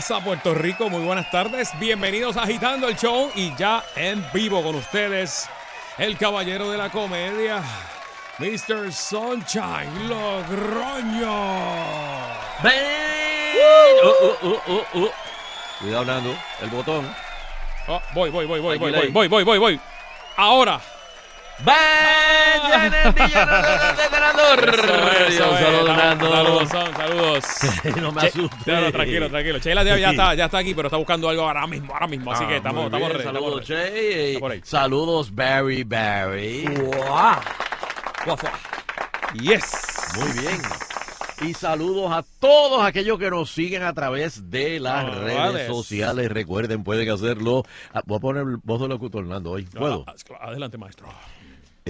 Pasa, Puerto Rico? Muy buenas tardes. Bienvenidos a Agitando el Show y ya en vivo con ustedes, el caballero de la comedia, Mr. Sunshine Logroño. ¡Ven! Uh, uh, uh, uh, uh. Cuidado, Nando. El botón. Oh, voy, voy, voy, voy, voy, voy, voy, voy, voy, voy. Ahora. Villarreal de ganador. Saludos, Nando. Saludos, son, saludos. no me Che- asustes. No, tranquilo, tranquilo. Sheila ya, ya está, ya está aquí, pero está buscando algo ahora mismo, ahora mismo. Así Ah, que estamos, muy estamos estamos Saludos, ready. Che. Está por ahí. Saludos, Barry Barry. Fuá. Yes. Muy bien. Y saludos a todos aquellos que nos siguen a través de las All redes right. sociales. Recuerden, pueden hacerlo. Ah, Voy a poner voz de locutor, Nando, hoy. ¿Puedo? Ah, Adelante, maestro.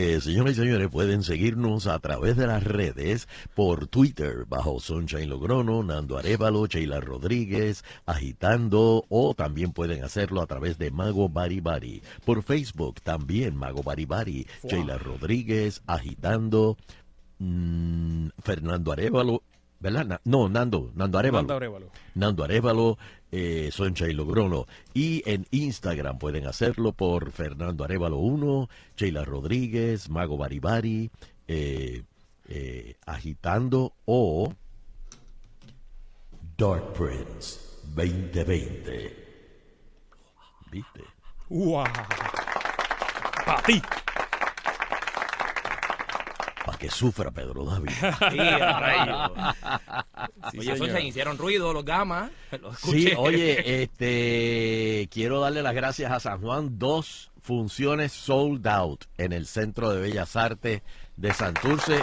Eh, señoras y señores, pueden seguirnos a través de las redes por Twitter bajo Sunshine Logrono, Nando Arevalo, Sheila Rodríguez, Agitando o también pueden hacerlo a través de Mago Bari Bari. Por Facebook también Mago Bari Bari, Wow. Sheila Rodríguez, Agitando, mm, Fernando Arevalo, ¿verdad? No, Nando, Nando Arevalo. Manda Arévalo. Nando Arevalo, eh, Sunshine Logrono. Y en Instagram pueden hacerlo por Fernando Arevalo 1, Sheila Rodríguez, Mago Baribari, eh, eh, Agitando o Dark Prince 2020. ¿Viste? ¡Wow! Para. Que sufra Pedro David. Sí, Oye. Sunshine, hicieron ruido los gamas. Los Sí, oye, este, quiero darle las gracias a San Juan. Dos funciones sold out en el Centro de Bellas Artes de Santurce.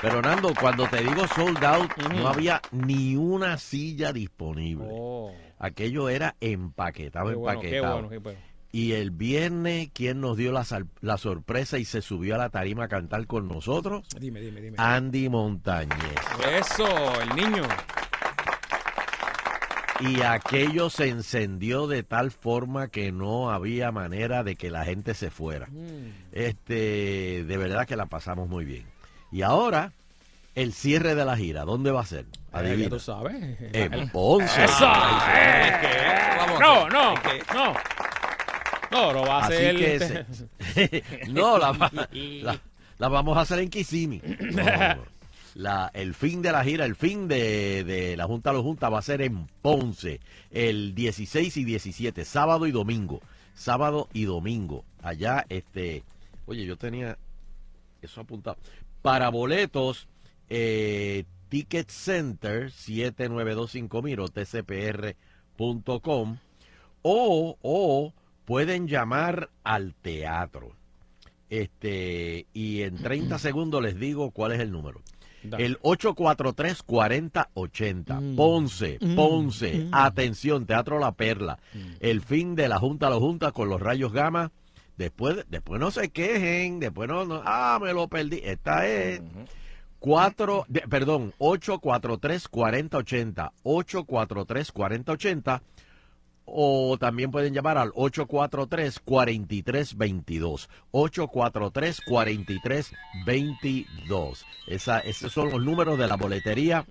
Pero Nando, cuando te digo sold out, no había ni una silla disponible. Oh, Aquello era empaquetado, qué bueno, qué empaquetado. bueno, qué bueno. Y el viernes, ¿quién nos dio la, sorpresa y se subió a la tarima a cantar con nosotros? Dime, dime, dime. Andy Montañez. Eso, el niño. Y aquello se encendió de tal forma que no había manera de que la gente se fuera. Mm. Este, de verdad que la pasamos muy bien. Y ahora, el cierre de la gira, ¿dónde va a ser? Eh, ya Adivina. tú sabes. En Ponce. ¡Eso! Ay, Eh, Vamos a No, no, que- no. No, no va a Así que no, la, va- la- la vamos a hacer en Kissimmee. No, no, no. La- el fin de la gira, el fin de, de la Junta a los Junta va a ser en Ponce, el 16 y 17, sábado y domingo. Sábado y domingo. Allá, este, oye, yo tenía eso apuntado. Para boletos, eh, Ticket Center 7925 o tcpr.com o, o pueden llamar al teatro. Este, y en 30 segundos les digo cuál es el número. Dale. El 843-4080. Mm. Ponce, Mm. Ponce. Mm. Atención, Teatro La Perla. Mm. El fin de la Junta a la Junta con los rayos gamma. Después, después no se quejen, después no, no, ah, me lo perdí. Esta es Ujú. 4, de- perdón, 843-4080. 843-4080. O también pueden llamar al 843-4322. 843-4322. Esa, esos son los números de la boletería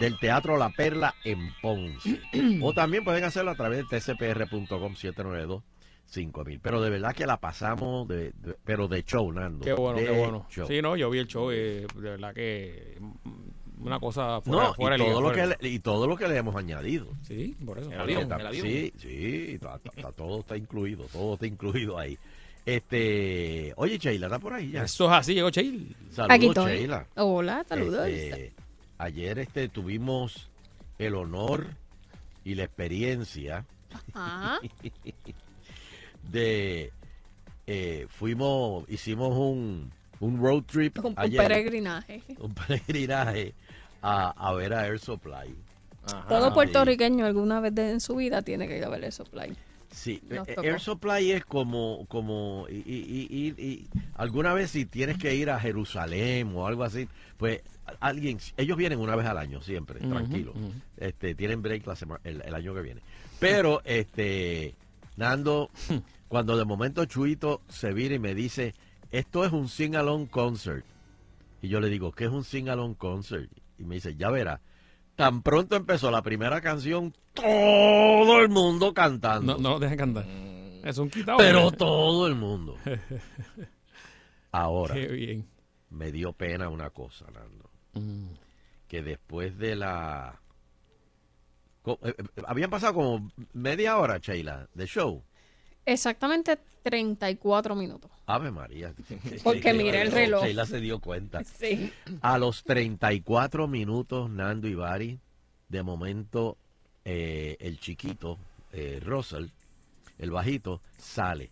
del Teatro La Perla en Ponce. o también pueden hacerlo a través de tcpr.com 792 5000. Pero de verdad que la pasamos, de, de- pero de show, Nando. Qué bueno, qué bueno. show. Sí, no, yo vi el show, eh, de verdad que mm, una cosa fuera, No, fuera y liga, todo, lo fuera que de le, y todo lo que le hemos añadido. Sí, por eso. El avión, Está- el avión. Sí, sí, está- está- está- todo está incluido, todo está incluido ahí. Este, oye, Sheila, está por ahí ya. Eso es así, llegó Cheil. Saludos. Sheila. Hola, saludos. Este, ayer este tuvimos el honor y la experiencia Ajá. de eh, fuimos, hicimos un, un road trip Un, un ayer, peregrinaje. un peregrinaje a, a ver a Air Supply. Ajá. Todo sí. puertorriqueño alguna vez de- en su vida tiene que ir a ver el supply. Sí, eh. Air Supply es como, como, y, y- y- y- alguna vez si tienes que ir a Jerusalén o algo así, pues alguien, ellos vienen una vez al año siempre, tranquilo. Este, tienen break la el año que viene. Pero, este, Nando, cuando de momento Chuito se vira y me dice, esto es un sing-along concert. Y yo le digo, ¿qué es un sing-along concert? Y me dice, ya verá. Tan pronto empezó la primera canción, todo el mundo cantando. No, no lo dejan cantar. Mm, Es un quitado. Pero todo el mundo. Ahora, Qué bien. me dio pena una cosa, Nando. Mm. Que después de la... eh, eh, Habían pasado como media hora, Sheila, de show. Exactamente 34 minutos. Ave María. Porque miré el reloj. Sheila se dio cuenta. Sí. A los 34 minutos, Nando Ibarri, de momento, eh, el chiquito, eh, Russell, el bajito, sale.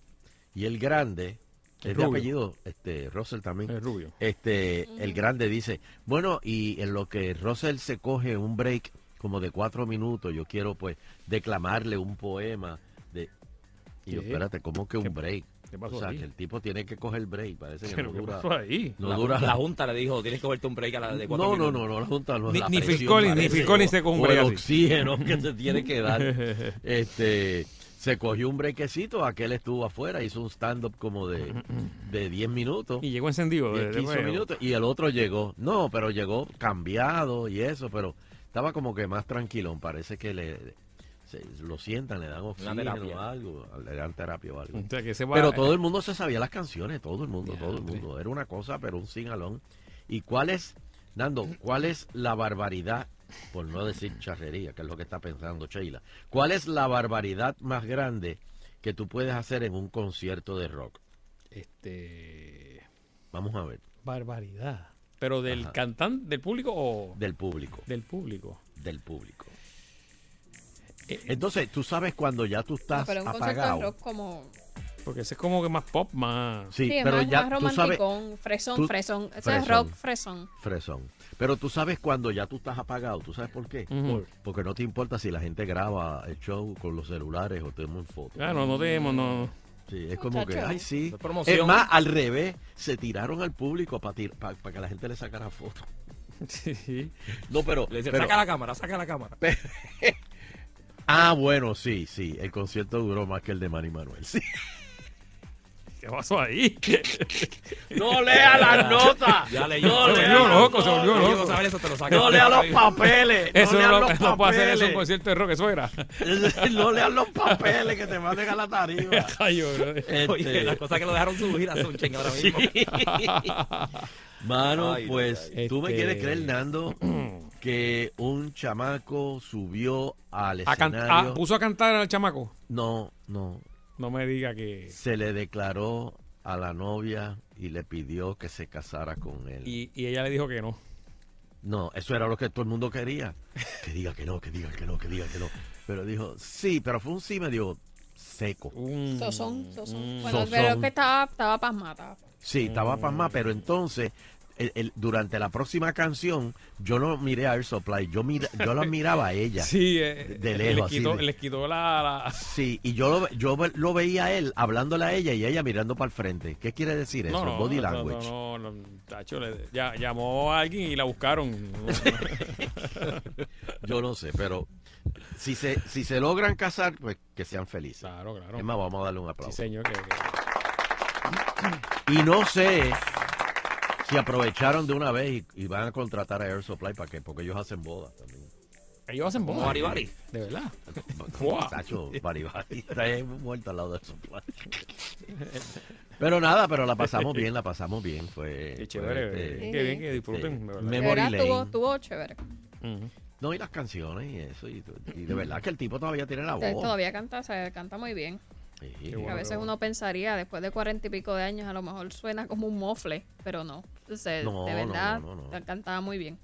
Y el grande, es de apellido, este, Russell también. Es rubio. este el grande dice, bueno, y en lo que Russell se coge un break como de cuatro minutos, yo quiero pues declamarle un poema. Y espérate, ¿cómo que ¿Qué- un break? qué pasó o sea, ahí? que el tipo tiene que coger break, parece que no ¿qué dura... pasó ahí? No la, dura la Junta le dijo, tienes que verte un break a la de cuatro no, no, minutos. no, no, la Junta no. Ni- la ni Collins, ni o- se coge un o el así. oxígeno que se tiene que dar. este, se cogió un brequecito, aquel estuvo afuera, hizo un stand-up como de, de 10 minutos. Y llegó encendido. de- 10, de 15 juego. minutos y el otro llegó. No, pero llegó cambiado y eso, pero estaba como que más tranquilón. Parece que le se- lo sientan, le dan oxígeno o algo, le dan terapia o algo. O sea, que se va- Pero todo el mundo se sabía las canciones, todo el mundo, todo el mundo. Era una cosa, pero un singalón. ¿Y cuál es, Nando, cuál es la barbaridad, por no decir charrería, que es lo que está pensando Sheila? ¿Cuál es la barbaridad más grande que tú puedes hacer en un concierto de rock? Este. Vamos a ver, Barbaridad. Pero del Ajá. cantante, del público o del público, del público. del público. Eh, Entonces, tú sabes cuando ya tú No, estás pero un concierto de apagado. rock como... porque ese es como que más pop, más. Sí, pero más, ya más tú sabes, romanticón, fresón, tú- fresón. Ese fresón. es rock fresón. fresón. Pero tú sabes cuando ya tú estás apagado, ¿tú sabes por qué? Porque no te importa si la gente graba el show con los celulares o tenemos fotos. Ah, no, no tenemos, no. Sí, es como que, ay, sí. Es más, al revés, se tiraron al público para que la gente le sacara fotos. Sí. No, pero, Le dice, pero- saca la cámara, saca la cámara. Ah, bueno, sí, sí. El concierto duró más que el de Manny Manuel. Sí. ¿Qué pasó ahí? No lea las notas. Ya leyó. No Se lea volvió loco, se volvió loco. no eso, te lo saca. No lea los papeles. Eso no no, lean lo- los no puede hacer eso en un papeles. concierto de rock, eso era. no lean los papeles que te manden a la tarima. Ay, brother. Oye, Este, las cosas que lo dejaron subir a Sunchen ahora mismo. Mano, Ay, pues ay, tú me Este- quieres creer, Nando, que un chamaco subió al A can- escenario. ah, puso a cantar al chamaco. No, no. No me diga que. Se le declaró a la novia y le pidió que se casara con él. Y, y ella le dijo que no. No, eso era lo que todo el mundo quería. Que diga que no, que diga que no, que diga que no. Pero dijo, sí, pero fue un sí medio seco. Un, Sosón, sosón. Mm. Bueno, Sosón. pero que estaba, estaba pasmada. Sí, estaba pasmada, pero entonces, el- el- durante la próxima canción, yo no miré a Air Supply, yo, mira, yo la miraba a ella. Sí, eh, De les quitó, de- les quitó la, la- Sí, y yo lo, yo lo veía a él hablándole a ella y ella mirando para el frente. ¿Qué quiere decir eso? No, Body no, language. No, no, no, tacho, le- ya, llamó a alguien y la buscaron. Yo no sé, pero si se, si se logran casar, pues que sean felices. claro, claro. Es más, vamos a darle un Sí, aplauso. señor. Que, que- Y no sé si aprovecharon de una vez y, y van a contratar a Air Supply para que, porque ellos hacen bodas también. Ellos hacen Como boda. Baribari. De verdad. Sacho, Baribari, está muerto al lado de eso. Pero nada, pero la pasamos bien, la pasamos bien. Fue, Qué fue, chévere. este, Qué bien que disfruten. este, Memory Lane. estuvo chévere. Ujú. No, y las canciones y eso. Y, y de verdad que el tipo todavía tiene la voz. Todavía canta, se canta muy bien. Sí. Bueno, a veces uno pensaría, después de cuarenta y pico de años, a lo mejor suena como un mofle, pero no. Entonces, No, de verdad, no, no, no. cantaba muy bien.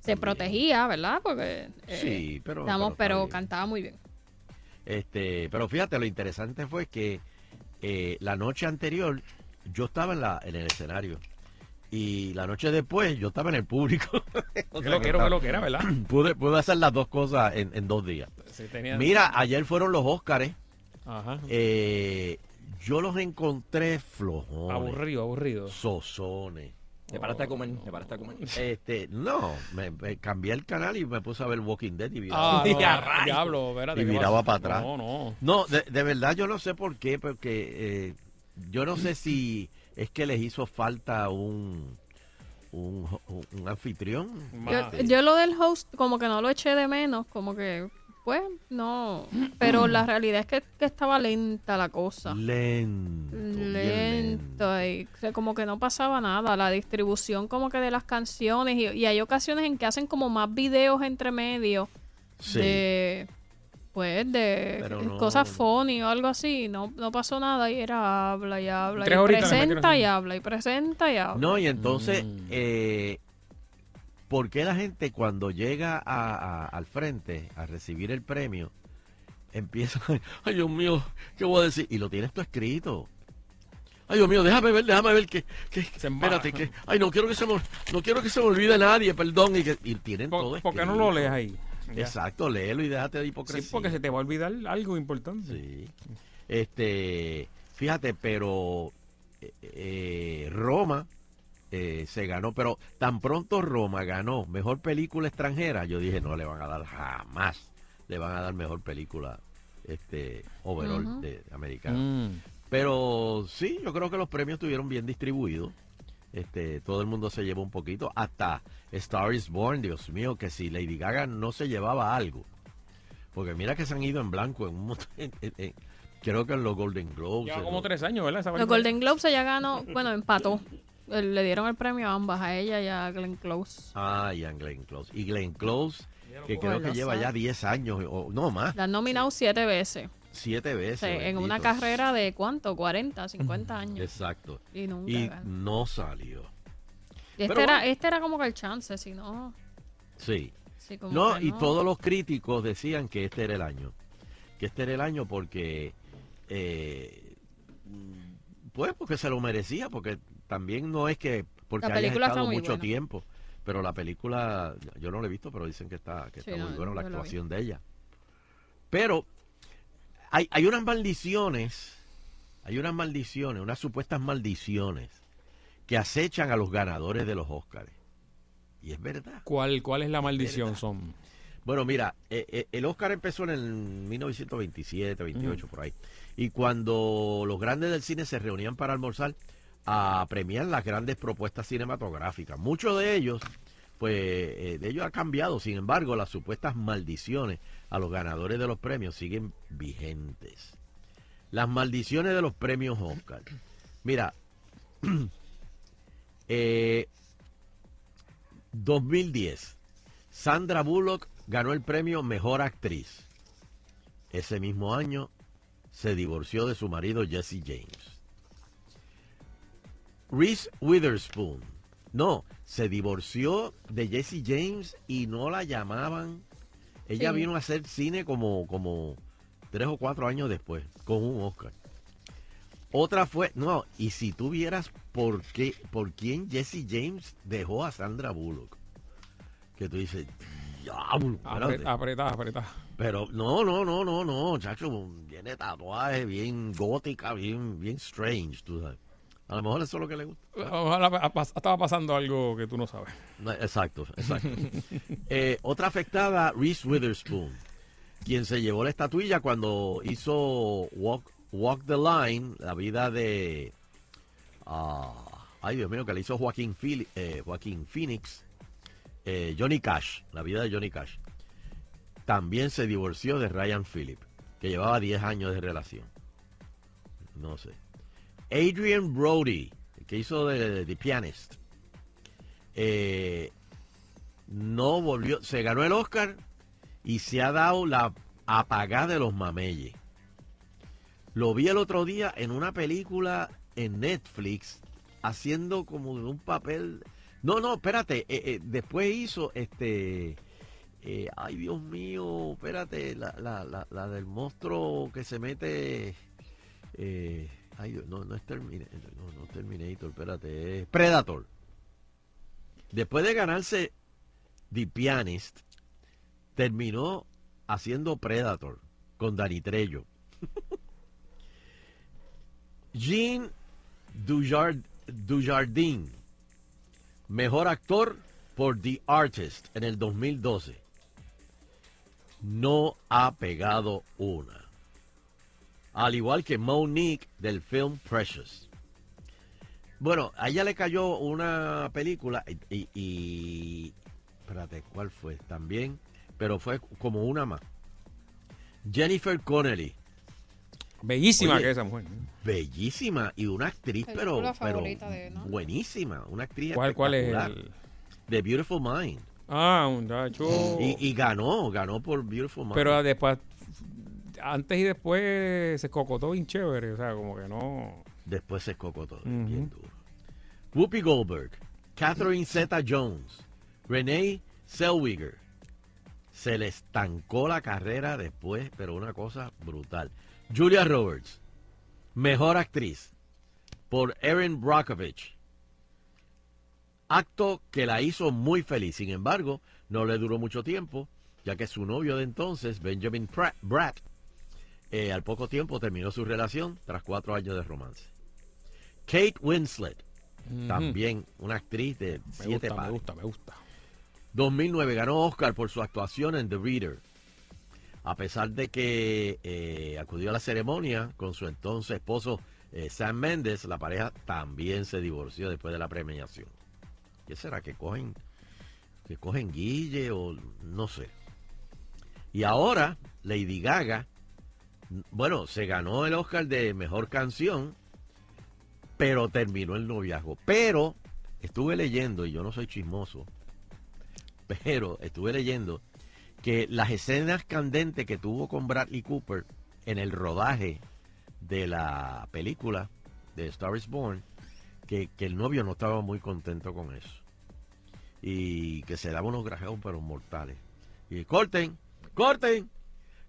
Se También. protegía, ¿verdad? Porque, eh, Sí, pero. pero cantaba muy bien. Este, pero fíjate, lo interesante fue que eh, la noche anterior yo estaba en, la, en el escenario y la noche después yo estaba en el público. O sea lo que estaba- lo que era, ¿verdad? pude, pude hacer las dos cosas en, en dos días. Sí, tenía- Mira, ayer fueron los Óscares. Ajá. eh, yo los encontré flojones, Aburrido, aburrido. sosones. Te paraste a comer, te paraste a comer. Este, no, me, me cambié el canal y me puse a ver Walking Dead y Ah, no, rayos. diablo, espérate. Y ¿qué viraba pasa? para atrás. No, no. No, de, de verdad yo no sé por qué, porque eh, yo no sé si es que les hizo falta un un, un- un anfitrión. Yo lo del host como que no lo eché de menos, como que, pues, no. Pero la realidad es que, que estaba lenta la cosa. Lento. bien Lento y o sea, como que no pasaba nada. La distribución como que de las canciones y, y hay ocasiones en que hacen como más videos entre medio Sí. de pues de no- cosas funny o algo así. No, no pasó nada y era habla y habla Tres y presenta y habla y presenta y habla. No, y entonces, Mm. eh, ¿por qué la gente cuando llega a- a- al frente a recibir el premio empieza, ay Dios mío, ¿qué voy a decir? Y lo tienes tú escrito. Ay Dios mío, déjame ver, déjame ver que, que espérate, que, ay no quiero que se me, no quiero que se me olvide nadie, perdón, y, que, y tienen todo ¿Por, escrito. por qué no lo lees ahí? Exacto, léelo y déjate de Sí, hipocresía. porque se te va a olvidar algo importante. Sí. Este, fíjate, pero eh, eh, Roma eh, se ganó, pero tan pronto Roma ganó mejor película extranjera, yo dije, no le van a dar jamás, le van a dar mejor película este overall de americana. Mm. Pero sí, yo creo que los premios estuvieron bien distribuidos. Este, todo el mundo se llevó un poquito, hasta Star is Born, Dios mío, que si Lady Gaga no se llevaba algo. Porque mira que se han ido en blanco en un montón- en- en- en- creo que en los Golden Globes. Lleva como tres años, ¿verdad? Esa Los. Golden Globes ella ganó, bueno, empató. Le dieron el premio a ambas, a ella y a Glenn Close. Ah, y a Glenn Close. Y Glenn Close, que creo que lleva ya 10 años, o no más, La han nominado siete veces. siete veces. Sí, en una carrera de cuánto, 40, 50 años. Exacto. Y nunca Y no salió. Y este, pero era, bueno. este era como que el chance, si no. Sí. sí, como No, que y no. todos los críticos decían que este era el año. Que este era el año porque, eh, pues porque se lo merecía, porque también no es que, porque La haya estado muy mucho buena. tiempo, pero la película, yo no la he visto, pero dicen que está, que Sí, está no, muy buena la actuación de ella. Pero hay, hay unas maldiciones, hay unas maldiciones, unas supuestas maldiciones que acechan a los ganadores de los Óscares. Y es verdad. ¿Cuál, ¿Cuál es la maldición, Son? Bueno, mira, eh, eh, el Oscar empezó en el 1927, 28, por ahí. Y cuando los grandes del cine se reunían para almorzar a premiar las grandes propuestas cinematográficas, muchos de ellos, pues, eh, de ellos ha cambiado. Sin embargo, las supuestas maldiciones a los ganadores de los premios siguen vigentes. Las maldiciones de los premios Oscar. Mira, eh, 2010. Sandra Bullock ganó el premio Mejor Actriz. Ese mismo año se divorció de su marido Jesse James. Reese Witherspoon. No, se divorció de Jesse James y no la llamaban. Ella Sí. vino a hacer cine como, como tres o cuatro años después, con un Oscar. Otra fue, no, y si tú vieras por qué, por quién Jesse James dejó a Sandra Bullock, que tú dices, diablo, espérate". Apre- Apretá, apretá. pero no, no, no, no, no, chacho, viene tatuaje, bien gótica, bien, bien strange, tú sabes. A lo mejor eso es lo que le gusta. Ojalá estaba pasando algo que tú no sabes. No, Exacto, exacto. Eh, otra afectada, Reese Witherspoon, quien se llevó la estatuilla cuando hizo Walk, Walk the Line, la vida de... ah, ay, Dios mío, que le hizo Joaquín, Phil- eh, Joaquín Phoenix, eh, Johnny Cash, la vida de Johnny Cash. también se divorció de Ryan Phillip, que llevaba 10 años de relación. No sé. Adrian Brody, que hizo de The Pianist, eh, no volvió, se ganó el Oscar y se ha dado la apagada de los mameyes. Lo vi el otro día en una película en Netflix haciendo como de un papel. No, no, espérate. eh, eh, después hizo este. ay, Dios mío, espérate. La, la, la, la del monstruo que se mete. Ay, no, no es Terminator. No, no Terminator, espérate. Es Predator. Después de ganarse The Pianist, terminó haciendo Predator con Danny Trejo. Jean Dujard, Dujardin, mejor actor por The Artist en el 2012. No ha pegado una. Al igual que Monique del film Precious. Bueno, a ella le cayó una película y, y- y- espérate, ¿cuál fue? También, pero fue como una más. Jennifer Connelly, Bellísima Oye, que es esa mujer. bellísima y una actriz, pero, pero favorita de él, ¿no? buenísima, una actriz ¿Cuál, cuál es el...? The Beautiful Mind. Ah, muchacho. Y, y ganó, ganó por Beautiful Mind. Pero después, antes y después se cocotó bien chévere. O sea, como que no... Después se bien duro. Whoopi Goldberg, Catherine Zeta-Jones, Renee Zellweger. Se le estancó la carrera después, pero una cosa brutal. Julia Roberts, mejor actriz, por Erin Brockovich. Acto que la hizo muy feliz. Sin embargo, no le duró mucho tiempo, ya que su novio de entonces, Benjamin Pratt, Bratt, eh, al poco tiempo terminó su relación tras cuatro años de romance. Kate Winslet, también una actriz de Me siete gusta, me gusta, me gusta. 2009 ganó Oscar por su actuación en The Reader. A pesar de que eh, acudió a la ceremonia con su entonces esposo eh, Sam Mendes, la pareja también se divorció después de la premiación. ¿Qué será? ¿Que cogen, que cogen guille o no sé? Y ahora Lady Gaga, bueno, se ganó el Oscar de Mejor Canción, pero terminó el noviazgo. Pero estuve leyendo, y yo no soy chismoso, pero estuve leyendo que las escenas candentes que tuvo con Bradley Cooper en el rodaje de la película de Star is Born, que, el novio no estaba muy contento con eso. Y que se daba unos grajeos pero mortales. Y corten, corten,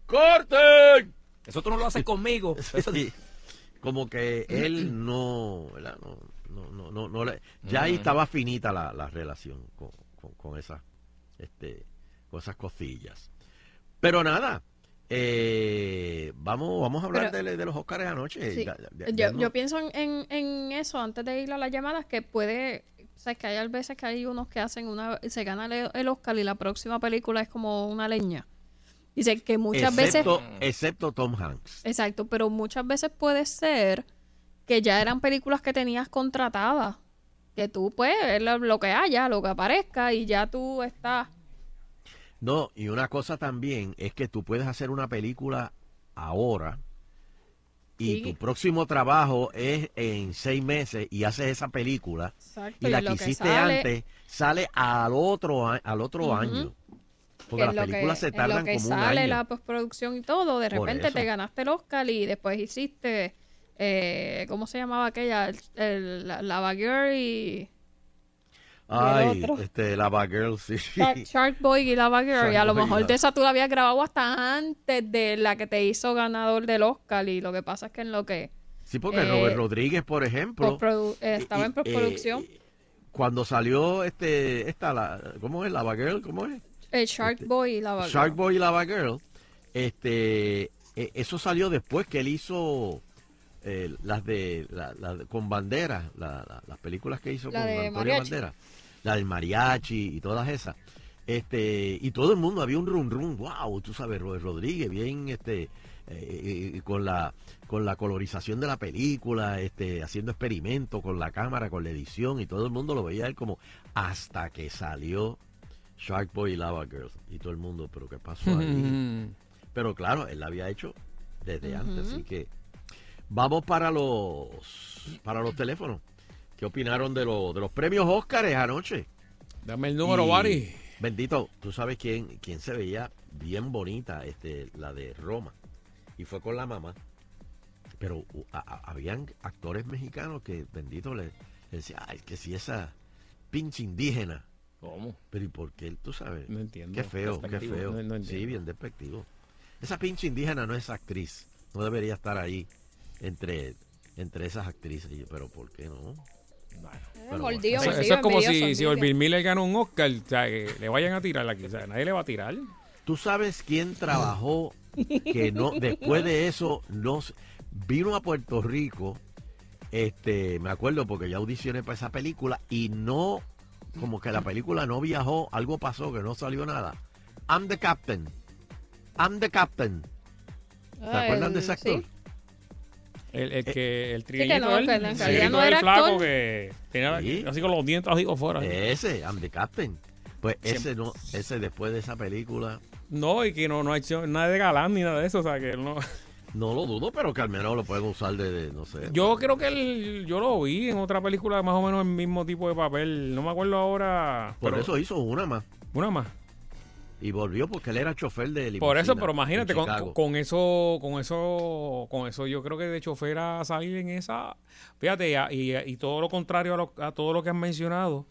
corten. Eso tú no lo haces conmigo. Eso- Sí. Como que él no, ¿verdad? no, no, no, no, no le- ya ahí estaba finita la, la relación con, con, con esas, este, con esas cosillas. Pero nada, eh, vamos, vamos a hablar Pero- de, de los Oscars anoche. Sí. Ya- ya- ya Yo, no- yo pienso en, en, en eso antes de ir a las llamadas que puede, o sea, que hay veces que hay unos que hacen una, se gana el, el Oscar y la próxima película es como una leña. Dice que muchas veces, excepto, Tom Hanks. exacto, pero muchas veces puede ser que ya eran películas que tenías contratadas, que tú puedes ver lo, que haya, lo que aparezca y ya tú estás, No, y una cosa también es que tú puedes hacer una película ahora y Sí. tu próximo trabajo es en seis meses y haces esa película exacto, y la que que hiciste sale- antes sale al otro al otro año porque que las lo que- películas se en lo tardan que como un sale año. la postproducción y todo, de repente te ganaste el Oscar y después hiciste, eh, ¿cómo se llamaba aquella? El, el- la, Lava Girl y ay este Lava Girl sí. Shark, Boy y Lava Girl. Shark y a lo mejor de esa tú la habías grabado hasta antes de la que te hizo ganador del Oscar. Y lo que pasa es que en lo que sí porque eh, Robert Rodríguez por ejemplo estaba y- en postproducción, eh, cuando salió este esta la, cómo es Lava Girl cómo es el Shark este, Boy y Lava Girl. Shark Boy y Lava Girl, este, eh, eso salió después que él hizo eh, las de la- con banderas, la- la- las películas que hizo La con Antonio mariachi. Banderas, la del mariachi y todas esas. Este, y todo el mundo había un run run, wow, tú sabes, Robert Rodríguez, bien este eh, eh, con la con la colorización de la película, este, haciendo experimentos con la cámara, con la edición, y todo el mundo lo veía él como hasta que salió Shark Boy y Lava Girls. Y todo el mundo, pero ¿qué pasó ahí? Mm. Pero claro, él la había hecho desde antes, así que vamos para los para los teléfonos. ¿Qué opinaron de, los de los premios Óscares anoche? Dame el número, Bari. Bendito, tú sabes quién, quién se veía bien bonita, este, la de Roma. Y fue con la mamá. Pero a- a- habían actores mexicanos que, bendito, le, le decía, ay, que si esa pinche indígena. ¿Cómo? Pero ¿y por qué? Tú sabes. No entiendo. Qué feo, qué feo. No- no sí, bien despectivo. Esa pinche indígena no es actriz. No debería estar ahí entre, entre esas actrices. Y yo, Pero ¿por qué no? Eh, Pero mordido, Eso, mordido, eso es como si, si. Bill Miller ganó un Oscar, o sea, que le vayan a tirar aquí. O sea, nadie le va a tirar. ¿Tú sabes quién trabajó que no después de eso no s- vino a Puerto Rico? Este, me acuerdo porque ya audicioné para esa película y no como que la película no viajó, algo pasó que no salió nada. I'm the captain. I'm the captain. ¿Se Ah, acuerdan de ese actor? sí. El, el que el que trigueñito no, él, el no era flaco actor. que tenía Sí. así con los dientes así afuera. Ese, I'm the captain. Pues ese no, ese después de esa película, No, y que no, no ha hecho nada de galán ni nada de eso, o sea, que él no... no lo dudo, pero que al menos lo pueden usar de, de, no sé. Yo creo que él, yo lo vi en otra película más o menos el mismo tipo de papel. No me acuerdo ahora. Por pero- eso hizo una más. Una más. Y volvió porque él era chofer de limusina Por eso, pero imagínate, con, eso, con eso, con eso yo creo que de chofer a salir en esa, fíjate, y, a- y, y todo lo contrario a, lo- a todo lo que han mencionado,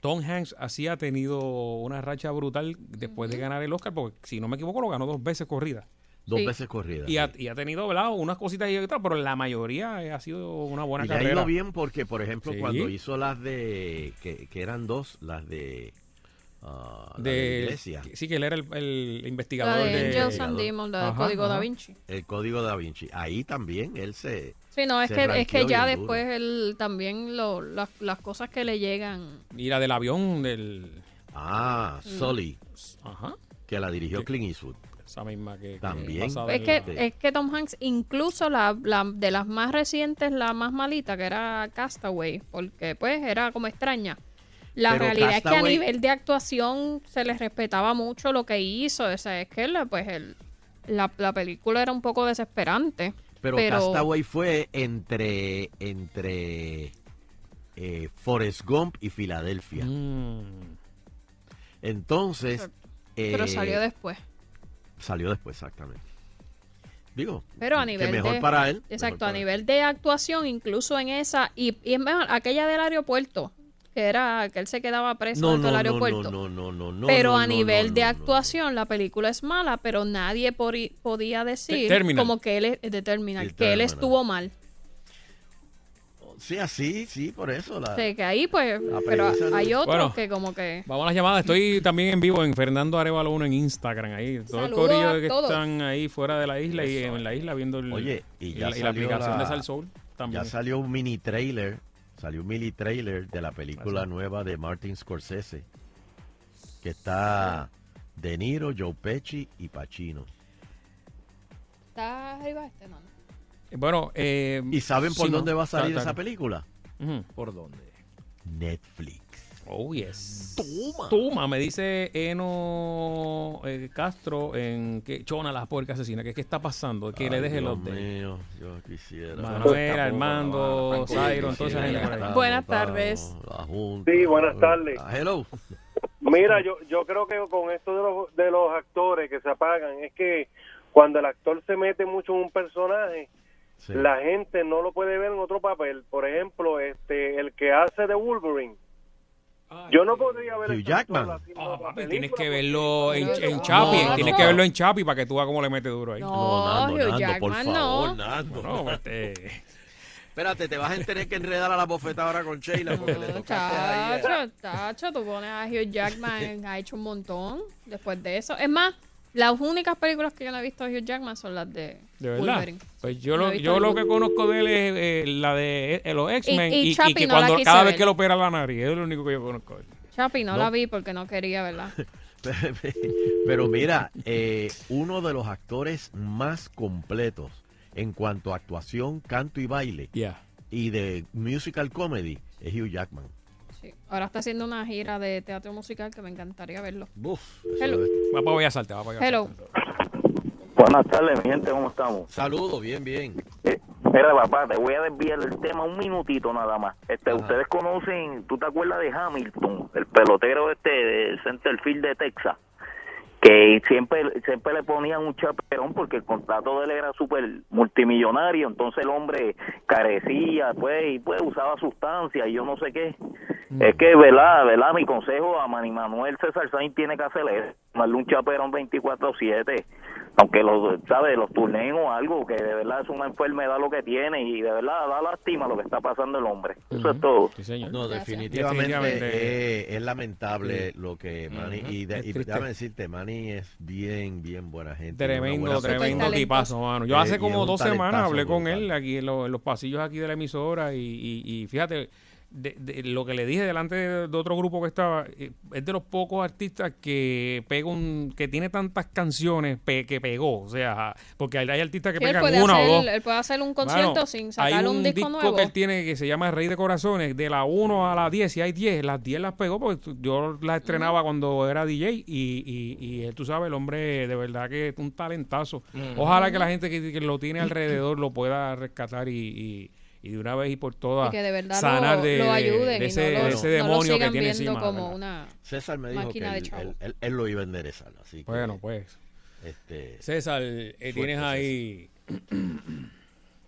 Tom Hanks así ha tenido una racha brutal después de ganar el Oscar, porque si no me equivoco lo ganó dos veces corrida. Dos Sí. veces corrida. Y ha, sí. y ha tenido, ¿verdad? Unas cositas y otras, pero la mayoría eh, ha sido una buena Y le ha carrera. ido bien porque, por ejemplo, Sí. cuando hizo las de, que, que eran dos, las de, la de de, Iglesia, Sí, que él era el, el La investigador de de... Angels and Demons, la del Ajá, Código Da. Vinci. el Código Da Vinci, ahí también él se... Sí, no, es que, es que ya después él, también lo, las, las cosas que le llegan. Y la del avión del... Ah. Sully, Ajá. que la dirigió Sí. Clint Eastwood. Esa misma que... que También. Es que, es que Tom Hanks, incluso la, la de las más recientes, la más malita, que era Castaway, porque pues era como extraña. La Pero realidad es que a nivel de actuación se le respetaba mucho lo que hizo. O sea, es que la- pues el, la, la película era un poco desesperante. Pero, Pero- Castaway fue entre, entre eh, Forrest Gump y Filadelfia. Mm. Entonces... Pero eh, salió después. Salió después, exactamente. Digo, Pero a que nivel mejor de, para él. Exacto, mejor para a él. nivel de actuación, incluso en esa, y, y es mejor, aquella del aeropuerto, que era que él se quedaba preso No, dentro no, del no, aeropuerto. no, no, no, no, pero no, a nivel no, de no, no. actuación, la película es mala, pero nadie pori- podía decir Terminal. como que él es de Terminal, Sí, que él estuvo mal. Sí, así, sí, por eso. La, sea, que ahí pues, La pero hay otros Bueno. que como que... Vamos a las llamadas. Estoy también en vivo en Fernando Arevalo 1 en Instagram. Ahí, todo el Saludos corillo a que todos. están ahí fuera de la isla y en la isla viendo el, Oye, y ya la, y la salió aplicación la- de Sal Soul también. ya salió un mini trailer, salió un mini trailer de la película Así. nueva de Martin Scorsese, que está De Niro, Joe Pesci y Pacino. ¿Está arriba este, no? Bueno, eh, ¿Y saben por sí, ¿no? dónde va a salir esa película? ¿Por dónde? Netflix. Oh, yes. Toma. Toma, me dice Eno eh, Castro en que Chona las puercas asesina. ¿Qué, qué está pasando? Que le deje Dios los de mío, yo quisiera. Manuel, Armando, Zairo, entonces Buenas estamos, tardes. Junta. Sí, buenas tardes. Ah, hello. Mira, yo, yo creo que con esto de los, de los actores que se apagan, es que cuando el actor se mete mucho en un personaje, Sí. la gente no lo puede ver en otro papel. Por ejemplo, este el que hace de Wolverine. Yo no podría ver Hugh Jackman. Ah, papi, tienes que verlo en, en Chapi, no, tienes no. que verlo en Chapi para que tú veas cómo le metes duro ahí. No, No, Nando, Hugh Nando, por Jackman favor, no. Nando. No, este, Espérate, te vas a tener que enredar a la bofeta ahora con Sheila porque le No, tocaste ahí. Chacho, chacho, tú pones a Hugh Jackman, ha hecho un montón después de eso. Es más, las únicas películas que yo no he visto de Hugh Jackman son las de, de verdad. Wolverine. Pues yo lo, yo lo que conozco de él es eh, la de eh, los X-Men Y- y y, que no cuando cada vez que le opera la nariz, es lo único que yo conozco. Chapi no, No. la vi porque no quería, ¿verdad? Pero mira, eh, uno de los actores más completos en cuanto a actuación, canto y baile Ya. y de musical comedy es Hugh Jackman. Sí. Ahora está haciendo una gira de teatro musical que me encantaría verlo. Uf, Hello. es- Va para Bellas Artes, va para Bellas Hello. Buenas tardes, mi gente, ¿cómo estamos? Saludos, bien, bien. Eh, mira, papá, te voy a desviar el tema un minutito nada más. Este, Ajá. ustedes conocen, ¿tú te acuerdas de Hamilton, el pelotero este del centerfield de Texas? Que siempre siempre le ponían un chaperón porque el contrato de él era súper multimillonario, entonces el hombre carecía, pues, y pues usaba sustancias y yo no sé qué. Es que, ¿verdad? ¿verdad? Mi consejo a Manny Manuel César Sainz tiene que hacer darle un chaperón 24-7, aunque los, ¿sabes? Los turneen o algo, que de verdad es una enfermedad lo que tiene y de verdad da lástima lo que está pasando el hombre. Eso es todo. Sí, señor. No, definitivamente, Definitivamente. Es, es lamentable lo que Manny. Ujú. Y, de- y déjame decirte, Manny es bien, bien buena gente. Tremendo, buena tremendo tipazo, mano. Yo Eh, hace como dos semanas hablé con brutal. él aquí en, lo- en los pasillos aquí de la emisora y, y- y fíjate, de, de lo que le dije delante de, de otro grupo que estaba, eh, es de los pocos artistas que pega un, que tiene tantas canciones pe- que pegó, o sea, porque hay, hay artistas que Sí, pegan una o dos. hacer, él puede hacer un concierto Mano, sin sacar un, disco disco nuevo. que él tiene que se llama Rey de Corazones, de la 1 a la 10, si hay 10, las 10 las pegó porque yo las estrenaba cuando era DJ y, y, y él, tú sabes, el hombre de verdad que es un talentazo. Ojalá que la gente que, que lo tiene alrededor lo pueda rescatar y, y, y de una vez y por todas y que de verdad sanar lo, de, lo de- ayuden de ese, no lo, de ese no lo demonio que sigan tiene viendo encima. como una... César me dijo que él, él- él- él lo iba a enderezar. Así que, Bueno, pues, este, César, eh, tienes César. ahí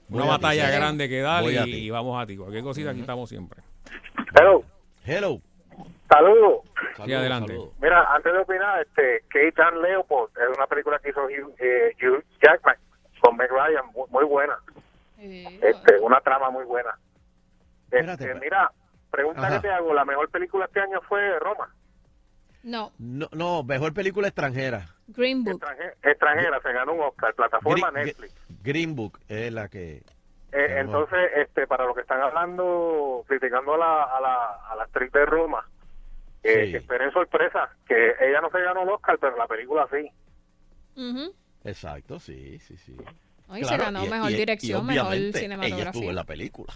una ti, batalla César. grande que dar y, ti. y vamos a ti. Cualquier cosita aquí estamos siempre. Hello, hello. saludos. Saludos, adelante. saludos. Mira, antes de opinar, este, Kate and Leopold es una película que hizo Hugh, eh, Hugh Jackman con Meg Ryan, muy, muy buena. Sí, Este, una trama muy buena. Este, Espérate, mira, pregunta Ajá. que te hago, la mejor película este año fue Roma, No, No, no, mejor película extranjera. Green Book. extranje- extranjera, se ganó un Oscar, plataforma Netflix. Green Book es la que. Eh, entonces, este, para lo que están hablando, criticando a la, a la, a la actriz de Roma, eh, Sí. que esperen sorpresa, que ella no se ganó el Oscar, pero la película sí. Exacto, sí, sí, sí. Se Claro, ganó y- mejor y- y dirección, mejor obviamente Ella estuvo cinematografía. en la película.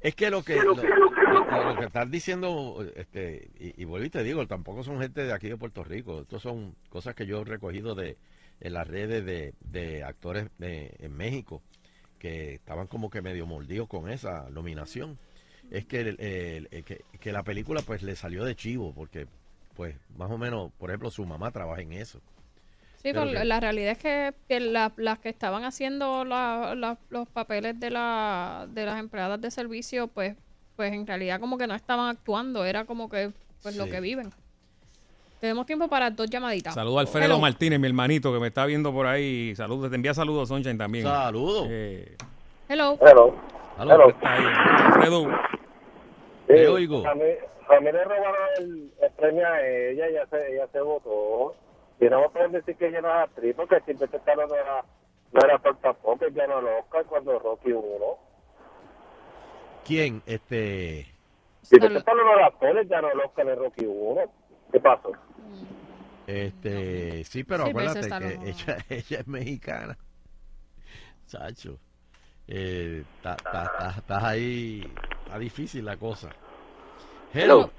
Es que lo que lo, lo- lo que estás diciendo, este, y, y vuelvo y te digo, tampoco son gente de aquí de Puerto Rico. Estos son cosas que yo he recogido de en las redes de, de actores de- en México que estaban como que medio mordidos con esa nominación. Es que, el- el- el- que, que la película pues le salió de chivo porque pues más o menos, por ejemplo, su mamá trabaja en eso. Sí, Pero que- la realidad es que, que la- las que estaban haciendo la- la- los papeles de, la, de las empleadas de servicio, pues, pues en realidad como que no estaban actuando, era como que pues lo que viven. Tenemos tiempo para dos llamaditas. Saludos a Alfredo Hello. Martínez, mi hermanito, que me está viendo por ahí. Saludos, te envía saludos, Sunshine también. Saludos. Eh, Hello. Hello. Ahí. Alfredo, Te oigo. A mí, a mí le robaron el, el premio a ella, ella se, ella se votó. Y no me pueden decir que ella no es actriz, porque siempre Stallone no era, no era por tampoco, ella no lo Oscar cuando Rocky 1. ¿Quién? Este. Si te Stallone no era actor, ya no lo Oscar en Rocky 1. ¿Qué pasó? Este, sí, pero Sí, acuérdate que ella, ella es mexicana. Chacho. Eh, ta- ta- ta- Estás ahí. Está difícil la cosa. Hello.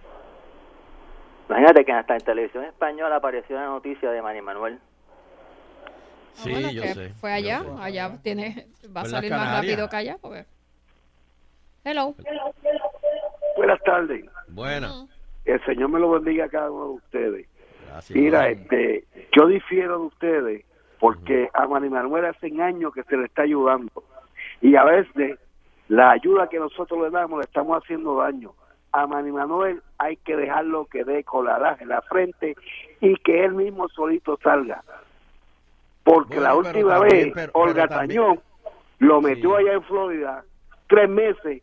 Imagínate que hasta en televisión española apareció la noticia de Manny Manuel. Ah, Sí, bueno, yo sé. Fue allá, sé. allá tiene, va a en salir más rápido que allá. Porque... Hello. Buenas tardes. Buena. Que el Señor me lo bendiga a cada uno de ustedes. Gracias. Mira, este, yo difiero de ustedes porque a Manny Manuel hace años que se le está ayudando y a veces la ayuda que nosotros le damos le estamos haciendo daño. A Manny Manuel hay que dejarlo que dé colaraje en la frente y que él mismo solito salga. Porque Bueno, la última también- vez pero- Olga pero Tañón lo metió Sí. allá en Florida tres meses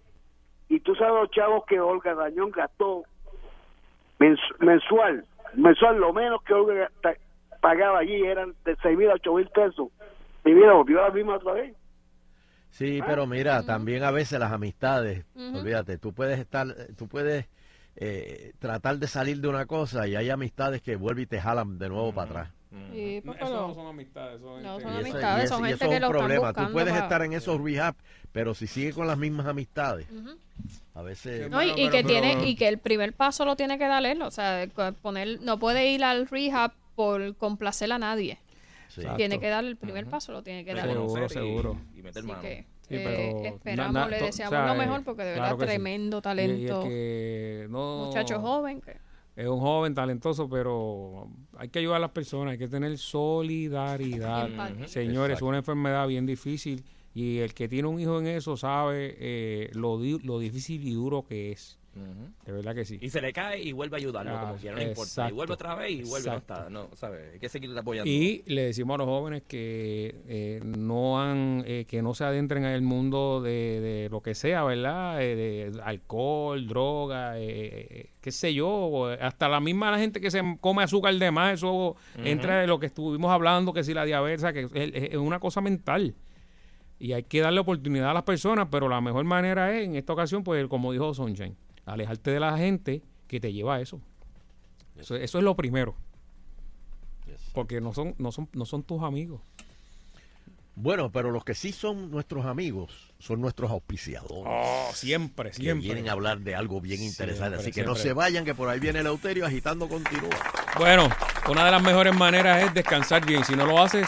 y tú sabes los chavos que Olga Tañón gastó mens- mensual, mensual lo menos que Olga pagaba allí eran de seis mil a ocho mil pesos. Y mira, volvió a la misma otra vez. Sí, pero mira, también a veces las amistades, Ujú. olvídate, tú puedes estar, tú puedes eh, tratar de salir de una cosa y hay amistades que vuelven y te jalan de nuevo para atrás. Sí, No, porque eso no son amistades, son No, son Y eso- amistades, y eso- son y gente eso que es lo un problema. Tú puedes para- estar en esos rehab, pero si sigue con las mismas amistades, a veces... No, y, que pero- tiene y que el primer paso lo tiene que dar él, o sea, poner no puede ir al rehab por complacer a nadie. Sí. Tiene que dar el primer paso, lo tiene que dar. Seguro, y- seguro. Y meter Así mano. que Sí, eh, esperamos, na- na- le deseamos o sea, lo eh, mejor porque de claro verdad sí. tremendo Y- y talento, es que no, muchacho joven que Es un joven talentoso, pero hay que ayudar a las personas, hay que tener solidaridad. Y. Señores, es una enfermedad bien difícil y el que tiene un hijo en eso sabe eh, lo, di- lo difícil y duro que es. De verdad que sí. Y se le cae y vuelve a ayudarlo Ah, como quiera, no importa. Y vuelve otra vez y vuelve a Exacto. estar. No, ¿sabes? Hay que seguir apoyando. Y le decimos a los jóvenes que eh, no han, eh, que no se adentren en el mundo de, de lo que sea, ¿verdad? Eh, de alcohol, droga, eh, eh, qué sé yo, hasta la misma la gente que se come azúcar de más, eso entra de lo que estuvimos hablando, que si la diabetes, que es, es- es una cosa mental. Y hay que darle oportunidad a las personas, pero la mejor manera es, en esta ocasión, pues como dijo Sunshine, alejarte de la gente que te lleva a eso. Eso, eso es lo primero. Porque no son, no son, no son tus amigos. Bueno, pero los que sí son nuestros amigos son nuestros auspiciadores. Oh, siempre, que vienen a hablar de algo bien interesante. Siempre, Así que no siempre. se vayan, que por ahí viene el Euterio agitando continúa. Bueno, una de las mejores maneras es descansar bien. Si no lo haces,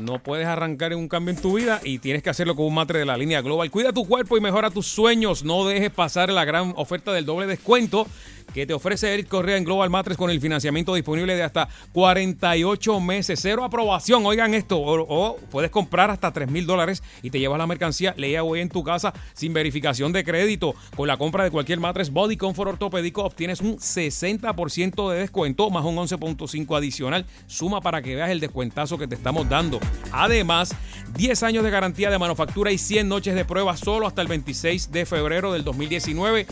no puedes arrancar en un cambio en tu vida y tienes que hacerlo con un matre de la línea Global. Cuida tu cuerpo y mejora tus sueños. No dejes pasar la gran oferta del doble descuento que te ofrece Eric Correa en Global Matres con el financiamiento disponible de hasta 48 meses. Cero aprobación. Oigan esto. O, puedes comprar hasta 3 mil dólares y te llevas la mercancía leía hoy en tu casa sin verificación de crédito. Con la compra de cualquier matres Body Comfort ortopédico obtienes un 60% de descuento más un 11.5 adicional. Suma para que veas el descuentazo que te estamos dando. Además, 10 años de garantía de manufactura y 100 noches de prueba solo hasta el 26 de febrero del 2019.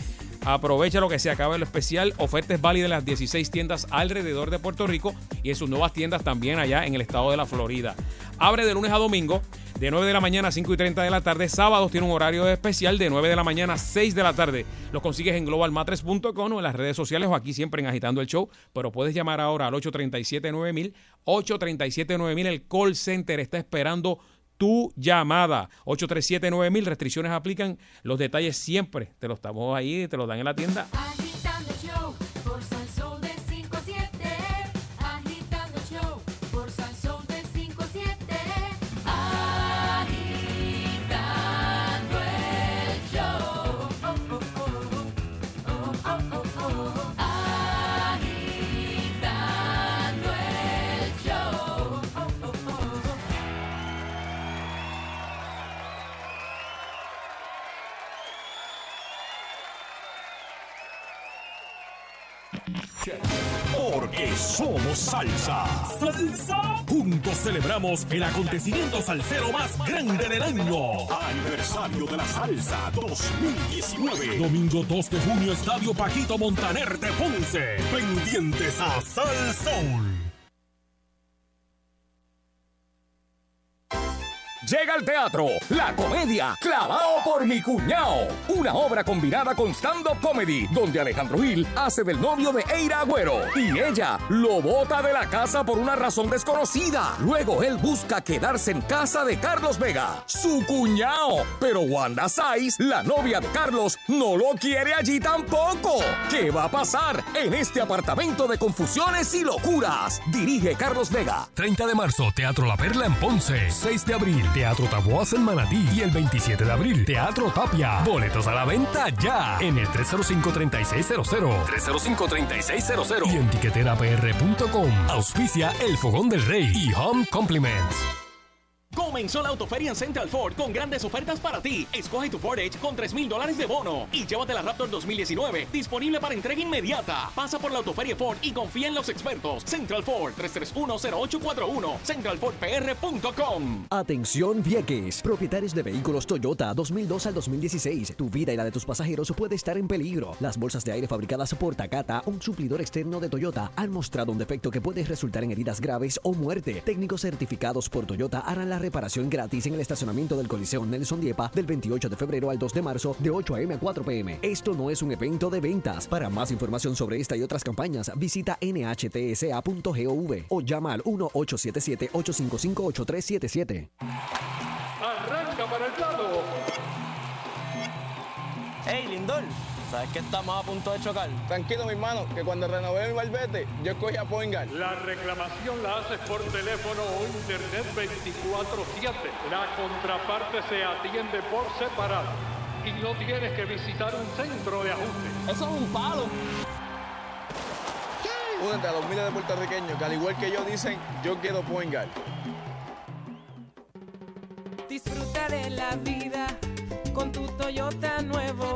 Aprovecha lo que se acaba el especial. Ofertas válidas en las 16 tiendas alrededor de Puerto Rico y en sus nuevas tiendas también allá en el estado de la Florida. Abre de lunes a domingo, de 9 de la mañana a 5 y 30 de la tarde. Sábados tiene un horario especial de 9 de la mañana a 6 de la tarde. Los consigues en globalmatres.com o en las redes sociales o aquí siempre en Agitando el Show. Pero puedes llamar ahora al 837-9000. 837-9000. El call center está esperando tu llamada. 837-9000. Restricciones aplican. Los detalles siempre te los estamos ahí, te los dan en la tienda. Porque somos salsa. ¡Salsa! Juntos celebramos el acontecimiento salsero más grande del año. Aniversario de la salsa 2019. Domingo 2 de junio, Estadio Paquito Montaner de Ponce. Pendientes a Sal Llega al teatro La Comedia, clavado por mi cuñao. Una obra combinada con stand-up comedy, donde Alejandro Gil hace del novio de Eira Agüero. Y ella lo bota de la casa por una razón desconocida. Luego él busca quedarse en casa de Carlos Vega, su cuñao. Pero Wanda Saiz, la novia de Carlos, no lo quiere allí tampoco. ¿Qué va a pasar en este apartamento de confusiones y locuras? Dirige Carlos Vega. 30 de marzo, Teatro La Perla en Ponce. 6 de abril, Teatro Taboas en Manatí. Y el 27 de abril, Teatro Tapia. Boletos a la venta ya en el 305-3600. 305-3600. Y en tiqueterapr.com. Auspicia El Fogón del Rey y Home Compliments. Comenzó la autoferia en Central Ford con grandes ofertas para ti. Escoge tu Ford Edge con 3 mil dólares de bono y llévate la Raptor 2019 disponible para entrega inmediata. Pasa por la autoferia Ford y confía en los expertos. Central Ford 3310841 centralfordpr.com. Atención Vieques, propietarios de vehículos Toyota 2002 al 2016. Tu vida y la de tus pasajeros puede estar en peligro. Las bolsas de aire fabricadas por Takata, un suplidor externo de Toyota, han mostrado un defecto que puede resultar en heridas graves o muerte. Técnicos certificados por Toyota harán la reparación gratis en el estacionamiento del Coliseo Nelson Diepa del 28 de febrero al 2 de marzo de 8 a.m. a 4 p.m. Esto no es un evento de ventas. Para más información sobre esta y otras campañas, visita nhtsa.gov o llama al 1-877-855-8377. Arranca para el lado. Hey, Lindor, ¿sabes que estamos a punto de chocar? Tranquilo, mi hermano, que cuando renové mi barbete, yo escogí a Poingal. La reclamación la haces por teléfono o internet 24-7. La contraparte se atiende por separado. Y no tienes que visitar un centro de ajuste. Eso es un palo. Únete a los miles de puertorriqueños que al igual que yo dicen, yo quiero Poingal. Disfruta de la vida con tu Toyota nuevo,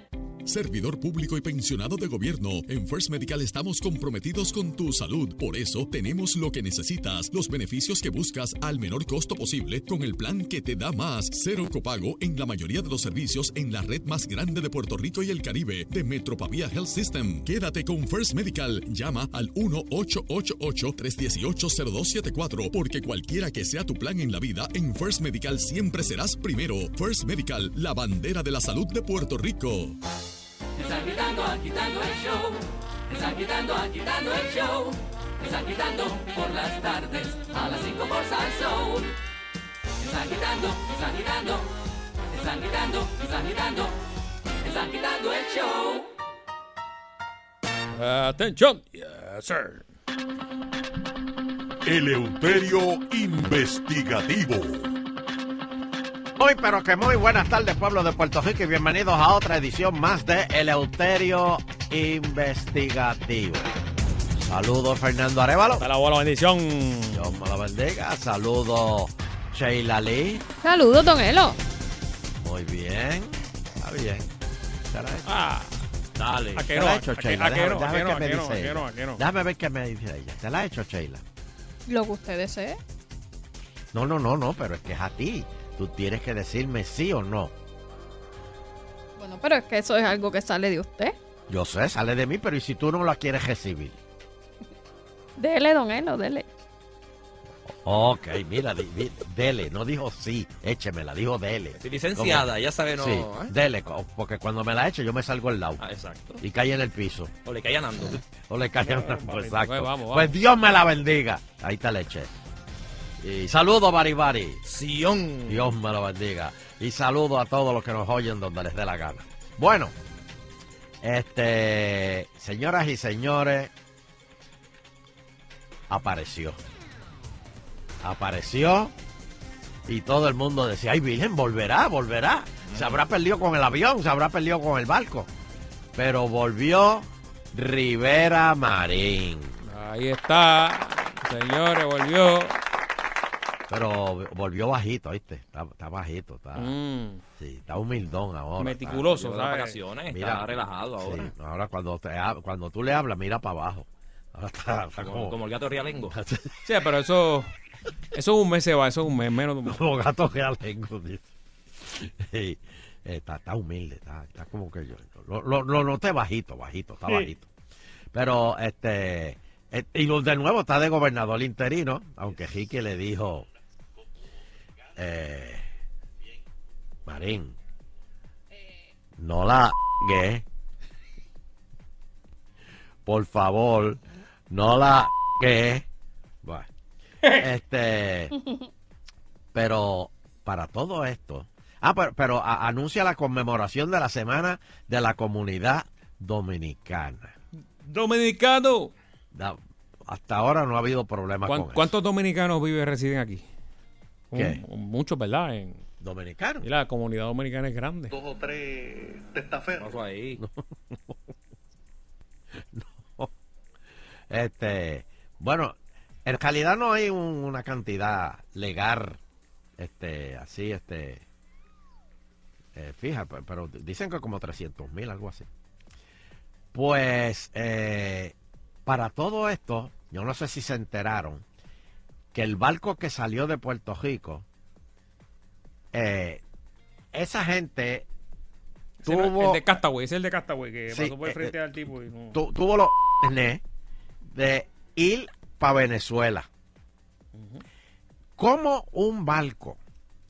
Servidor público y pensionado de gobierno, en First Medical estamos comprometidos con tu salud. Por eso tenemos lo que necesitas, los beneficios que buscas al menor costo posible con el plan que te da más. Cero copago en la mayoría de los servicios en la red más grande de Puerto Rico y el Caribe, de Metropavia Health System. Quédate con First Medical. Llama al 1-888-318-0274 porque cualquiera que sea tu plan en la vida, en First Medical siempre serás primero. First Medical, la bandera de la salud de Puerto Rico. Están quitando, agitando el show. Están quitando, agitando el show. Están quitando por las tardes a las 5 por Salsoul. Están quitando, están quitando. Están quitando, están quitando. Están quitando el show. Atención. Yes, sir. Eleuterio Investigativo. Muy, pero que muy buenas tardes, pueblo de Puerto Rico, y bienvenidos a otra edición más de Eleuterio Investigativo. Saludos, Fernando Arevalo. Hasta la buena bendición. Dios me la bendiga. Saludos, Sheila Lee. Saludos, Don Elo. Muy bien. Está bien. ¿Te? Ah. Dale. ¿A qué ¿Te no? la ha ¿A hecho, Sheila? Déjame ver qué me dice ella. ¿Te la ha hecho, Sheila? Lo que usted desee. No, no, no, no, pero es que es a ti. Tú tienes que decirme sí o no. Bueno, pero es que eso es algo que sale de usted. Yo sé, sale de mí, pero ¿y si tú no la quieres recibir? Dele, Don Elo, dele. Ok, mira, di- di- dele, no dijo sí, échemela, dijo dele. Sí, licenciada, Como- ya sabe, no, Sí, ¿eh? dele, porque cuando me la eche yo me salgo al lado. Ah, exacto. Y cae en el piso. O le cae ganando. O le cae papito, exacto. pues vamos, vamos. Pues Dios me la bendiga. Ahí está leche. Y saludo, Bari Bari. Sion. Dios me la bendiga. Y saludo a todos los que nos oyen donde les dé la gana. Bueno, este, señoras y señores, apareció. Apareció y todo el mundo decía, ay Virgen, volverá, volverá. Se habrá perdido con el avión, se habrá perdido con el barco. Pero volvió Rivera Marín. Ahí está. Señores, volvió. Pero volvió bajito, ¿viste? Está, está bajito, está, Mm. sí, está humildón ahora. Meticuloso, de ¿sabes? vacaciones, está relajado ahora. sí, ahora cuando, te cuando tú le hablas, mira para abajo. Ahora está, está Como, como, como el gato rialengo. Sí, pero eso. Eso es un mes se va, eso es un mes, menos de un mes. como gato realengo, dice. Sí, está, está humilde, está, está como que yo. Lo, lo, lo noté bajito, bajito, está Sí. bajito. Pero, este. eh, Y de nuevo está de gobernador interino, aunque Ricky le dijo. Eh, Marín, no la que Por favor, no la que Bueno, este. Pero para todo esto. Ah, pero, pero a- anuncia la conmemoración de la Semana de la Comunidad Dominicana. Dominicano. Da- hasta ahora no ha habido problema ¿Cuán- con eso. ¿Cuántos dominicanos viven, residen aquí? ¿Qué? Un- muchos, ¿verdad? En, ¿Dominicanos? y la comunidad dominicana es grande. Dos o tres testaferros. Ahí. Este, bueno, en realidad no hay un- una cantidad legal, este, así, este, Eh, fíjate, pero dicen que como 300 mil, algo así. Pues eh, para todo esto, yo no sé si se enteraron que el barco que salió de Puerto Rico, eh, esa gente tuvo, el de Castaway, es el de Castaway que Sí, pasó por el eh, frente eh, al tipo y no. tu- tuvo los de ir para Venezuela. Como un barco,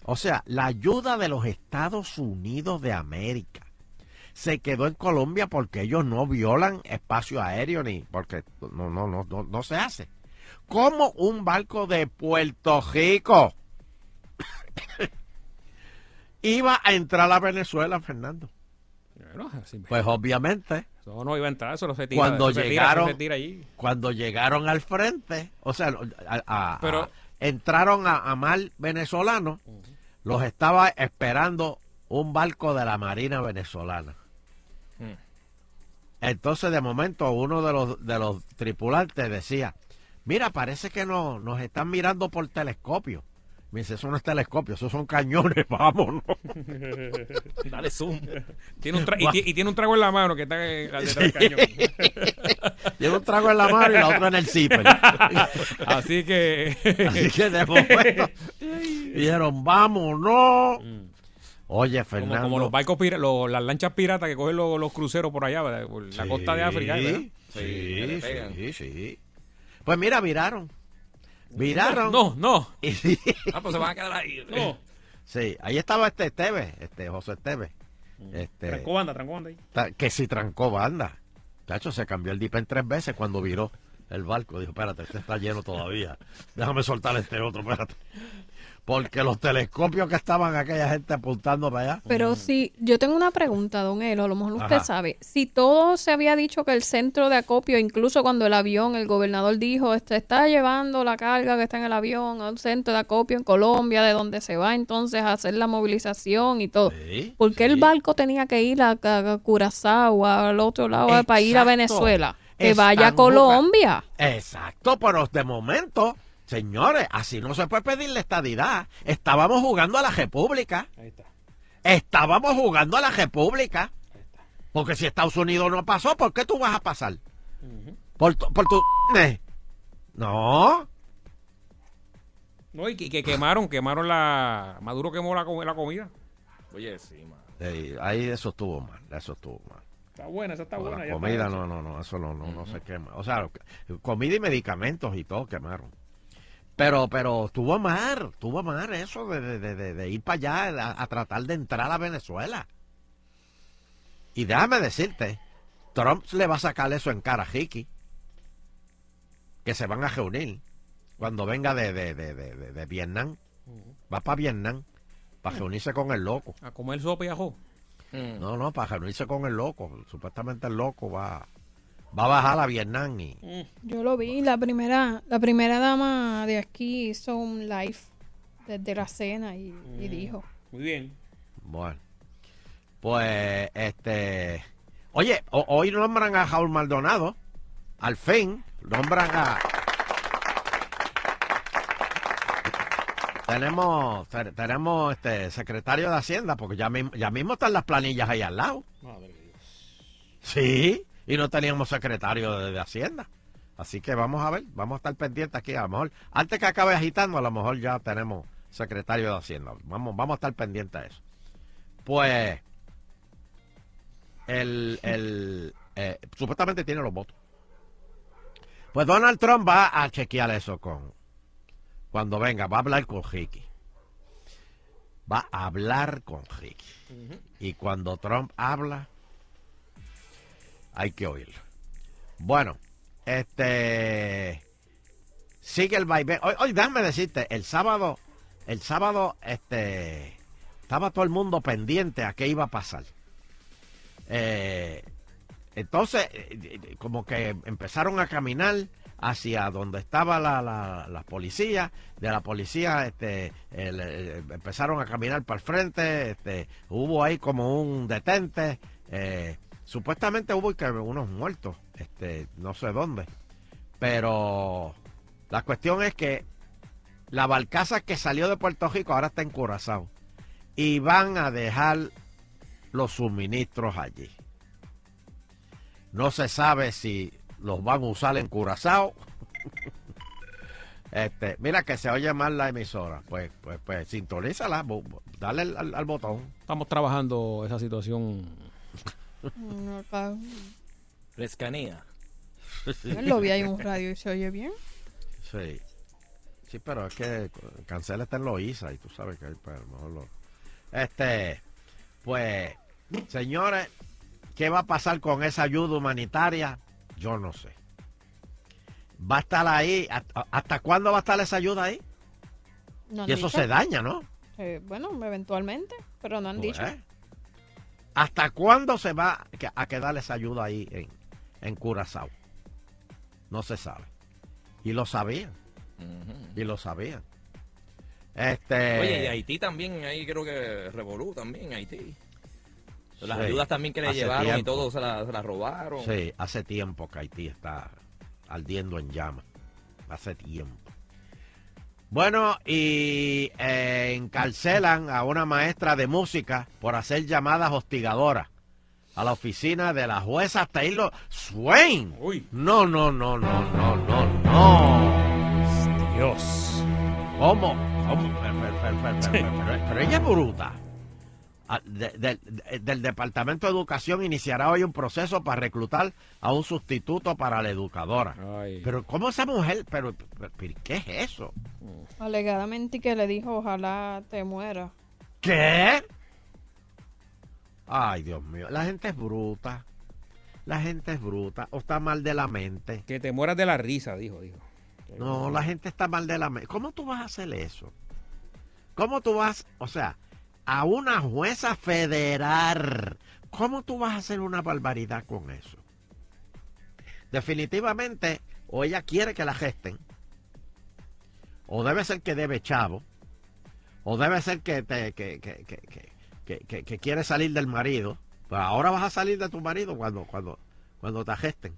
o sea, la ayuda de los Estados Unidos de América se quedó en Colombia porque ellos no violan espacio aéreo ni porque no no no no, no se hace. Como un barco de Puerto Rico iba a entrar a Venezuela, Fernando. Bueno, Pues obviamente Eso no iba a entrar, eso se tira. cuando eso se tira, llegaron se tira allí. cuando llegaron al frente o sea a- a- Pero- a- entraron a, mar venezolano los estaba esperando un barco de la marina venezolana Mm. entonces de momento uno de los de los tripulantes decía mira parece que no, nos están mirando por telescopio me dice eso no es telescopio esos son cañones vámonos Dale zoom. Tiene un y, y tiene un trago en la mano que está detrás del cañón. Lleva un trago en la mano y la otra en el zipper. Así que. Así que de momento dijeron, vámonos. Oye, Como, Fernando. como los barcos los- las lanchas piratas que cogen los, los cruceros por allá, ¿verdad? por la costa de África, ¿verdad? Sí, sí, sí. Pues mira, viraron. Viraron. No, no. Y sí. Ah, pues se van a quedar ahí. No. Sí, ahí estaba este Esteves, este José Esteves. Este, Trancó banda, trancó banda ahí. que si trancó banda. Tacho, se cambió el dipen tres veces cuando viró el barco. Dijo, espérate, este está lleno todavía. Déjame soltar este otro, espérate. Porque los telescopios que estaban aquella gente apuntando para allá. Pero si, yo tengo una pregunta, don Elo, a lo mejor usted Ajá. sabe. Si todo se había dicho que el centro de acopio, incluso cuando el avión, el gobernador dijo, este está llevando la carga que está en el avión a un centro de acopio en Colombia, de donde se va entonces a hacer la movilización y todo. Sí, ¿Por qué el barco tenía que ir a, a Curazao al otro lado para ir a Exacto. Venezuela? Que Están vaya a Colombia. Exacto, pero de momento, señores, así no se puede pedir la estadidad. Estábamos jugando a la República. Ahí está. Estábamos jugando a la República. Porque si Estados Unidos no pasó, ¿por qué tú vas a pasar? Por tu... Por tu no. No, y que, que quemaron, quemaron la. Maduro quemó la, la comida. Oye, sí, man. Sí, ahí eso estuvo mal, eso estuvo mal. Está buena, esa está buena. la ya está comida no, no, no, eso no, no, no se quema. O sea, comida y medicamentos y todo quemaron. Pero, pero estuvo mal, estuvo mal eso de, de- de- de- ir para allá a, a tratar de entrar a Venezuela. Y déjame decirte, Trump le va a sacar eso en cara a Ricky, que se van a reunir cuando venga de, de, de, de- de- de Vietnam. Va para Vietnam para reunirse con el loco. A comer sopa y ajo. No, no, para reunirse con el loco. Supuestamente el loco va, va a bajar a Vietnam y... Yo lo vi, la primera, la primera dama de aquí hizo un live desde la cena y, y dijo. Muy bien. Bueno, pues este... Oye, ho- hoy nombran a Raúl Maldonado. Al fin, nombran a... Tenemos, te- tenemos este secretario de Hacienda, porque ya, mismo- ya mismo están las planillas ahí al lado. Madre Dios. Sí, y no teníamos secretario de, de Hacienda. Así que vamos a ver, vamos a estar pendientes aquí. A lo mejor, antes que acabe agitando, a lo mejor ya tenemos secretario de Hacienda. Vamos, vamos a estar pendientes a eso. Pues, el, el, eh, supuestamente tiene los votos. Pues Donald Trump va a chequear eso con, cuando venga, va a hablar con Ricky. Va a hablar con Ricky. Y cuando Trump habla, hay que oírlo. Bueno, este sigue el vaivén. Hoy, hoy déjame decirte, el sábado, el sábado, este estaba todo el mundo pendiente a qué iba a pasar. Eh, entonces, eh, como que empezaron a caminar hacia donde estaba la, la, la policía, de la policía este, empezaron a caminar para el frente, este, hubo ahí como un detente, eh, supuestamente hubo que unos muertos, este, no sé dónde, pero la cuestión es que la barcaza que salió de Puerto Rico ahora está en Curazao y van a dejar los suministros allí. No se sabe si los van a usar en Curazao. este, mira que se oye mal la emisora. Pues, pues, pues sintonízala, dale al, al- al botón. Estamos trabajando esa situación. En lo vi hay un radio y se oye bien. Sí. Sí, pero es que Cancela está en Loíza y tú sabes que hay pues, a lo mejor lo- Este, pues, señores, ¿qué va a pasar con esa ayuda humanitaria? Yo no sé. ¿Va a estar ahí? ¿Hasta, hasta cuándo va a estar esa ayuda ahí? No y eso dicho. se daña, ¿no? Eh, bueno, eventualmente, pero no han Pues, dicho. ¿eh? ¿Hasta cuándo se va a que- a quedar esa ayuda ahí en, en Curazao? No se sabe. Y lo sabían. Y lo sabían. Este. Oye, y Haití también, ahí creo que revolú también, Haití. Las Sí, ayudas también que le llevaron y todo se las se las robaron. Sí, hace tiempo que Haití está ardiendo en llamas. Hace tiempo. Bueno, y eh, encarcelan a una maestra de música por hacer llamadas hostigadoras a la oficina de la jueza Taylor Swain. No, no, no, no, no, no, no. Dios. ¿Cómo? ¿Cómo? Pero- pero- pero- pero ella es bruta. Ah, de- de- de- del Departamento de Educación iniciará hoy un proceso para reclutar a un sustituto para la educadora. Pero ¿cómo esa mujer? Pero, pero- pero ¿qué es eso? Alegadamente que le dijo, ojalá te muera. ¿Qué? Ay, Dios mío, la gente es bruta. La gente es bruta o está mal de la mente. Que te mueras de la risa, dijo, dijo. No, la gente está mal de la mente. ¿Cómo tú vas a hacer eso? ¿Cómo tú vas, o sea, a una jueza federal? ¿Cómo tú vas a hacer una barbaridad con eso? Definitivamente, o ella quiere que la gesten, o debe ser que debe chavo, o debe ser que, te, que, que, que, que- que- que- que quiere salir del marido. Pues ahora vas a salir de tu marido cuando, cuando, cuando te gesten.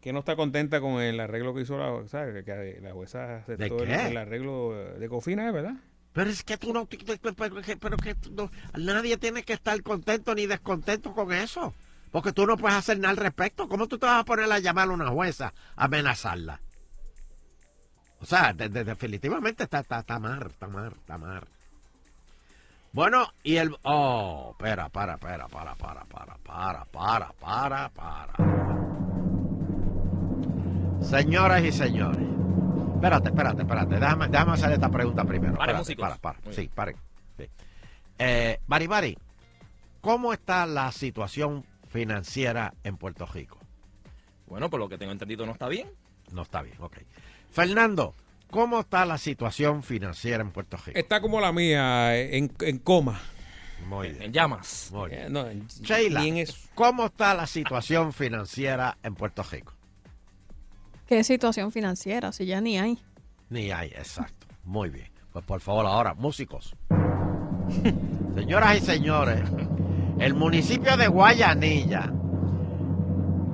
Que no está contenta con el arreglo que hizo la, ¿sabes? Que la jueza aceptó ¿De el, qué? el arreglo de cocina, ¿eh? ¿verdad? Pero es que tú no, pero que, no- nadie tiene que estar contento ni descontento con eso. Porque tú no puedes hacer nada al respecto. ¿Cómo tú te vas a poner a llamar a una jueza a amenazarla? O sea, de- de- definitivamente está, está, está mal, está mal, está mal. Bueno, y el... Oh, espera, para, espera, para, para, para, para, para, para, para. Señoras y señores. Espérate, espérate, espérate. Déjame, déjame hacer esta pregunta primero. Espérate, músicos. para, para. Muy Sí, paren. Sí. Eh, Bari Bari, ¿cómo está la situación financiera en Puerto Rico? Bueno, por lo que tengo entendido no está bien. No está bien, ok. Fernando, ¿cómo está la situación financiera en Puerto Rico? Está como la mía, en, en coma. Muy bien. En llamas. Muy bien. Eh, no, en- Sheila, en. ¿cómo está la situación financiera en Puerto Rico? ¿Qué situación financiera? Si ya ni hay. Ni hay, exacto. Muy bien. Pues por favor, ahora, músicos. Señoras y señores, el municipio de Guayanilla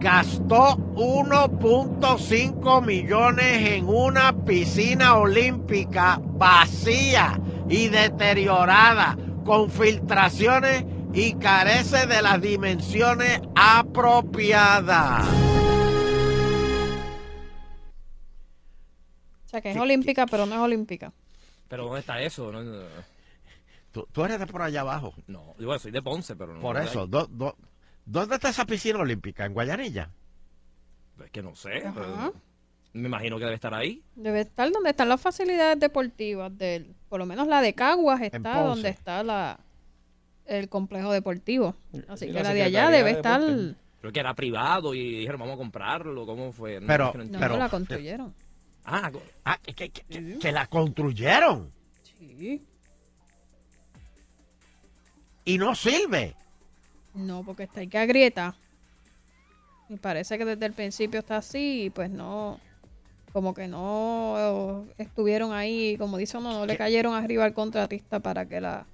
gastó 1.5 millones en una piscina olímpica vacía y deteriorada, con filtraciones y carece de las dimensiones apropiadas. Sea, que es olímpica, pero no es olímpica. Pero ¿dónde está eso? No, no, Tú, tú eres de por allá abajo. no. Yo soy de Ponce, pero no. Por eso, do- do- ¿dónde está esa piscina olímpica? ¿En Guayanilla? Es que no sé. Pero me imagino que debe estar ahí. Debe estar donde están las facilidades deportivas de él. Por lo menos la de Caguas está donde está la el complejo deportivo. Así Y que la la de allá debe de estar... Creo que era privado y dijeron, vamos a comprarlo. ¿Cómo fue? No, Pero- que no la construyeron. Ah, Ah, que, que- que- que la construyeron Sí. y no sirve. No, porque está ahí que agrieta. Y parece que desde el principio está así y pues no... Como que no estuvieron ahí, como dice uno, no le cayeron arriba al contratista para que la...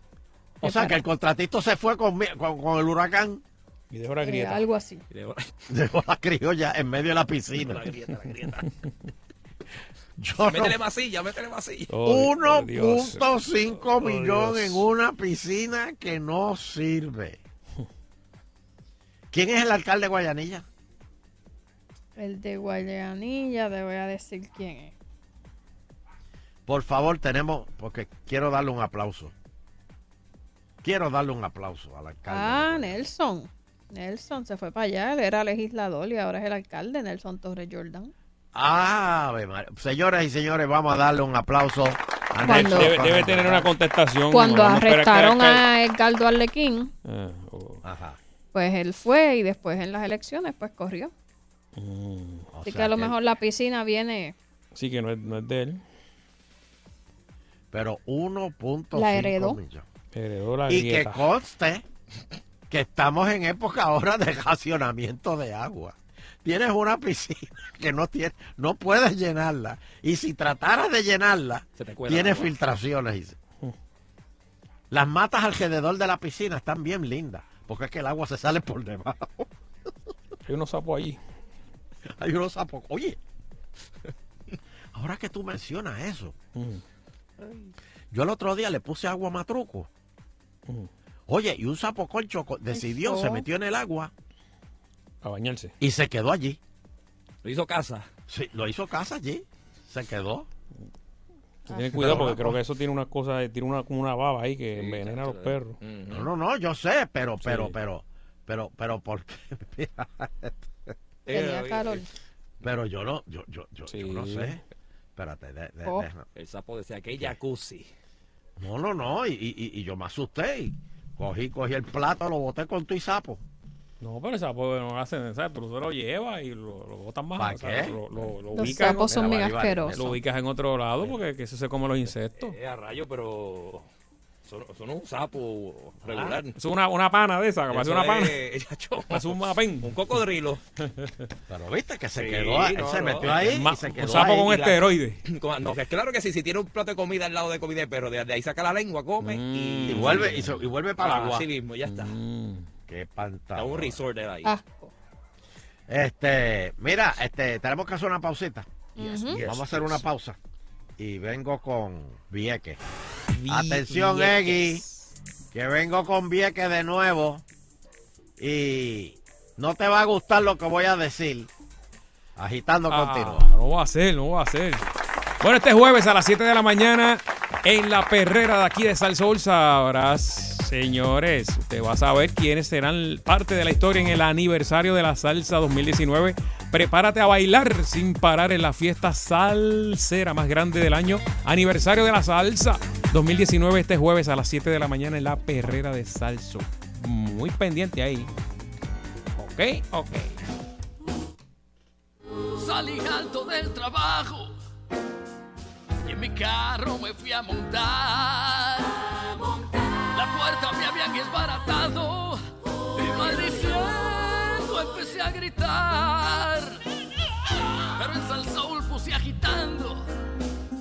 O sea, que el contratista se fue con, con el huracán. Y dejó la eh, grieta. algo así. Dejó la criolla en medio de la piscina. La grieta, la grieta. Yo no- métele masilla, métele masilla. Oh, Dios. 1.5 Oh, millones Dios. en una piscina que no sirve. ¿Quién es el alcalde de Guayanilla? El de Guayanilla, te voy a decir quién es. Por favor, tenemos, porque quiero darle un aplauso. Quiero darle un aplauso al alcalde. Ah, Nelson. Nelson se fue para allá, él era legislador y ahora es el alcalde, Nelson Torres Jordan. Ah, Ave María. señoras y señores, vamos a darle un aplauso a Nelson. Debe, debe tener una contestación. Cuando que arrestaron a Edgardo Arlequín, Ah, oh. Ajá. pues él fue y después en las elecciones pues corrió. Mm. Así que a lo que- mejor la piscina viene, Sí, que no es, no es de él. Pero 1.5 La heredó. millones. Heredó la Y que grieta. conste que estamos en época ahora de racionamiento de agua. Tienes una piscina que no tiene, no puedes llenarla. Y si trataras de llenarla, Se te cuela tiene agua. filtraciones. dice. Las matas alrededor de la piscina están bien lindas, porque es que el agua se sale por debajo. Hay unos sapos allí. Hay unos sapos. Oye, ahora que tú mencionas eso, Mm. yo el otro día le puse agua a matruco. Mm. Oye, y un sapo concho co- decidió, se metió en el agua A bañarse. y se quedó allí. Lo hizo casa. Sí, lo hizo casa allí. Se quedó. Se tiene cuidado porque creo que eso tiene una cosa, tiene una, como una baba ahí que envenena a los perros. No, no, no, yo sé, pero, pero, Sí. pero, pero, pero, ¿por tenía calor. pero yo no, yo, yo, yo, yo no Sí. sé. Espérate, de- de- Oh. El sapo decía que jacuzzi. No, no, no, y, y, y- y yo me asusté y cogí, cogí el plato, lo boté con tu y sapo. No, pero el sapo no hacen, ¿sabes? Tú se lo llevas y lo, lo botas más. ¿Para qué? Lo, lo, lo Los ubicas sapos son bien asquerosos. Lo ubicas en otro lado porque que eso se come los insectos. Eh, a rayo, pero. Eso, no- eso no es un sapo regular. Es una, una pana de esa, que parece una pana. es, un mapén. un cocodrilo. Pero viste que se Sí, quedó, no, se no. metió ahí Ma- y se un quedó sapo ahí. con esteroides. No, que claro que sí, si tiene un plato de comida al lado de comida de perro, de, de ahí saca la lengua, come y, Y vuelve, y, vuelve para el agua. Así mismo, ya está. Mm. Qué Está pantalón. un resort de ahí. Asco. Este, mira, este, tenemos que hacer una pausita. Yes, Ujú. yes, Vamos a hacer yes. una pausa. Y vengo con Vieques. Atención, Eggy. Que vengo con Vieques de nuevo. Y no te va a gustar lo que voy a decir. Agitando Ah, continúa. no va a ser, no va a ser. Bueno, este jueves a las 7 de la mañana en la perrera de aquí de Salsoul sabrás, señores, usted va a saber quiénes serán parte de la historia en el aniversario de la salsa 2019. Prepárate a bailar sin parar en la fiesta salsera más grande del año. Aniversario de la salsa 2019 este jueves a las 7 de la mañana en la perrera de Salso. Muy pendiente ahí. Ok, ok. Salí alto del trabajo y en mi carro me fui a montar. Me habían desbaratado y maldiciendo empecé a gritar. Pero en Salsoul puse agitando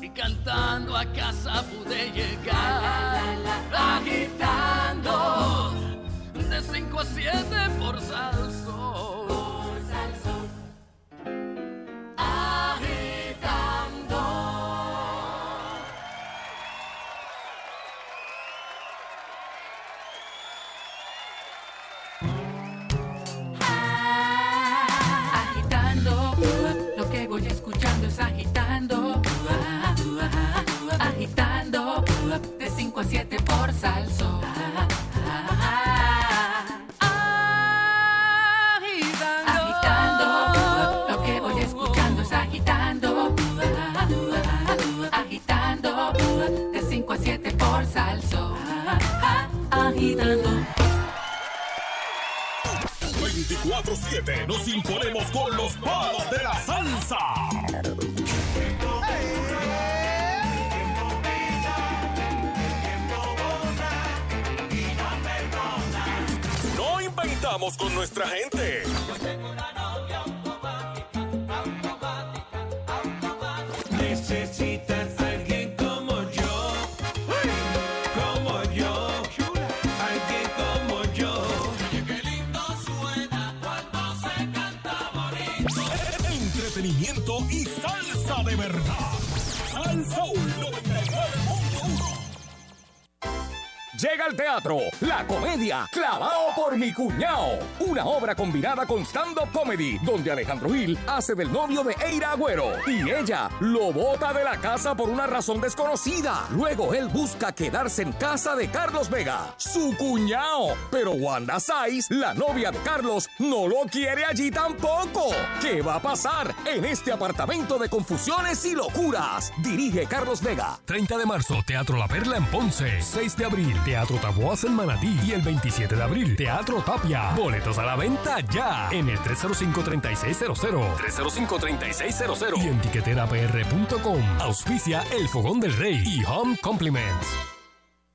y cantando a casa pude llegar. Agitando de 5 a 7 por Salsoul. De 5 a 7 por salso. Agitando, lo que voy escuchando es agitando. Agitando, de 5 a 7 por salso. Agitando. 24-7 nos imponemos con los palos de la salsa. Inventamos con nuestra gente. Llega al teatro La Comedia Clavao por mi cuñao. Una obra combinada con stand-up comedy, donde Alejandro Gil hace del novio de Eira Agüero y ella lo bota de la casa por una razón desconocida. Luego él busca quedarse en casa de Carlos Vega, su cuñao. Pero Wanda Saiz, la novia de Carlos, no lo quiere allí tampoco. ¿Qué va a pasar en este apartamento de confusiones y locuras? Dirige Carlos Vega. 30 de marzo, Teatro La Perla en Ponce. 6 de abril, Teatro Taboas en Manatí. Y el 27 de abril, Teatro Tapia. Boletos a la venta ya en el 305-3600. 305-3600. Y en tiqueterapr.com. Auspicia El Fogón del Rey y Home Compliments.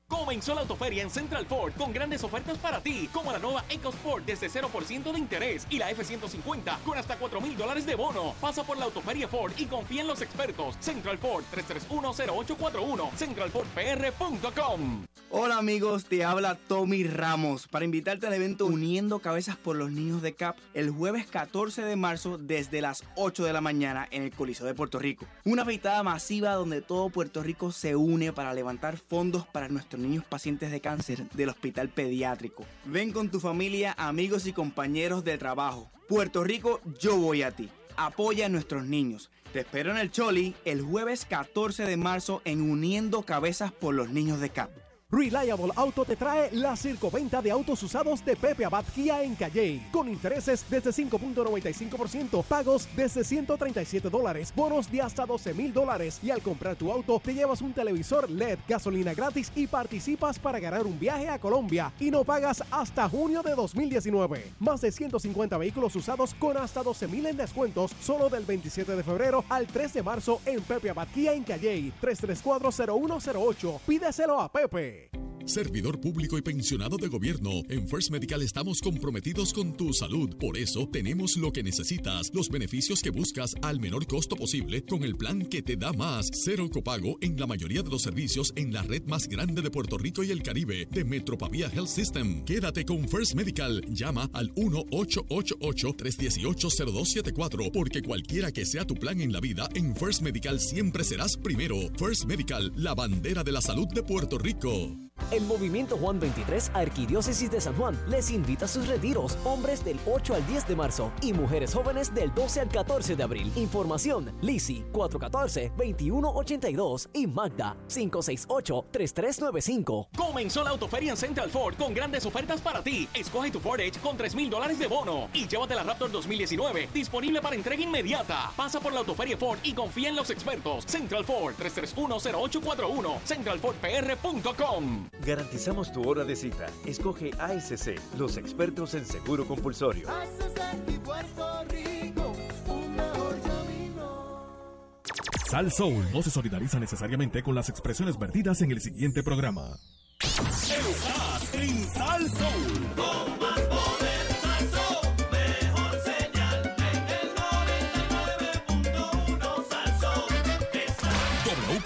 Comenzó la autoferia en Central Ford con grandes ofertas para ti, como la nueva EcoSport desde 0% de interés y la F-150 con hasta 4 mil dólares de bono. Pasa por la autoferia Ford y confía en los expertos. Central Ford 3310841, centralfordpr.com. Hola amigos, te habla Tommy Ramos para invitarte al evento Uniendo Cabezas por los Niños de CAP el jueves 14 de marzo desde las 8 de la mañana en el Coliseo de Puerto Rico. Una afeitada masiva donde todo Puerto Rico se une para levantar fondos para niños pacientes de cáncer del Hospital Pediátrico. Ven con tu familia, amigos y compañeros de trabajo. Puerto Rico, yo voy a ti. Apoya a nuestros niños. Te espero en el Choli el jueves 14 de marzo en Uniendo Cabezas por los Niños de CAP. Reliable Auto te trae la circoventa de autos usados de Pepe Abad Kia en Calle. Con intereses desde 5.95%, pagos desde 137 dólares, bonos de hasta 12 mil dólares. Y al comprar tu auto, te llevas un televisor LED, gasolina gratis y participas para ganar un viaje a Colombia. Y no pagas hasta junio de 2019. Más de 150 vehículos usados con hasta 12 mil en descuentos solo del 27 de febrero al 3 de marzo en Pepe Abad Kia en Calle. 3340108. Pídeselo a Pepe. Servidor público y pensionado de gobierno, en First Medical estamos comprometidos con tu salud. Por eso tenemos lo que necesitas, los beneficios que buscas al menor costo posible con el plan que te da más. Cero copago en la mayoría de los servicios en la red más grande de Puerto Rico y el Caribe de Metropavia Health System. Quédate con First Medical. Llama al 1-888-318-0274 porque cualquiera que sea tu plan en la vida, en First Medical siempre serás primero. First Medical, la bandera de la salud de Puerto Rico. El Movimiento Juan 23 Arquidiócesis de San Juan les invita a sus retiros, hombres del 8 al 10 de marzo y mujeres jóvenes del 12 al 14 de abril. Información, Lisi 414-2182 y Magda 568-3395. Comenzó la autoferia en Central Ford con grandes ofertas para ti. Escoge tu Ford Edge con 3 mil dólares de bono y llévate la Raptor 2019 disponible para entrega inmediata. Pasa por la autoferia Ford y confía en los expertos. Central Ford 3310841, centralfordpr.com. Garantizamos tu hora de cita. Escoge ASC, los expertos en seguro compulsorio. Sal Soul no se solidariza necesariamente con las expresiones vertidas en el siguiente programa. Estás en Sal Soul.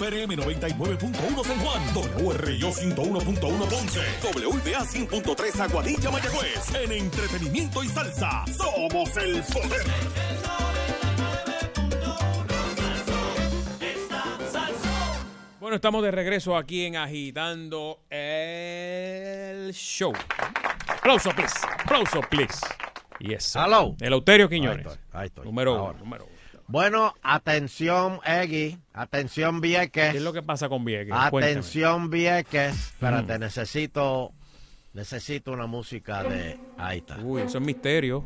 WPRM 99.1 San Juan, WRIO 101.1 Ponce, WBA 100.3 Aguadilla Mayagüez. En entretenimiento y salsa, somos el poder. Bueno, estamos de regreso aquí en Agitando el Show. Aplauso, please. Aplauso, please. Yes. Hello. Eleuterio Quiñones. Ahí estoy, ahí estoy. Número Ahora. uno. Número uno. Bueno, atención, Eggy. Atención, Vieques. ¿Qué es lo que pasa con Vieques? Cuéntame. Atención, Vieques. Espérate, Mm. necesito. Necesito una música de. Ahí está. Uy, eso es misterio.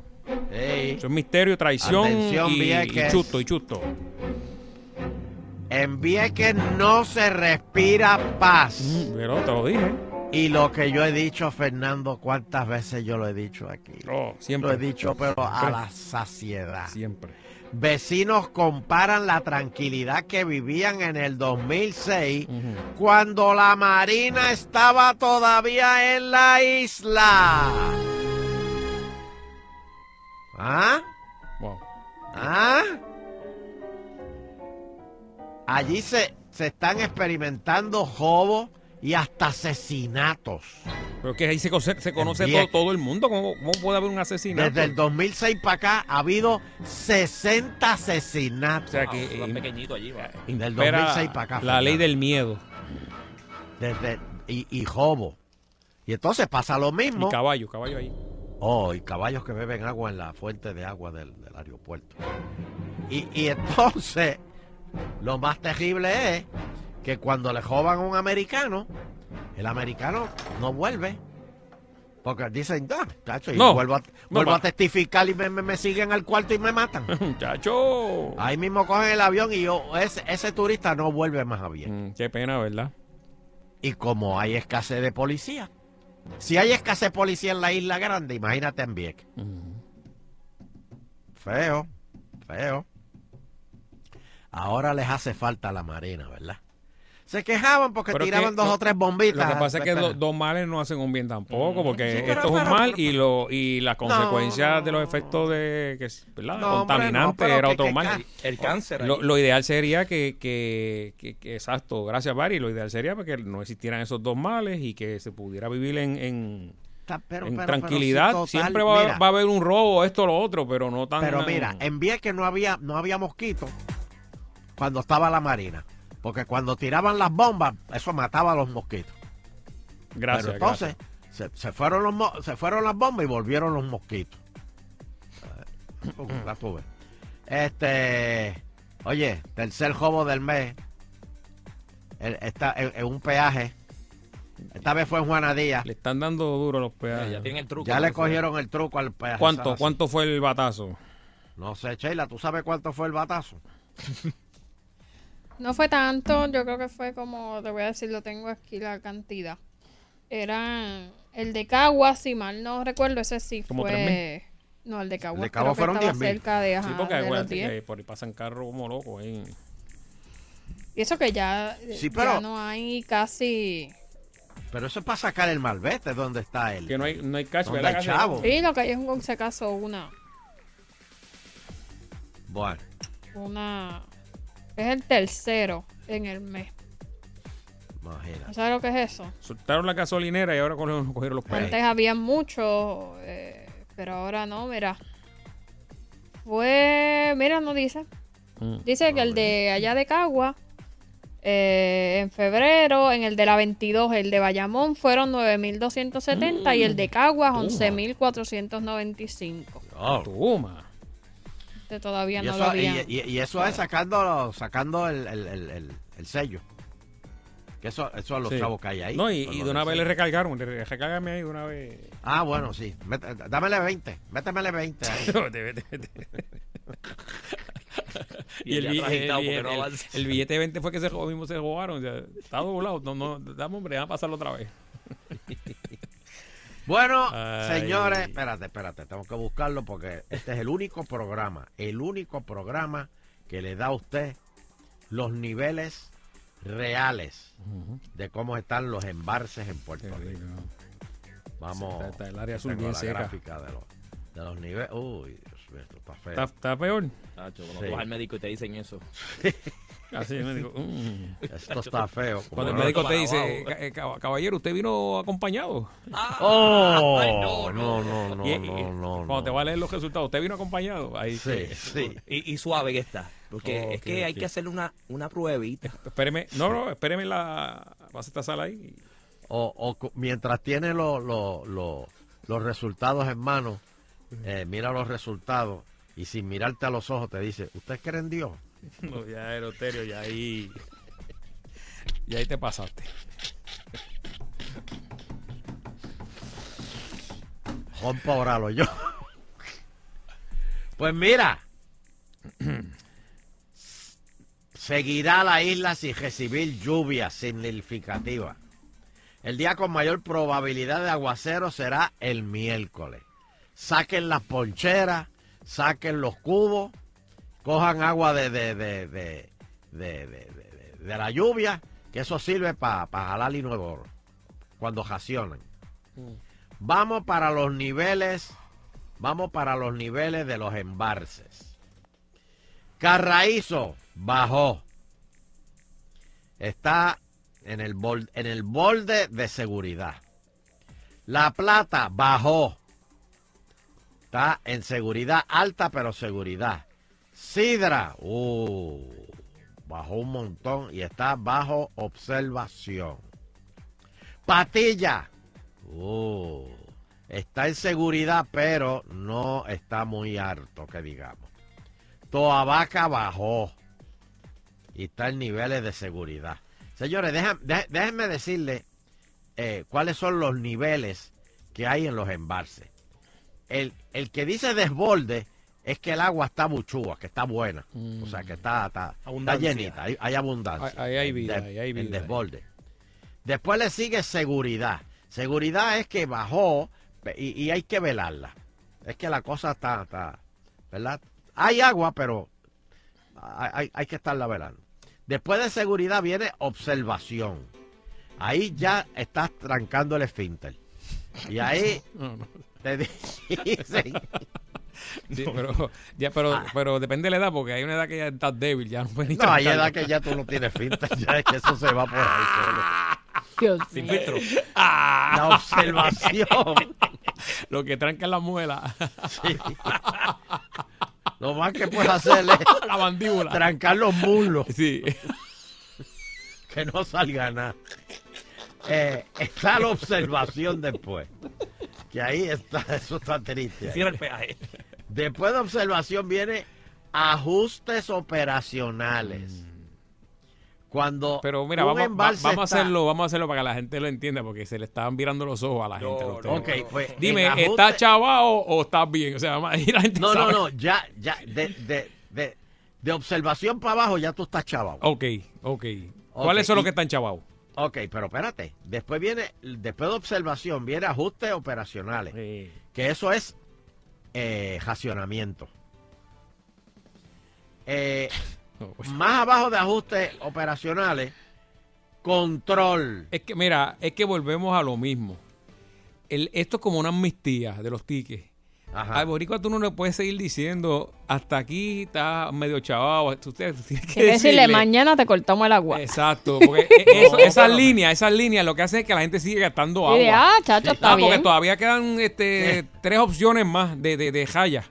Eso es misterio, traición Atención, y, y Vieques. chusto, y chusto. En Vieques no se respira paz. Mm, Pero te lo dije. Y lo que yo he dicho, Fernando, ¿cuántas veces yo lo he dicho aquí? Oh, siempre. Lo he dicho, pero a la saciedad. Siempre. Vecinos comparan la tranquilidad que vivían en el 2006 cuando la Marina estaba todavía en la isla. ¿Ah? Wow. ¿Ah? Allí se, se están experimentando robos y hasta asesinatos. Pero que ahí se, conoce- se conoce todo, el mundo. ¿Cómo, cómo puede haber un asesinato? Desde el 2006 para acá ha habido 60 asesinatos. O sea que Más eh, pequeñito allí, va. Del impera 2006 para acá. La ley del miedo. Desde, y, y robo. Y entonces pasa lo mismo. Y caballo, caballo ahí. Oh, y caballos que beben agua en la fuente de agua del, del aeropuerto. Y, y entonces, lo más terrible es que cuando le joban a un americano, el americano no vuelve. Porque dicen, ah, chacho, y No, vuelvo, a, vuelvo testificar y me, me- me siguen al cuarto y me matan. Muchacho. Ahí mismo cogen el avión y yo, ese, ese turista no vuelve más a bien. Mm, qué pena, ¿verdad? Y como hay escasez de policía, si hay escasez de policía en la isla grande, imagínate en Vieques. Feo, feo. Ahora les hace falta la marina, ¿verdad? Se quejaban porque Pero tiraban que dos o tres bombitas. Lo que pasa es que do- dos males no hacen un bien tampoco, porque Sí, pero- esto es un pero- mal y lo y las No, consecuencias de los efectos de que es, ¿verdad? No, hombre, contaminante era que- otro que mal. El cáncer. Lo, ideal sería que, que, que- que- exacto, gracias Barry, lo ideal sería que no existieran esos dos males y que se pudiera vivir en, en, Está- pero- en pero- tranquilidad. pero sí, total, Siempre va, mira. va a haber un robo, esto o lo otro, pero no tan... Pero mira, en Vieques no había, no había mosquitos cuando estaba la marina. Porque cuando tiraban las bombas, eso mataba a los mosquitos. Gracias, Pero entonces, se, se fueron los mo- se fueron las bombas y volvieron los mosquitos. Eh, la tuve. Este, oye, tercer jobo del mes. El- está en, en un peaje. Esta vez fue en Juana Díaz. Le están dando duro los peajes. Ya tienen el truco. Ya le ¿no? cogieron el truco al peaje. ¿Cuánto. ¿Cuánto fue el batazo? No sé, Sheila, ¿tú sabes cuánto fue el batazo? No fue tanto, yo creo que fue como, te voy a decir, lo tengo aquí la cantidad. Era el de Cagua, si mal no recuerdo, ese sí Como fue... No, el de Cagua de Cagua creo que fueron estaba 10.000. cerca de, Sí, porque de los acuérdate 10. que por ahí pasan carros como locos ahí. Y eso que ya, Sí, ya pero- no hay casi... Pero eso es para sacar el malvete, ¿dónde está él? Que no hay, no hay cash, ¿Dónde ¿verdad? hay chavo? Sí, lo que hay es un, si acaso una... Bueno, una es el tercero en el mes. imagínate. ¿Sabes lo que es eso? Soltaron la gasolinera y ahora cogieron, cogieron los peajes. Antes había mucho, eh, pero ahora no, mira. Fue, mira, no dice. Mm. Dice que el de allá de Cagua, eh, en febrero, en el de la 22, el de Bayamón fueron 9.270 y el de Cagua Toma. 11.495. Toma. Este todavía Y no eso, lo habían. y- y- y eso es sacando, sacando el, el- el- el- el sello. Que eso, eso es los Sí. chavos que hay ahí. No, y, de una vez le recargaron. le- Recárgame ahí de una vez. Ah, bueno, sí. Mete- dámele 20. Métemele 20 ahí. Vete, vete, vete. Y y el, ya bi- atrás agitado el- no billete de 20 fue que se mismo se o sea, está doblado. No, no, dame, hombre, déjame pasarlo otra vez. Bueno, Ay. señores, espérate, espérate, tengo que buscarlo porque este es el único programa, el único programa que le da a usted los niveles reales de cómo están los embalses en Puerto Rico. Vamos, Está- está el área azul bien la seca. gráfica de los, de los niveles. Uy, Dios mío, esto está feo. ¿Está, está peor? Tacho, cuando Sí. tú vas al médico y te dicen eso. Así me digo. mm. Esto está feo. Cuando el médico te dice, abajo. "Ca- eh, cab- caballero, usted vino acompañado. Oh, Ay, no, no, no, no, Y- y- no, no, Cuando no. te va a leer los resultados, usted vino acompañado. Ahí Sí, sí. Y, y suave que está. Porque es que hay que hacerle una, una pruebita. Espéreme, no, no, espéreme la. Vas a esta sala ahí. o, mientras tiene lo- lo- lo- los resultados en mano, eh, mira los resultados y sin mirarte a los ojos te dice, ¿usted cree en Dios? No, ya, Eroterio, ya ahí. Y ahí te pasaste. Juan Pauralo, yo. Pues mira, seguirá la isla sin recibir lluvia significativa. El día con mayor probabilidad de aguacero será el miércoles. Saquen las poncheras, saquen los cubos, cojan agua de, de, de, de, de- de- de- de la lluvia, que eso sirve para jalar y nuevo cuando racionan. Vamos para los niveles, vamos para los niveles de los embalses. Carraízo bajó. Está en el, bol- en el borde de seguridad. La Plata bajó. Está en seguridad alta, pero seguridad. Sidra, uh, bajó un montón y está bajo observación. Patilla, Oh, está en seguridad, pero no está muy harto, que digamos. Toabaca bajó y está en niveles de seguridad. Señores, déjenme decirles eh, cuáles son los niveles que hay en los embalses. El que dice desborde es que el agua está buchúa, que está buena. O sea, que está, está, está llenita, hay, hay abundancia. Ahí- hay en vida, de- ahí hay en vida. desborde. Después le sigue seguridad. Seguridad es que bajó y, y hay que velarla. Es que la cosa está, está, ¿verdad? Hay agua, pero hay, hay- hay que estarla velando. Después de seguridad viene observación. Ahí ya estás trancando el esfínter. Y ahí No, no. te dicen... Sí, pero, ya, pero, pero depende de la edad, porque hay una edad que ya estás débil, ya no puedes ni No, hay edad que ya tú no tienes finta, ya es que eso se va por ahí solo. Sin filtro. La observación. Lo que tranca la muela. Sí. Lo más que puedes hacer es La mandíbula. trancar los muslos. Sí. Que no salga nada. Eh, está la observación después. Que ahí está, eso está triste. Cierra el peaje. Después de observación viene ajustes operacionales. Cuando Pero mira, un vamos, va- vamos a hacerlo, vamos a hacerlo para que la gente lo entienda, porque se le estaban virando los ojos a la gente. no, temas. ok, pues, Dime, ajuste- ¿estás chavado o estás bien? O sea, vamos a ir a la gente No, no, sabe. no, ya, ya, de, de, de, de observación para abajo ya tú estás chavado. Ok, ok. ¿Cuáles son los que están chavados? Ok, pero espérate. Después viene, después de observación, viene ajustes operacionales. Que eso es eh, racionamiento. Eh, más abajo de ajustes operacionales, control. Es que, mira, es que volvemos a lo mismo. El, esto es como una amnistía de los tickets. Ajá. Al boricua tú no le puedes seguir diciendo, hasta aquí está medio chavado. Tú, tienes que decirle, decirle- mañana te cortamos el agua. Exacto, porque e- eso- esas líneas, esas líneas lo que hacen es que la gente sigue gastando agua. Y de, ah, chacho, está Ah, porque bien. todavía quedan este, tres opciones más de, de, de jaya.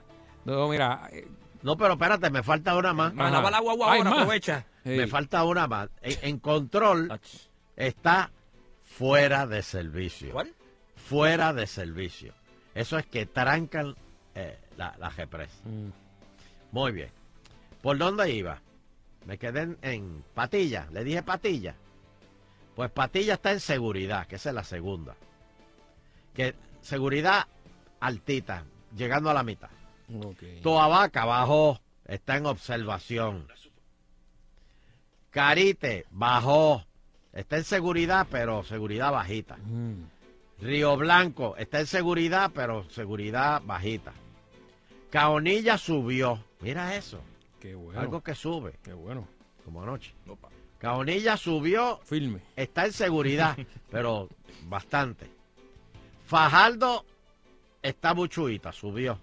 No, mira. eh, No, pero espérate, me falta una más. Ahora, más. aprovecha. Me falta una más. En, en control está fuera de servicio. ¿Cuál? Fuera de servicio. Eso es que trancan eh, la, la. Mm. Muy bien. ¿Por dónde iba? Me quedé en, en Patilla. Le dije Patilla. Pues Patilla está en seguridad, que esa es la segunda. Que seguridad altita, llegando a la mitad. Toabaca bajó, está en observación. Carite bajó, está en seguridad, pero seguridad bajita. Mm. Río Blanco está en seguridad, pero seguridad bajita. Caonilla subió. Mira eso. Qué bueno. Algo que sube. Qué bueno. Como anoche. Caonilla subió. Firme. Está en seguridad, pero bastante. Fajardo está buchuita, subió.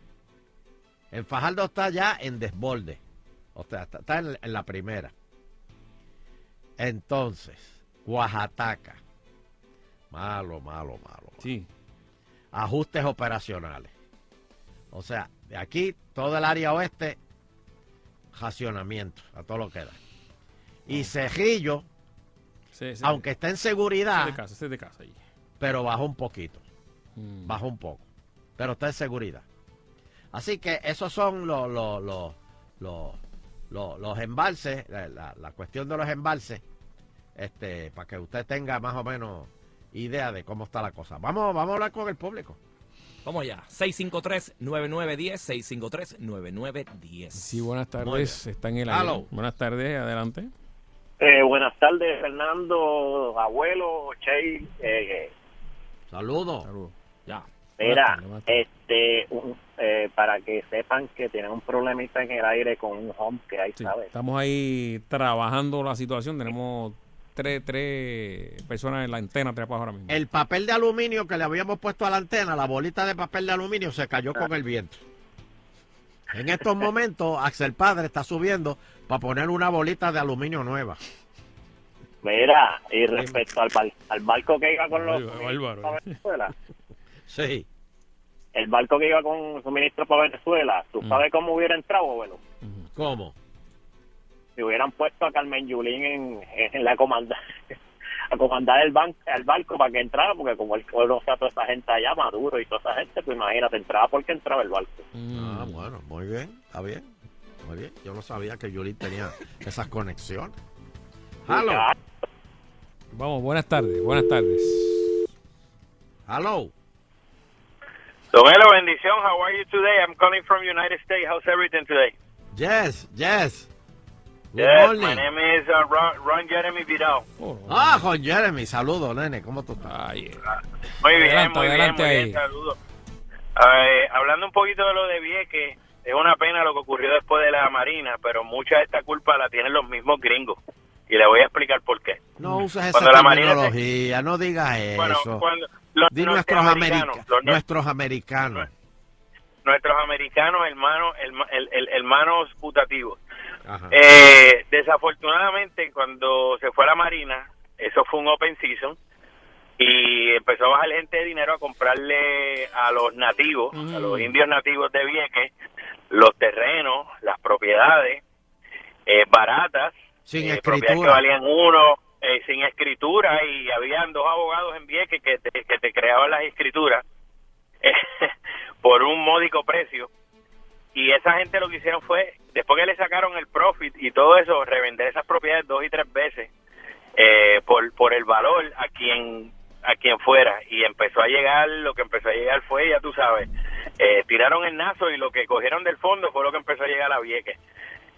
En Fajardo está ya en desborde. O sea, está, está en, en la primera. Entonces, Oaxaca. Malo, malo, malo. Sí. Ajustes operacionales. O sea, de aquí, todo el área oeste, racionamiento, a todo lo que da. Y Cejillo, Sí, sí. aunque está en seguridad, Ese de casa, ese de casa. ahí. pero bajó un poquito. Mm. Bajó un poco. Pero está en seguridad. Así que esos son los, los, los, los, los- los embalses, la, la- la cuestión de los embalses, este, para que usted tenga más o menos idea de cómo está la cosa. Vamos, vamos a hablar con el público. Vamos allá. 653-9910. 653-9910. Sí, buenas tardes. Está en el Hello. aire. Buenas tardes, adelante. Eh, buenas tardes, Fernando, abuelo, Che. Eh, Saludos. Ya. mira, tardes, buenas tardes. este, un- eh, para que sepan que tienen un problemita en el aire con un home que hay, Sí, ¿sabes? estamos ahí trabajando la situación. Tenemos tres, tres personas en la antena trepadas ahora mismo. El papel de aluminio que le habíamos puesto a la antena, la bolita de papel de aluminio, se cayó con el viento. En estos momentos, Axel Padre está subiendo para poner una bolita de aluminio nueva. Mira, y respecto al, bar- al barco que iba con los suministros bárbaro. para Venezuela, Sí. el barco que iba con suministros para Venezuela, ¿tú Mm. sabes cómo hubiera entrado, abuelo? ¿Cómo? Si hubieran puesto a Carmen Yulín en, en la comanda a comandar el, ban el barco para que entrara, porque como él conoce a toda esa gente allá, Maduro y toda esa gente, pues imagínate, entraba porque entraba el barco. Ah, bueno, muy bien, está bien. Muy bien. Yo no sabía que Yulín tenía esas conexiones. Hello. Vamos, buenas tardes, buenas tardes. Hello. Don Elo, bendición. How are you today? I'm calling from United States. How's everything today? Yes, yes. Good yes, morning. my name is uh, Ron, Ron Jeremy Vidal. Ah, con Jeremy, saludos, nene. ¿Cómo tú estás? Muy bien, Adelante, muy bien, adelante muy ahí. bien. Saludos. Eh, hablando un poquito de lo de Vieques, es una pena lo que ocurrió después de la Marina, pero mucha de esta culpa la tienen los mismos gringos. Y le voy a explicar por qué. No uses esa Cuando se- no digas Bueno, eso. cuando los Di nuestros, norteamericanos, america- los nor- nuestros americanos. nuestros americanos hermanos herma- el- el- hermanos putativos. Eh, desafortunadamente, cuando se fue a la Marina, eso fue un open season y empezó a bajar gente de dinero a comprarle a los nativos, a los indios nativos de Vieques, los terrenos, las propiedades eh, baratas, Sin eh, propiedades que valían uno, eh, sin escritura y habían dos abogados en Vieques que te, que te creaban las escrituras por un módico precio. Y esa gente lo que hicieron fue después que le sacaron el profit y todo eso revender esas propiedades dos y tres veces eh, por por el valor a quien a quien fuera y empezó a llegar lo que empezó a llegar fue ya tú sabes eh, tiraron el nazo y lo que cogieron del fondo fue lo que empezó a llegar a Vieques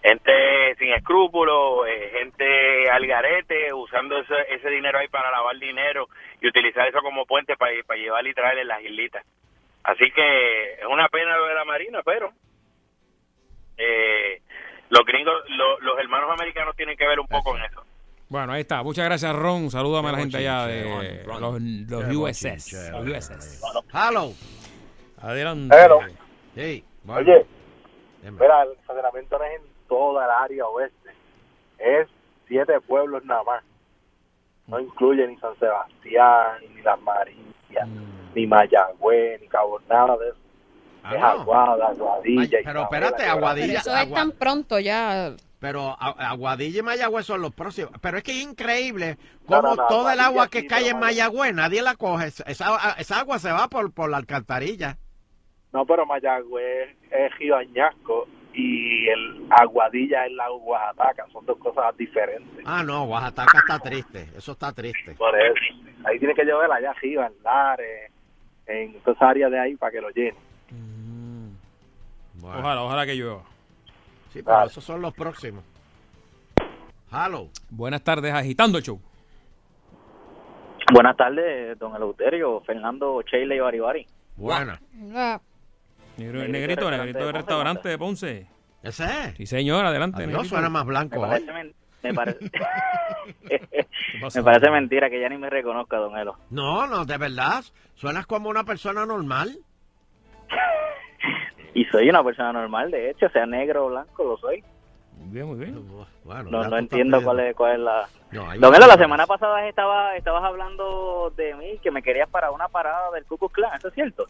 gente sin escrúpulos, eh, gente al garete, usando ese, ese dinero ahí para lavar dinero y utilizar eso como puente para, para llevar y traer en las islitas. Así que es una pena lo de la Marina, pero eh, los gringos, lo- los hermanos americanos tienen que ver un poco en eso. Bueno, ahí está. Muchas gracias, Ron. Salúdame a la gente allá de Ron, los, Ron. los USS. los. USS. Hello. Adelante. Hello. Sí, Oye, mira, el estacionamiento no es en toda el área oeste, es siete pueblos nada más. No incluye ni San Sebastián, ni Las Marías, ni Mayagüez, ni Cabo, nada de eso. Es no. Aguada, Aguadilla. Pero Isabela, espérate. Aguadilla. Eso es tan pronto ya. Pero Aguadilla y Mayagüez son los próximos. Pero es que es increíble No, cómo no, no, todo el agua que sí, cae en Mayagüez, nadie la coge. Esa, esa agua se va por, por la alcantarilla. No, pero Mayagüez es Río Añasco y el Aguadilla es la Oaxaca, son dos cosas diferentes. Ah, no, Oaxaca está triste. Eso está triste. Por eso, ahí tiene que llover allá arriba, en Lares, en toda esa área de ahí para que lo Ojalá, ojalá que llueva. Sí, pero esos son los próximos. Hello. Buenas tardes, agitando el show. Buenas tardes, don Eleuterio, Fernando Cheile y Baribari. Buena. Ah, Negro, Negrito, negrito, negrito de del restaurante de Ponce. ¿Ese es? Sí, señor, adelante. Negrito. suena más blanco Me hoy. parece, men- me parece, pasó? me parece mentira que ya ni me reconozca, don Elo. No, no, de verdad. Suenas como una persona normal. Y soy una persona normal, de hecho, sea negro o blanco, lo soy. Muy bien, muy bien. Bueno, No, no entiendo cuál es, cuál es la... No, Don la semana pasada estaba, estabas hablando de mí, que me querías para una parada del Ku Klux Klan, ¿eso es cierto?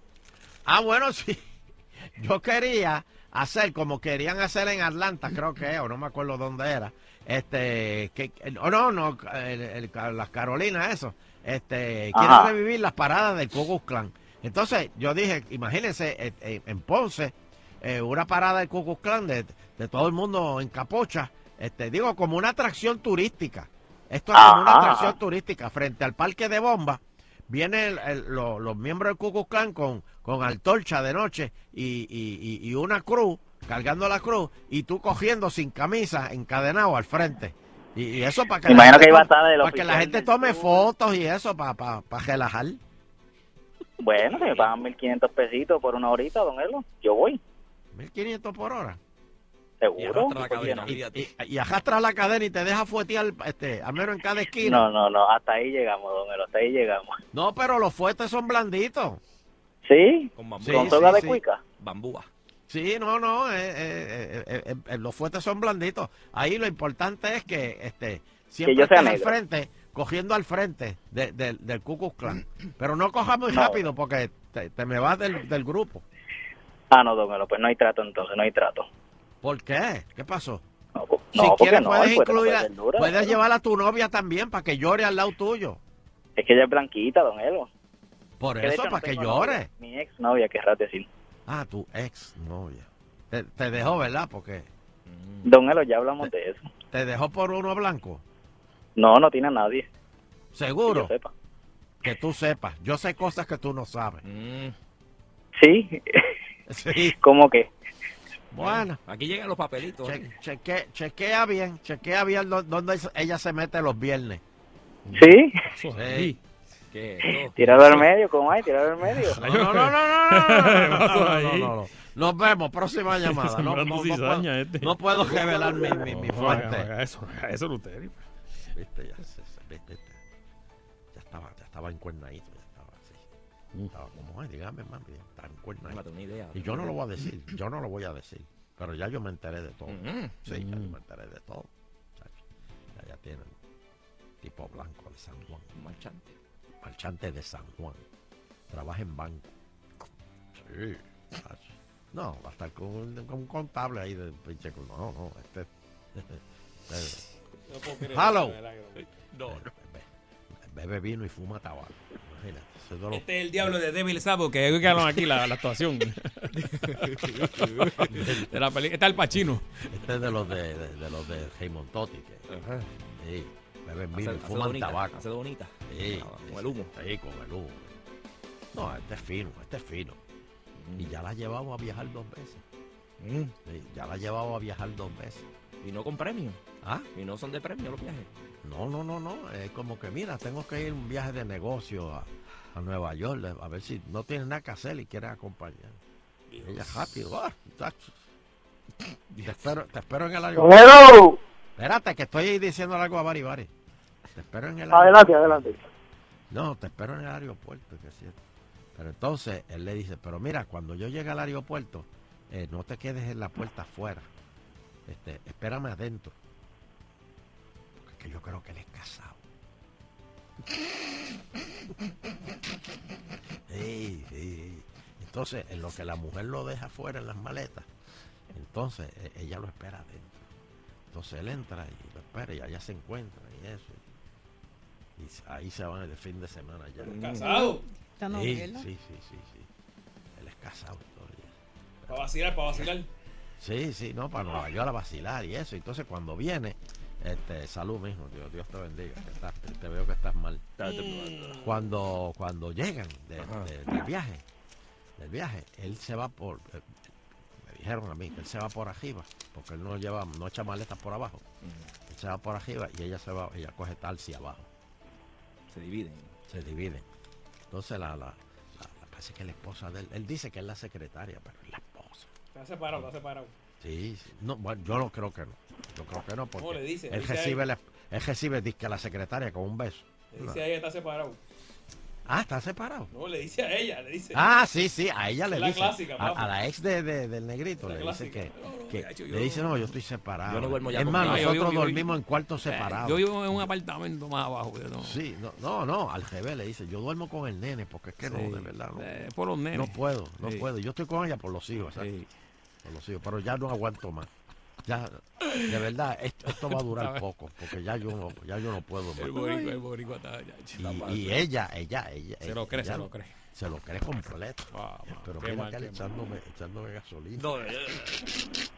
Ah, bueno, sí. Yo quería hacer como querían hacer en Atlanta, creo que, o no me acuerdo dónde era. Este, que, o no, no, el- el- las Carolinas, eso. Este, quieren revivir las paradas del Ku Klux Klan. Entonces, yo dije, imagínense, eh, eh, en Ponce, eh, una parada del Ku Klux Klan de, de todo el mundo en capocha, este, digo, como una atracción turística. Esto es como una atracción turística frente al parque de bomba. Vienen lo- los miembros del Ku Klux Klan con, con antorcha de noche y, y- y- y una cruz, cargando la cruz, y tú cogiendo sin camisa, encadenado al frente. Y, y eso para que, Me la imagino gente que iba a estar para que la gente tome fotos y eso para para relajar. Bueno, si me pagan 1.500 pesitos por una horita, don Elo, yo voy, 1500 por hora. seguro. arrastra la ¿por qué cadena. Y arrastra la cadena y te deja fuetear, este, al menos en cada esquina. No, no, no, hasta ahí llegamos, don Elo, hasta ahí llegamos. No, pero los fuetes son blanditos. ¿Sí? Con bambú. Sí, ¿Con sí, de sí. cuica? Bambúa. Sí, no, no, eh, eh, eh, eh, eh, los fuetes son blanditos. Ahí lo importante es que este siempre yo sea estés al frente, cogiendo al frente de- de- del Ku Klux Klan. Pero no cojas muy No. rápido porque te, te me vas del, del grupo. Ah, no, don Elo, pues no hay trato entonces, no hay trato. ¿Por qué? ¿Qué pasó? Si no, porque quieres no, puedes puede incluir, puedes llevar a tu novia también para que llore al lado tuyo. Es que ella es blanquita, don Elo. Por Que eso, para que llore. novia. Mi ex novia, querrás decir. Ah, tu ex novia. Te, te dejó, ¿verdad? Porque Don Elo, ya hablamos de eso. te dejó por uno blanco. No, no tiene a nadie. ¿Seguro? Que, sepa. tú sepas. Yo sé cosas que tú no sabes. Sí. sí. ¿Cómo que? Bueno, aquí llegan los papelitos. Che, chequea bien, chequea bien dónde ella se mete los viernes. ¿Sí? Sí. Tirado al medio, ¿cómo hay? Tirado al medio. No, no, no, no, no, Nos vemos, próxima llamada. No, puedo revelar mi, fuente. Eso, eso, Lutero. Viste, ya, se- viste, ya estaba, ya estaba encuernadito, ya estaba así. Estaba como, ay, dígame, mami, está encuernadito. Una idea. Y yo no lo voy a decir, yo no lo voy a decir. Pero ya yo me enteré de todo. Ujú. Sí, ya yo me enteré de todo. Ya, ya tienen tipo blanco de San Juan. Marchante. Marchante de San Juan. Trabaja en banco. Sí. chacho. No, va a estar con, un- con un contable ahí de pinche. No, no, este. este- No puedo creer, Hello. No, Bebe vino y fuma tabaco. Imagínate. eso es Este es el diablo de Devil Sabo que ganaron aquí la, la actuación. de la peli- Está el Pachino. Este es de los de, de, de los de Raymond Totti. Que, sí, beben vino Hace- y fuman bonita, tabaco. hace bonita. Sí, Ah, con el humo. Sí, con el humo. No, este es fino, este es fino. Y ya la ha llevado a viajar dos veces. Sí, ya la ha llevado a viajar dos veces. Y no con premio. ¿Ah? Y no son de premio los viajes. No, no, no, no. Es como que, mira, tengo que ir un viaje de negocio a, a Nueva York, a ver si no tiene nada que hacer y quiere acompañar. Ella rápido, ah, tacho. Te espero, te espero en el aeropuerto. Hello. Espérate, que estoy diciendo algo a Bari Bari. Te espero en el Adelante, aeropuerto. adelante. No, te espero en el aeropuerto, que es cierto. Pero entonces él le dice, pero mira, cuando yo llegue al aeropuerto, eh, no te quedes en la puerta afuera. Este, espérame adentro. Que yo creo que él es casado. Sí, sí. Entonces, en lo que la mujer lo deja afuera en las maletas, entonces eh, ella lo espera adentro. Entonces él entra y lo espera y allá se encuentran y eso. Y ahí se van el fin de semana ya. ¿Casado? Sí, sí, sí, sí, sí. Él es casado todavía. Para vacilar, para vacilar. Sí, sí, no, para Nueva York a vacilar y eso. Entonces cuando viene, este, salud mismo, Dios, Dios te bendiga. que estás- te veo que estás mal. Cuando, cuando llegan de- de- del viaje, del viaje, él se va por, eh, me dijeron a mí que él se va por arriba, porque él no lleva, no echa maletas por abajo. Él se va por arriba y ella se va, ella coge taxi abajo. Se dividen. Se dividen. Entonces la, la, la- la- parece que la esposa de él, él dice que es la secretaria, pero es la esposa. Está separado, está separado. Sí, sí. No, bueno, yo no creo que no. Yo creo que no, porque No, le dice, él dice recibe, la- él recibe a la secretaria con un beso. Le dice a ella, está separado. Ah, está separado. No, le dice a ella, le dice. Ah, sí, sí, a ella le la dice. clásica, a, la ex de, de- del negrito La le dice que, que- le dice, no, yo estoy separado. Yo no duermo ya Es con más, nosotros yo- yo- yo- dormimos en cuartos Eh, separados. Yo vivo en un apartamento más abajo. yo no- Sí, no, no, no, al revés le dice, yo duermo con el nene porque es que Sí, no, de verdad, no, eh, por los nenes. no puedo, no Sí. puedo. Yo estoy con ella por los hijos, ¿sabes? Por los hijos, pero ya no aguanto más. Ya, de verdad, esto, esto va a durar poco, porque ya yo no, ya yo no puedo El más. boricua, el boricua está ya. Y, y ella, ella, ella. Se lo cree, ella se lo cree. Se lo cree completo. pero qué mira mal, que él echándome, echándome gasolina. No, eh,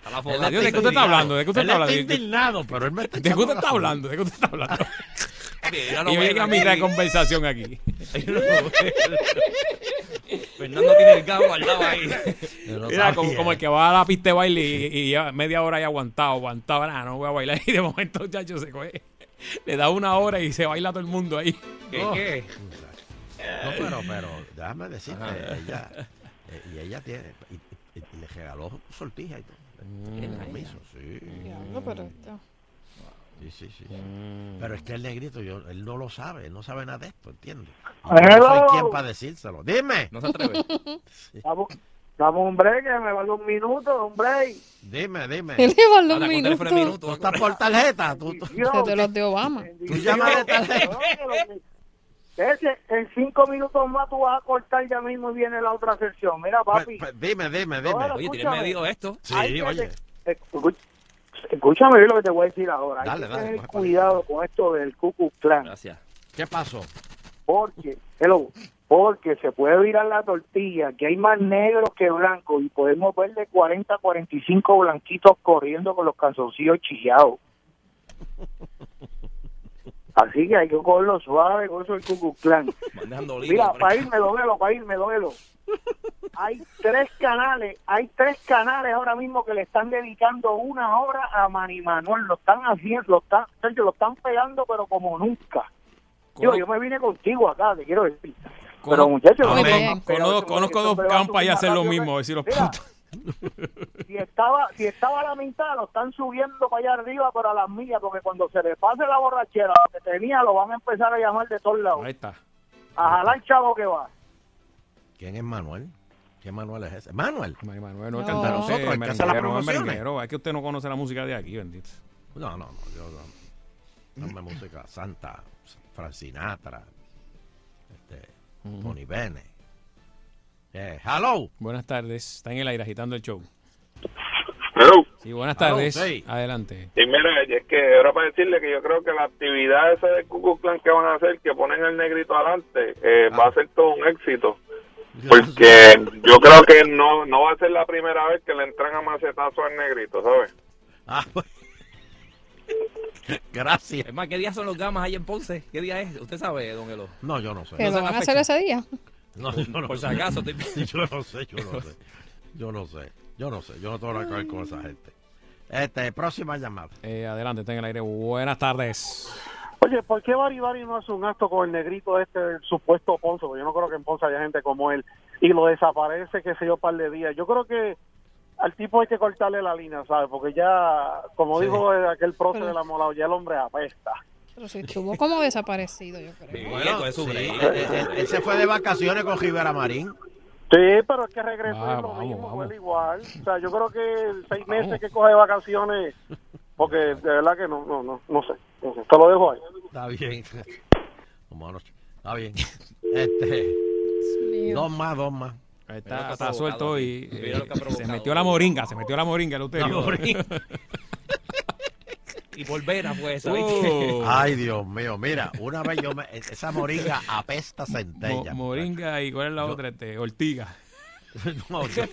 a la está ¿De qué usted está hablando? ¿De qué usted está hablando? está indignado, pero él me está ¿De qué usted está hablando? ¿De qué usted está hablando? Y ve venga de conversación aquí. Fernando tiene el gas guardado ahí. Mira, como, como el que va a la pista de baile y, y lleva media hora ahí aguantado, aguantado, nada, no voy a bailar. Y de momento, muchacho, se coge. Le da una hora y se baila todo el mundo ahí. ¿Qué, No. qué? No, pero, pero, déjame decirte, Ajá. ella, eh, y ella tiene, y, y- y le regaló sortija y todo. Mm. Permiso, sí. Diablo, pero esto- Sí, sí, sí. sí. Pero es que el negrito, yo, él no lo sabe, él no sabe nada de esto, ¿entiendes? Yo no soy quien para decírselo. Dime. No se atreve. Damos, damos un break, que me valga un minuto, un break. Dime, dime. Él le va a dar Ahora, un de minuto. ¿Tú estás por tarjeta? ¿Tú, tú, Yo, Desde los de Obama. tú llamas de tarjeta? Ese, en cinco minutos más tú vas a cortar ya mismo y viene la otra sección. Mira, Pues, papi. pues, dime, dime, dime. Ahora, Oye, tiene escúchame. medio esto. Sí, oye. escucha, escúchame bien lo que te voy a decir ahora. Hay Dale, que dale, tener cuidado con esto del Ku Klux Klan. Gracias. ¿Qué pasó? Porque, hello, porque se puede virar la tortilla, que hay más negros que blancos y podemos ver de 40 a 45 blanquitos corriendo con los calzoncillos chillados. Así que hay que cogerlo suave con eso Klan. Mandando Mira, para irme, lo velo, para irme, lo velo. Hay tres canales, hay tres canales ahora mismo que le están dedicando una hora a Manny Manuel. Lo están haciendo, lo están, Sergio, lo están pegando, pero como nunca. Yo, yo me vine contigo acá, te quiero decir. Pero muchachos, no, Conozco, conozco dos campas y hacen lo mismo, si los putos. Si estaba si estaba a la mitad lo están subiendo para allá arriba pero a las millas porque cuando se le pase la borrachera que tenía lo van a empezar a llamar de todos lados Ahí está. a jalar chavo que va ¿Quién es Manuel? ¿Qué Manuel es ese? ¿Manuel? Manuel no, No. canta nosotros, el que hace las merenguero, no es promociones. merenguero. Es que usted no conoce la música de aquí, bendito. No, no, no. Yo no. Dame música santa. Frank Sinatra. Este, Tony Bennett. Eh, hello. Buenas tardes. Está en el aire agitando el show. Hello. Sí, buenas Hello, tardes. sí. Adelante. Y mira, es que era para decirle que yo creo que la actividad esa de Ku Klux Klan que van a hacer, que ponen el negrito adelante, eh, va a ser todo un éxito. Porque yo creo que no no va a ser la primera vez que le entran a macetazo al negrito, ¿sabes? Ah, pues. Gracias. Es más, ¿qué día son los gamas ahí en Ponce? ¿Qué día es? ¿Usted sabe, don Elo? No, yo no sé. ¿Que lo van a hacer ese día? No, Por- yo no por si acaso, estoy- Yo no sé, yo no sé. Yo no sé. Yo no sé. Yo no tengo nada que ver con esa gente. Este, próxima llamada. Eh, adelante, está en el aire. Buenas tardes. Oye, ¿por qué Bari Bari no hace un acto con el negrito este, el supuesto Ponce? Porque yo no creo que en Ponce haya gente como él. Y lo desaparece, qué sé yo, par de días. Yo creo que al tipo hay que cortarle la línea, ¿sabes? Porque ya, como Sí. dijo aquel Pero- de la molao, ya el hombre apesta. Pero si estuvo como desaparecido, yo creo. Bueno, sí, él, él- él se fue de vacaciones con Rivera Marín. Sí, pero es que regresó Ah, es lo vamos, mismo, vamos. igual. O sea, yo creo que seis meses que coge de vacaciones, porque de verdad que no, no, no, no sé. No sé. Te lo dejo ahí. Está bien. Está bien. Este, dos más, dos más. Está, está suelto y eh, se metió la moringa, se metió la moringa el La moringa. Y por vena fue esa, Oh. ¿viste? Ay, Dios mío, mira, una vez yo me, esa moringa apesta centella. Mo- moringa y ¿cuál es la otra? Este, ortiga. no, yo-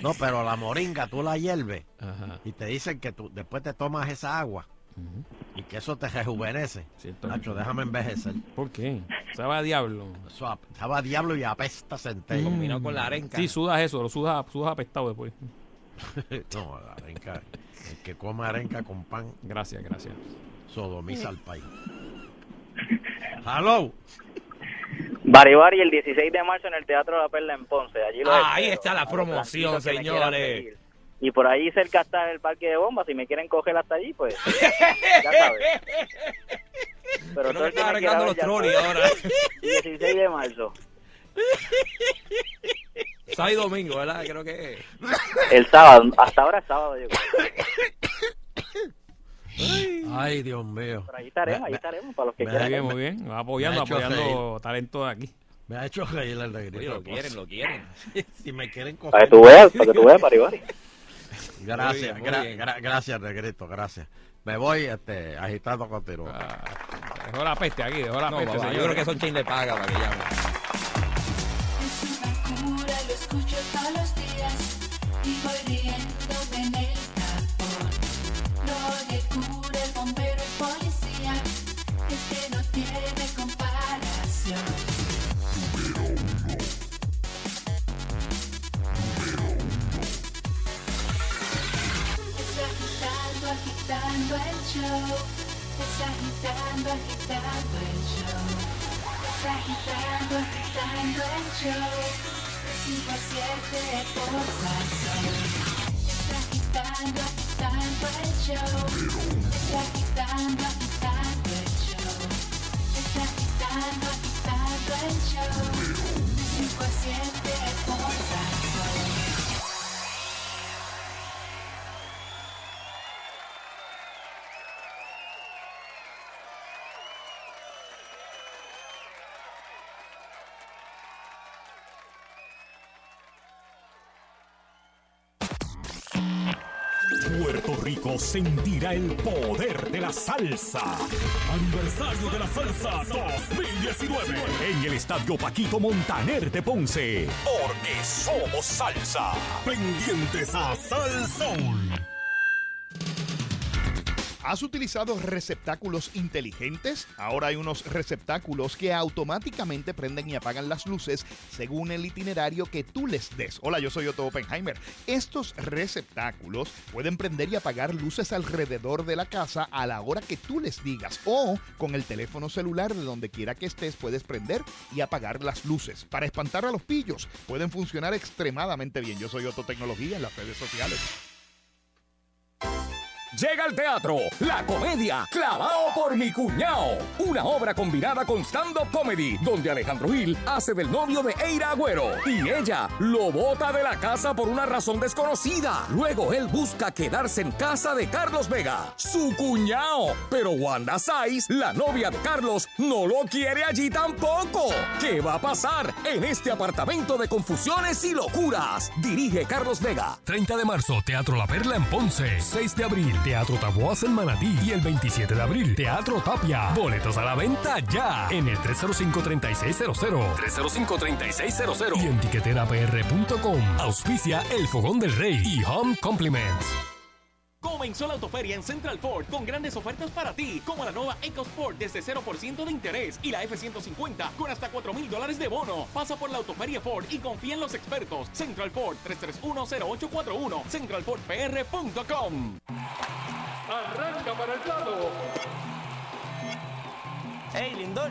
no, pero la moringa tú la hierves y te dicen que tú después te tomas esa agua y que eso te rejuvenece. Nacho, déjame envejecer. ¿Por qué? Sabe a diablo. Eso sabe a diablo y apesta centella. Combinado con la arenca. Sí, sudas eso, lo sudas, sudas apestado después. no, la arenca, el que come arenca con pan. Gracias, gracias. Sodomiza al país. Hello. Bari Bari el 16 de marzo en el Teatro La Perla en Ponce. Allí lo Ahí espero, está la promoción, señores. Y por ahí cerca está el parque de bombas. Si me quieren coger hasta allí, pues ya sabes. Pero Creo todo que el que está me quiera arreglando ver los sabe. ahora. 16 de marzo. Sábado y domingo, ¿verdad? Creo que El sábado. Hasta ahora es sábado, yo creo. Ay, Dios mío. Pero ahí estaremos, ahí estaremos para los que me- quieran. Muy bien, muy bien. Apoyando, apoyando talento de aquí. Me ha hecho reír el negrito. Oye, lo quieren, lo quieren. si me quieren coger. Para que tú veas, para que tú veas, Bari Bari. Gracias, Muy bien, muy gra- bien. gra- gracias, negrito, gracias. Me voy este, agitando continuo. Dejó la peste aquí, dejó la No, peste, papá, yo creo que son chain le paga para que llame. Escucho todos los días y voy riéndome en el tapón. No le cura el bombero y policía, es que no tiene comparación. Es agitando, agitando el show. Es agitando, agitando el show. Es agitando, agitando el show sin pasearte por Salsón Está quitando, quitando el show Está quitando, quitando el show. Está quitando, quitando el show. 5 a 7 Sentirá el poder de la salsa. Aniversario de la salsa 2019 en el Estadio Paquito Montaner de Ponce. Porque somos salsa. Pendientes a Salsón. ¿Has utilizado receptáculos inteligentes? Ahora hay unos receptáculos que automáticamente prenden y apagan las luces según el itinerario que tú les des. Hola, yo soy Otto Oppenheimer. Estos receptáculos pueden prender y apagar luces alrededor de la casa a la hora que tú les digas o con el teléfono celular de donde quiera que estés puedes prender y apagar las luces. Para espantar a los pillos pueden funcionar extremadamente bien. Yo soy Otto Tecnología en las redes sociales. Llega al teatro La Comedia Clavado por mi cuñao. Una obra combinada con stand-up comedy, donde Alejandro Gil hace del novio de Eira Agüero y ella lo bota de la casa por una razón desconocida. Luego él busca quedarse en casa de Carlos Vega, su cuñao. Pero Wanda Saiz, la novia de Carlos, no lo quiere allí tampoco. ¿Qué va a pasar en este apartamento de confusiones y locuras? Dirige Carlos Vega. 30 de marzo, Teatro La Perla en Ponce. 6 de abril, Teatro Taboas en Manatí. Y el 27 de abril, Teatro Tapia. Boletos a la venta ya en el 305-3600. 305-3600. Y en tiqueterapr.com. Auspicia El Fogón del Rey y Home Compliments. Comenzó la autoferia en Central Ford con grandes ofertas para ti, como la nueva EcoSport desde 0% de interés y la F-150 con hasta 4 mil dólares de bono. Pasa por la autoferia Ford y confía en los expertos. Central Ford 3310841, centralfordpr.com. Arranca para el lado. Hey, Lindor,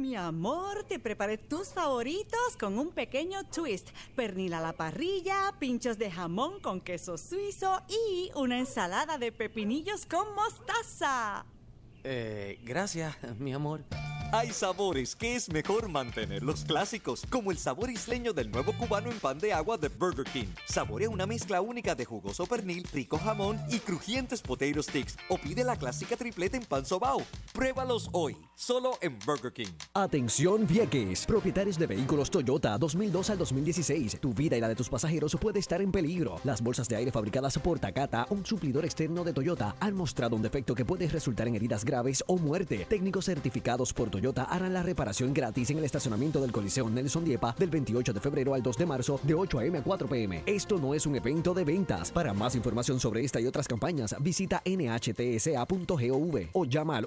Mi amor, te preparé tus favoritos con un pequeño twist. Pernil a la parrilla, pinchos de jamón con queso suizo y una ensalada de pepinillos con mostaza. Eh, gracias, mi amor. Hay sabores que es mejor mantenerlos clásicos, como el sabor isleño del nuevo cubano en pan de agua de Burger King. Saborea una mezcla única de jugoso pernil, rico jamón y crujientes potato sticks. O pide la clásica tripleta en pan sobao. Pruébalos hoy, solo en Burger King. Atención Vieques, propietarios de vehículos Toyota 2002 al 2016. Tu vida y la de tus pasajeros puede estar en peligro. Las bolsas de aire fabricadas por Takata, un suplidor externo de Toyota, han mostrado un defecto que puede resultar en heridas graves o muerte. Técnicos certificados por Toyota harán la reparación gratis en el estacionamiento del Coliseo Nelson Diepa del 28 de febrero al 2 de marzo de 8 a.m. a 4 p.m. Esto no es un evento de ventas. Para más información sobre esta y otras campañas, visita nhtsa.gov o llama al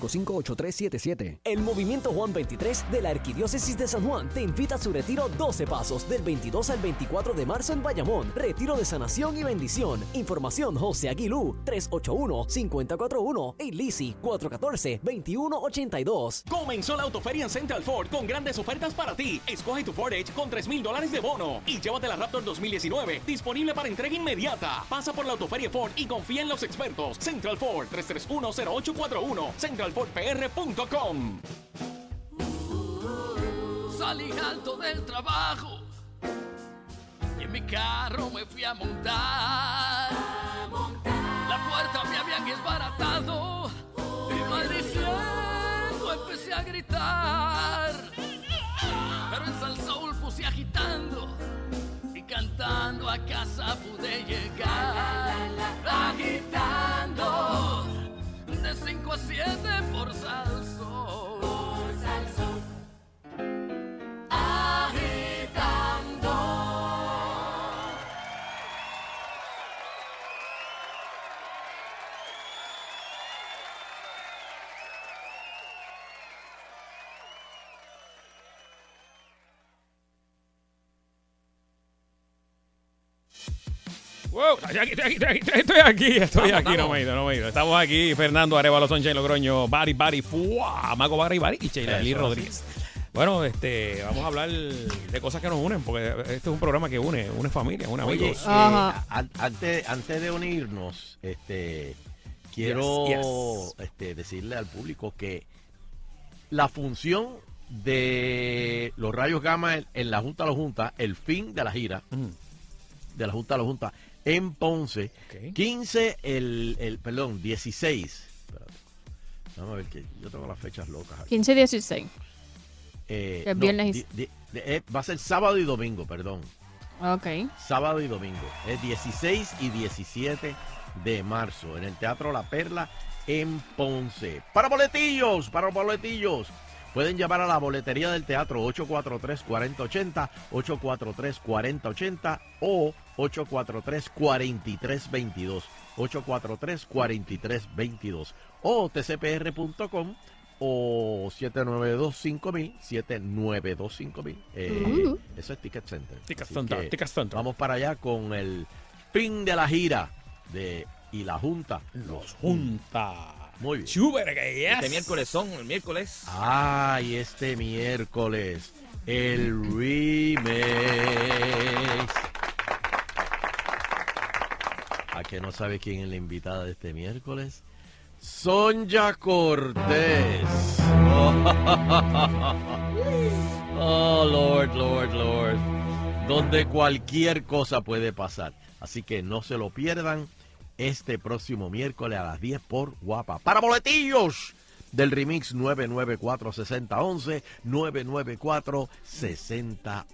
1-877-855-8377. El Movimiento Juan 23 de la Arquidiócesis de San Juan te invita a su retiro 12 Pasos del 22 al 24 de marzo en Bayamón. Retiro de sanación y bendición. Información José Aguilú 381-541 y Lisi 414-2182. Comenzó la autoferia en Central Ford con grandes ofertas para ti. Escoge tu Ford Edge con 3 mil dólares de bono y llévate la Raptor 2019 disponible para entrega inmediata. Pasa por la autoferia Ford y confía en los expertos. Central Ford 3310841, centralfordpr.com. Salí alto del trabajo y en mi carro me fui a montar. La puerta me habían desbaratado y maldiciendo empecé a gritar. Pero en Salsoul puse agitando y cantando a casa pude llegar. Agitando 5 a 7 por Salsoul. Wow, estoy aquí, estoy aquí, estoy aquí, estoy aquí, estoy Vamos, aquí, no me he ido, no me he ido. Estamos aquí, Fernando Arevalo, Sonche Logroño, Bari, Bari, Fuá, Mago Bari, Bari y Sheila Lee Rodríguez. Bueno, este, vamos a hablar de cosas que nos unen, porque este es un programa que une, une familia, une Oye, amigos. eh, an- antes, antes de unirnos, este, quiero Yes, yes. Este, decirle al público que la función de los rayos gamma en, en la Junta a la Junta, el fin de la gira de la Junta a la Junta en Ponce. 15, el, el, perdón, 16. Espérate. Vamos a ver que yo tengo las fechas locas aquí. 15 y 16. Eh, El no, viernes y- di- di- de- eh, va a ser sábado y domingo, perdón. Ok. Sábado y domingo. Es 16 y 17 de marzo en el Teatro La Perla en Ponce. Para boletillos, para boletillos. Pueden llamar a la boletería del teatro 843-4080, 843-4080 o 843-4322. 843-4322 o tcpr.com o 792-5000, 792-5000. Eh, Uh. Eso es Ticket Center. Ticket Center, Ticket Center. Vamos para allá con el fin de la gira de y la Junta. Los Junta. Muy bien. Que yes. Este miércoles son, el miércoles. Ay, este miércoles, el remix. ¿A que no sabe quién es la invitada de este miércoles? Sonja Cortés. Oh, Lord, Lord, Lord. Donde cualquier cosa puede pasar. Así que no se lo pierdan este próximo miércoles a las 10 por Guapa. Para boletillos del remix 994-6011, 994-6011.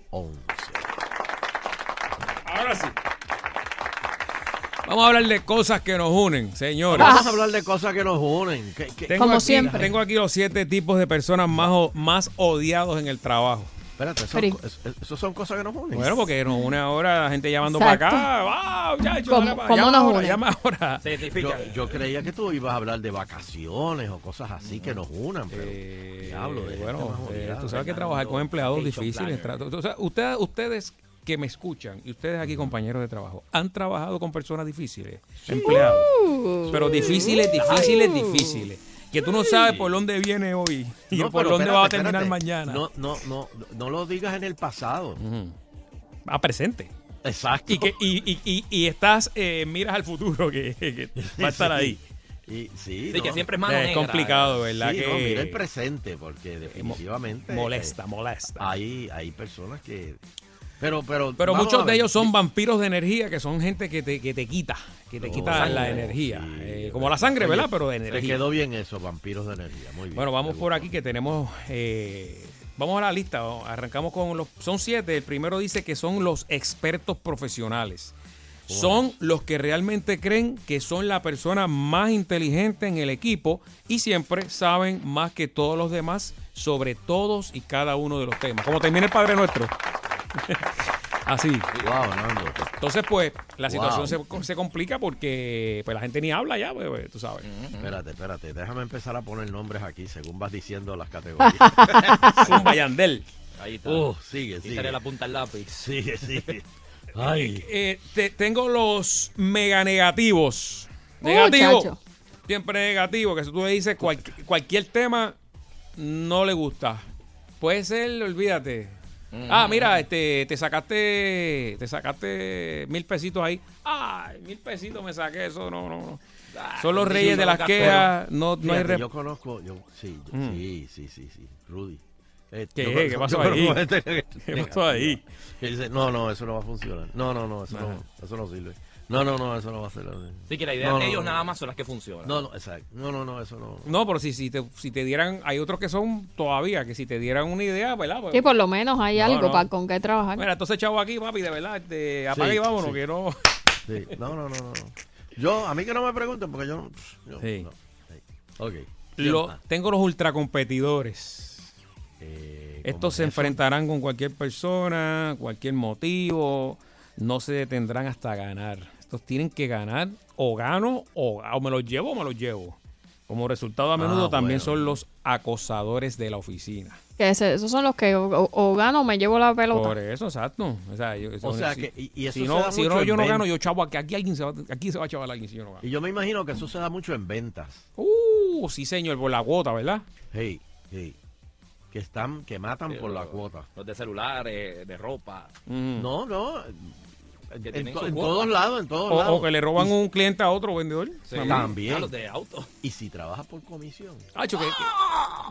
Ahora sí. Vamos a hablar de cosas que nos unen, señores. Vamos a hablar de cosas que nos unen. ¿Qué- qué- Tengo aquí- Tengo aquí los siete tipos de personas más, o- más odiados en el trabajo. Espérate, eso, son cosas que nos unen. Bueno, porque nos une ahora la gente llamando Exacto. para acá. ¡Wow, muchachos! ¿Cómo- cómo llama nos ahora, une? llama ahora. Yo, yo creía que tú ibas a hablar de vacaciones o cosas así que nos unan, pero diablo, de Eh, bueno, eh, tú sabes que trabajar con empleados difíciles. tra- tú- o sea, ustedes, ustedes que me escuchan y ustedes aquí compañeros de trabajo han trabajado con personas difíciles, empleados, pero difíciles, difíciles, difíciles. Que tú no sabes por dónde viene hoy y No, por dónde va a terminar espérate. mañana. No, no, no, no lo digas en el pasado. A presente. Exacto. Y que y, y, y, y estás eh, miras al futuro que, que va a estar ahí. Y, sí, Sí, que siempre es mano Es negra. complicado, ¿verdad? Sí, que no, mira el presente, porque definitivamente... molesta, eh, molesta. Hay, hay personas que... Pero, pero, Pero muchos de ellos son vampiros de energía, que son gente que te, que te quita, que te No, quita la energía. sí, Eh, como la sangre, ¿verdad? Pero de Te energía. quedó bien eso, vampiros de energía. Muy bien. Bueno, vamos por aquí que tenemos. eh, vamos a la lista. Arrancamos con los. Son siete. El primero dice que son los expertos profesionales. Son los que realmente creen que son la persona más inteligente en el equipo y siempre saben más que todos los demás sobre todos y cada uno de los temas. Como termina el Padre Nuestro. Así. Wow, Nando. Entonces, pues, la Wow. situación se, se complica porque pues, la gente ni habla ya, pues, pues, tú sabes. Espérate, espérate. Déjame empezar a poner nombres aquí según vas diciendo las categorías. Zumba, Yandel. Ahí está. Uh, sigue, sigue. Quítale la punta al lápiz. Sigue, sigue. Ay. Eh, te- tengo los mega negativos. Negativo. Siempre negativo, que si tú le dices cual- cualquier tema, no le gusta. Puede ser, olvídate. Ah, mira, este, te sacaste, te sacaste mil pesitos ahí. Ay, mil pesitos me saqué, eso no, no, no. Son los reyes de las quejas, no, no hay Yo conozco, yo, sí, yo- Mm. sí, sí, sí, sí. Rudy. Eh, ¿Qué? yo- ¿Qué yo pasó ahí? ¿Qué pasó ahí? Dice, no, no, eso no va a funcionar. No, no, no, eso no, eso no sirve. No, no, no, eso no va a ser. Sí, que la idea No, de no, ellos no. nada más son las que funcionan. No, no, exacto. No, no, no, eso no. No, pero si, si, te, si te dieran, hay otros que son todavía, que si te dieran una idea, ¿verdad? Pues- Sí, por lo menos hay No, algo no. para con qué trabajar. Mira, entonces chavo aquí, papi, de verdad, este, apaga Sí, y vámonos, sí. que no. Sí. No, no, no, no. Yo, a mí que no me pregunten porque yo Sí. no. Sí. Ok. Lo- tengo los ultracompetidores. eh, ¿cómo Estos es se eso? enfrentarán con cualquier persona, cualquier motivo, no se detendrán hasta ganar. Tienen que ganar, o gano, o, o me los llevo o me los llevo. Como resultado, a menudo Ah, también bueno. son los acosadores de la oficina. Que esos son los que o, gano o me llevo la pelota. Por eso, exacto. O sea, yo- O sea si- que- y- y eso si no, si no, yo no gano, yo chavo, aquí, aquí alguien se va, aquí se va a chaval alguien si yo no gano. Y yo me imagino que eso se da mucho en ventas. Uh, sí, señor, por la cuota, ¿verdad? Hey, hey. Que están, que matan por la cuota. Los de celulares, de ropa. No, no. Que En, tienen to- su en cuota. todos lados, en todos O, lados. o que le roban un cliente a otro vendedor. Sí. También. A los de auto. Y si trabajas por comisión. Hacho, que, que,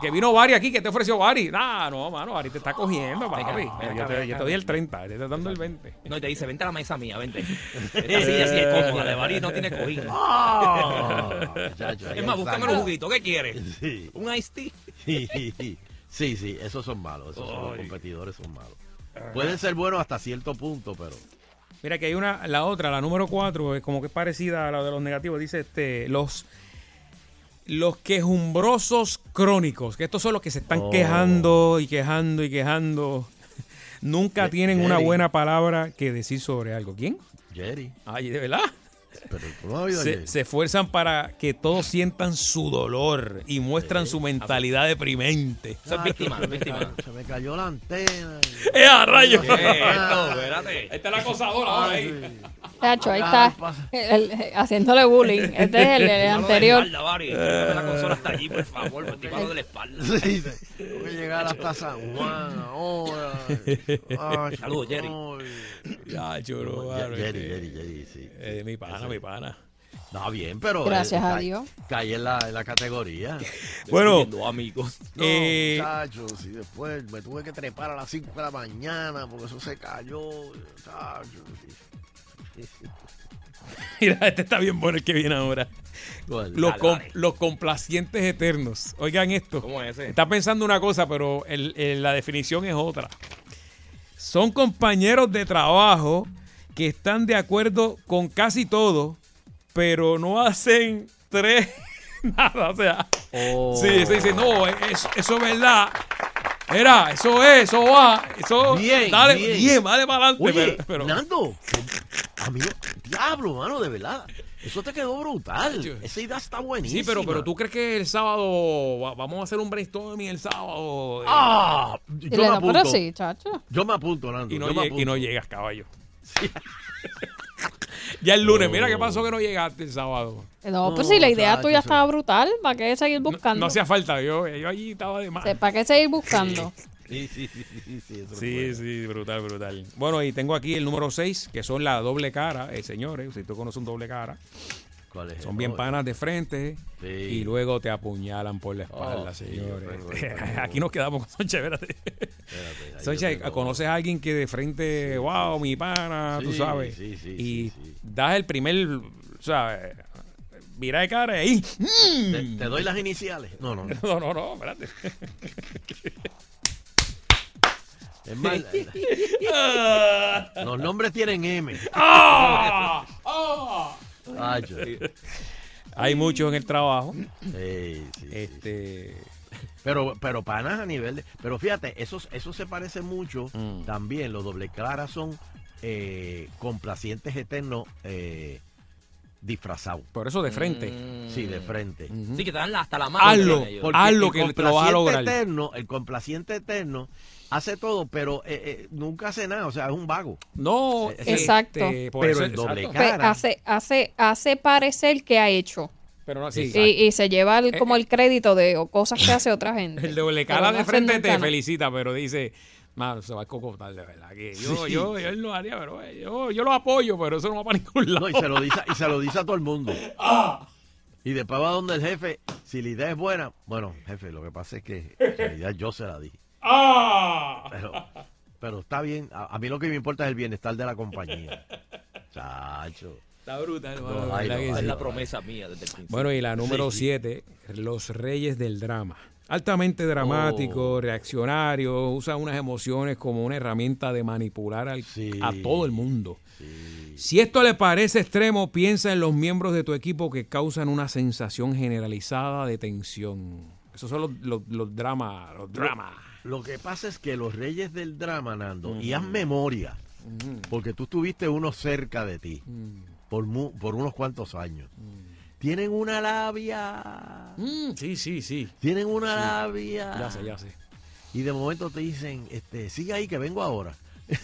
que vino Bari aquí, que te ofreció Bari. Nah, no, mano, Bari te está cogiendo, papi. Venga, yo, venga, te, yo te doy el venga. 30, te estoy dando el 20. No, y te dice, vente a la mesa mía, vente. Esta silla así es cómoda, de Bari no tiene cojín. Ah, es más, búscame los juguitos, ¿qué quieres? Sí. ¿Un iced tea? Sí, sí, sí, esos son malos. Esos son los competidores son malos. Pueden ser buenos hasta cierto punto, pero. Mira que hay una, la otra, la número 4, es como que es parecida a la de los negativos. Dice este, los, los quejumbrosos crónicos, que estos son los que se están Oh. quejando y quejando y quejando. Nunca tienen una buena palabra que decir sobre algo. ¿Quién? Jerry. Ay, de verdad. Se, Jerry. se esfuerzan para que todos sientan su dolor y muestran su mentalidad deprimente. Eso es víctima, se me víctima. cayó- Se me cayó la antena. ¡Eh, a rayos! ¿Qué es esto? Espérate. Esta es la acosadora ahora Ay, ahí. Tacho, ahí Ah, está. el- el- haciéndole bullying. Este es el, el anterior. la consola hasta allí, por favor, por de la espalda. Sí, sí. Tengo que llegar hasta San Juan ahora. Saludos, Jerry. Ya, Ye- mano, Jerry, este, Jerry, Jerry, sí. eh, mi pana, mi pana. No, bien, pero. Gracias a Dios. Cae en la, en la categoría. Bueno, amigos. No, Eh, muchachos, y después me tuve que trepar a las 5 de la mañana porque eso se cayó. Muchachos. Mira, este está bien bueno el que viene ahora. Los, Dale, com- dale. los complacientes eternos. Oigan esto. ¿Cómo es ese? Está pensando una cosa, pero el- el- la definición es otra. Son compañeros de trabajo que están de acuerdo con casi todo, pero no hacen tres nada. O sea, Oh. sí, sí, sí, no, eso, eso es verdad. Era, eso es, eso va, eso. Bien, dale, bien. bien, dale para adelante. Oye, pero, pero- Nando, a mí, diablo, mano, de verdad. Eso te quedó brutal. Yo- Esa idea está buenísima. sí, pero, pero tú crees que el sábado va- vamos a hacer un brainstorming el sábado. eh, ¡Ah! Yo me apunto. así, chacho. Yo me apunto, Nando. y, no yo me lleg- y apunto. no llegas, caballo. ya el lunes, mira qué pasó que no llegaste el sábado. No, pues si la idea tuya estaba brutal, ¿para qué seguir buscando? no hacía falta, yo, yo allí estaba de más. ¿Para qué seguir buscando? Sí, sí, sí, sí, sí, eso Sí, fue. sí, brutal, brutal. Bueno, y tengo aquí el número 6, que son la doble cara, eh, señores, si tú conoces un doble cara, ¿Cuál es? son bien Oh, panas de frente Sí. y luego te apuñalan por la espalda, Oh, señores. aquí nos quedamos con Soncha, espérate. espérate, tengo- conoces a alguien que de frente, wow, mi pana, tú sabes, sí, sí, y das el primer, ¿sabes? Mira de cara ahí. ¿Te, te doy las iniciales? No, no, no. No, no, no, espérate. Es más, los nombres tienen M. ¡Ah! ¡Ah! Ay, Hay muchos en el trabajo. Sí, sí, sí, Este. Pero, pero panas a nivel de. Pero fíjate, eso, eso se parece mucho Mm. también. Los doble claras son eh, complacientes eternos eh, disfrazados. Por eso de frente. Mm. Sí, de frente. Sí, que te dan la- hasta la mano. Hazlo. Hazlo el que lo vas a lograr. Eterno, el complaciente eterno hace todo, pero eh, eh, nunca hace nada. O sea, es un vago. No, Ese- Exacto. este, por Pero eso- el doble exacto. Pues cara. hace, hace, hace parecer que ha hecho. Pero no así. Y, y se lleva el- Eh, como el crédito de o cosas que hace otra gente. El doble cara de frente te felicita, pero dice, mano, se va a cocotar de verdad. Que yo, Sí. yo, yo él lo haría, pero eh, yo, yo lo apoyo, pero eso no va para ningún lado. No, y se lo dice, y se lo dice a todo el mundo. Y después va donde el jefe, si la idea es buena, bueno, jefe, lo que pasa es que la idea yo se la di. ¡Ah! Pero, pero está bien, a, a mí lo que me importa es el bienestar de la compañía. Chacho. Está brutal, No, mano, la ay, verdad no, que ay, Esa es sí. la promesa mía desde el principio. Bueno, y la número Sí. 7, los reyes del drama. Altamente dramático, Oh. reaccionario, usa unas emociones como una herramienta de manipular al- Sí. a todo el mundo. Sí. Si esto le parece extremo, piensa en los miembros de tu equipo que causan una sensación generalizada de tensión. Esos son los, los, los dramas, los dramas. Lo que pasa es que los reyes del drama, Nando, y haz memoria, porque tú tuviste uno cerca de ti por, mu- por unos cuantos años. Tienen una labia. Mm, sí, sí, sí. Tienen una Sí. labia. Ya sé, ya sé. Y de momento te dicen, este, sigue ahí que vengo ahora.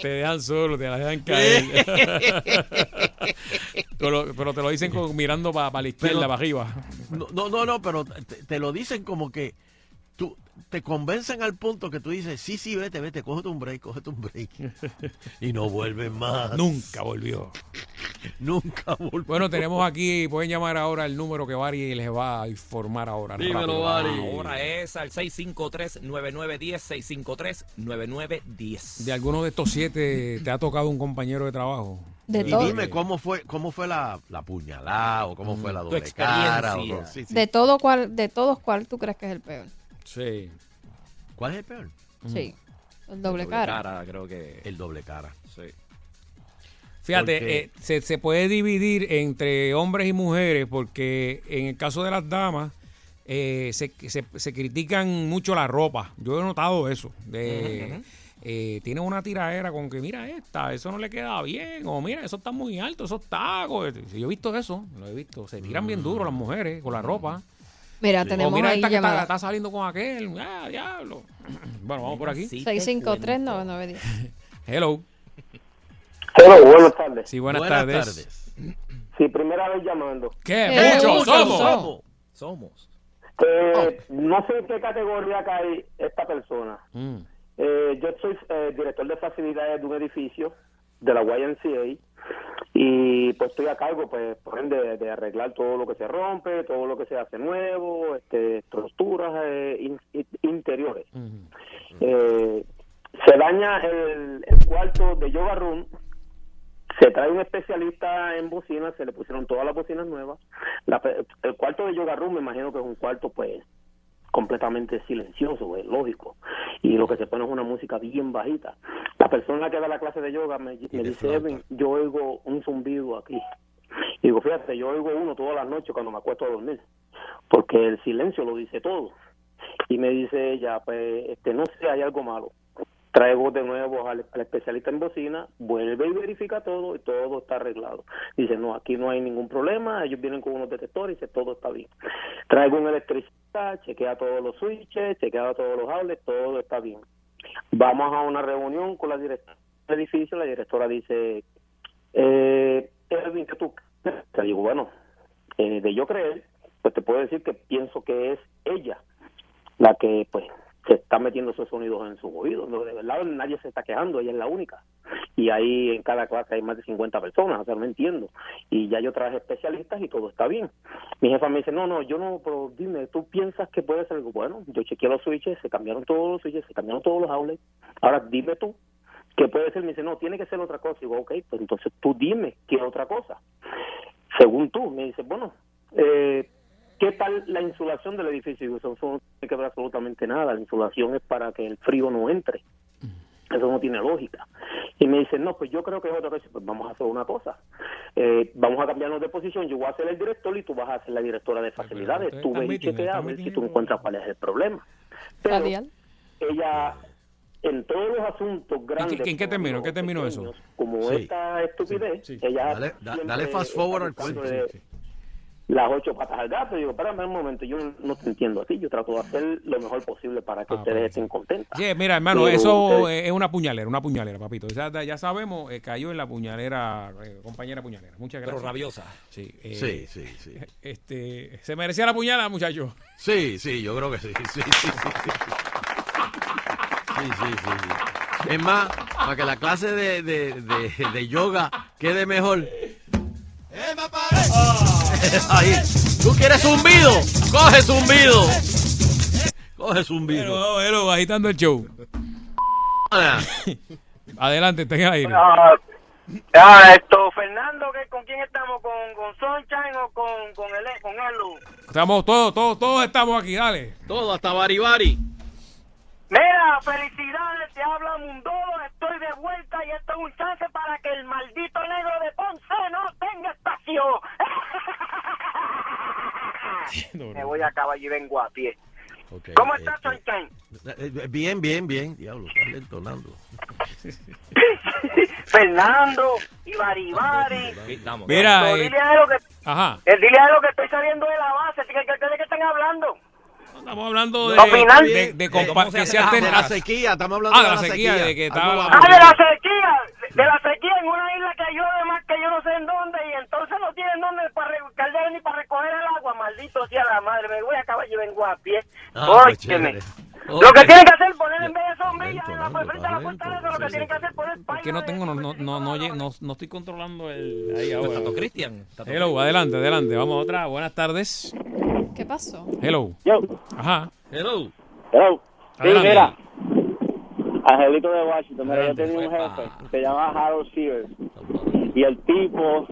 Te dejan solo, te dejan caer. pero, pero te lo dicen con- mirando para la izquierda, para arriba. No, no, no, no, pero te, te lo dicen como que tú te convencen al punto que tú dices, sí, sí, vete, vete, cógete un break, cógete un break. y no vuelven más. Nunca volvió. Nunca volvió. Bueno, tenemos aquí, pueden llamar ahora el número que Bari les va a informar ahora. rápido. Ahora es al 653-9910, 653-9910. De alguno de estos siete te ha tocado un compañero de trabajo. De y todo. dime cómo fue cómo fue la, la puñalada o cómo fue la Tu doble cara. o experiencia. no- sí, sí. De todo cual, de todos, ¿cuál tú crees que es el peor? Sí. ¿Cuál es el peor? Sí. El doble cara. creo que. El doble cara. Sí. Fíjate, Porque- eh, se, se puede dividir entre hombres y mujeres porque en el caso de las damas eh, se, se, se critican mucho la ropa. Yo he notado eso. De, Ujú, ujú. eh, tienen una tiradera con que mira esta, eso no le queda bien, o mira, eso está muy alto, esos tacos. Yo he visto eso, lo he visto. Se tiran bien duro las mujeres con la ropa. Mira, O tenemos mira ahí esta que está, llamada. está saliendo con aquel. Ah, diablo. Bueno, vamos por aquí. 653-9910. Hello. Hello, buenas tardes. Sí, buenas, Buenas tardes. tardes. Sí, primera vez llamando. ¿Qué? Eh, Muchos somos. somos. Somos. Eh, No sé en qué categoría cae esta persona. Mm. Eh, yo soy eh, director de facilidades de un edificio de la YMCA y pues estoy a cargo pues por ende de arreglar todo lo que se rompe, todo lo que se hace nuevo, este, estructuras eh, in- in- interiores. Eh, se daña el, el cuarto de yoga room se trae un especialista en bocinas, se le pusieron todas las bocinas nuevas. La el cuarto de yoga room me imagino que es un cuarto pues completamente silencioso, es lógico. Y lo que se pone es una música bien bajita. La persona que da la clase de yoga me, me dice, Edwin, yo oigo un zumbido aquí. Y digo, fíjate, yo oigo uno todas las noches cuando me acuesto a dormir, porque el silencio lo dice todo. Y me dice ella, pues, este, no sé, hay algo malo. Traigo de nuevo al, al especialista en bocina, vuelve y verifica todo y todo está arreglado. Dice, no, aquí no hay ningún problema, ellos vienen con unos detectores y dice, todo está bien. Traigo un electricista, chequea todos los switches, chequea todos los outlets, todo está bien. Vamos a una reunión con la directora del edificio, la directora dice, eh, Edwin, ¿qué tú? Le digo, bueno, eh, de yo creer, pues te puedo decir que pienso que es ella la que pues se está metiendo esos sonidos en sus oídos. No, de verdad nadie se está quejando, ella es la única. Y ahí en cada clase hay más de 50 personas, o sea, no entiendo. Y ya yo traje especialistas y todo está bien. Mi jefa me dice, no, no, yo no, pero dime, ¿tú piensas que puede ser? Bueno, yo chequeé los switches, se cambiaron todos los switches, se cambiaron todos los outlets. Ahora dime tú, ¿qué puede ser? Me dice, no, tiene que ser otra cosa. Y digo, ok, pues entonces tú dime qué otra cosa. Según tú, me dice, bueno, eh, ¿qué tal la insulación del edificio? Eso, eso no tiene que ver absolutamente nada. La insulación es para que el frío no entre. Eso no tiene lógica. Y me dice, no, pues yo creo que es otra cosa. Pues vamos a hacer una cosa. Eh, vamos a cambiarnos de posición. Yo voy a ser el director y tú vas a ser la directora de facilidades. Tú ves y chequea a están ver si tú encuentras cuál es el problema. Pero ella, en todos los asuntos grandes... en qué como terminó? ¿Qué terminó eso? Como Sí. esta estupidez, ella... Dale, da- dale fast forward al cuento. de- las ocho patas al gato. Y digo, espérame un momento, yo no te entiendo a ti. Yo trato de hacer lo mejor posible para que Ah, ustedes pues, estén contentas. Sí, mira, hermano, Pero eso ustedes- es una puñalera, una puñalera, papito. Ya, ya sabemos, eh, cayó en la puñalera, eh, compañera puñalera. Muchas Pero gracias. rabiosa. Sí, eh, Sí, sí, sí. Este, se merecía la puñalada, muchacho. Sí, sí, yo creo que sí. Sí, sí, sí. Sí, sí, sí. sí. Es más, para que la clase de, de, de, de yoga quede mejor. Ahí. ¿Tú quieres zumbido? Coge zumbido. Coge zumbido. Pero, pero, agitando el show. Adelante, el aire. Ah, esto, Fernando, ¿qué, ¿con quién estamos? ¿Con, con Sunshine o con, con, el, con Elu? Estamos todos, todos, todos estamos aquí, dale. Todo, hasta Baribari. Mira, felicidades, te habla Mundolo, estoy de vuelta y esto es un chance para que el maldito negro de Ponce no tenga espacio. Me voy a caballo y vengo a pie. ¿Cómo eh, estás, Sunshine? eh, Bien, bien, bien. Diablo, estás entonando. Fernando y Baribari. Mira, eh, dile a lo que, Ajá. el dile a lo que estoy saliendo de la base, ¿de qué, de qué están hablando? Estamos hablando de, de, de compa- ¿Cómo se que de la sequía, estamos hablando Ah, de de la la sequía, sequía. de que Algo Ah, de la sequía, de la sequía en una isla que llueve más que yo no sé en dónde y entonces no tienen dónde para recargar ni para recoger el agua, maldito sea la madre, me voy a caballo y vengo a pie. Ah, pues Óyeme. chévere. Lo que tienen que hacer es poner en vez de sombrilla en la frente de la fortaleza, lo que tienen que hacer es poner Es que no tengo, no, no, no, no, lle- no, no estoy controlando el. Ahí ahora. Tato Cristian. Tato Hello, adelante, adelante. Vamos a otra. Buenas tardes. ¿Qué pasó? Hello. Yo. Ajá. Hello. Hello. Sí, mira. Angelito de Washington, mira, yo tenía un jefe, se llama Harold Sears. Y el tipo,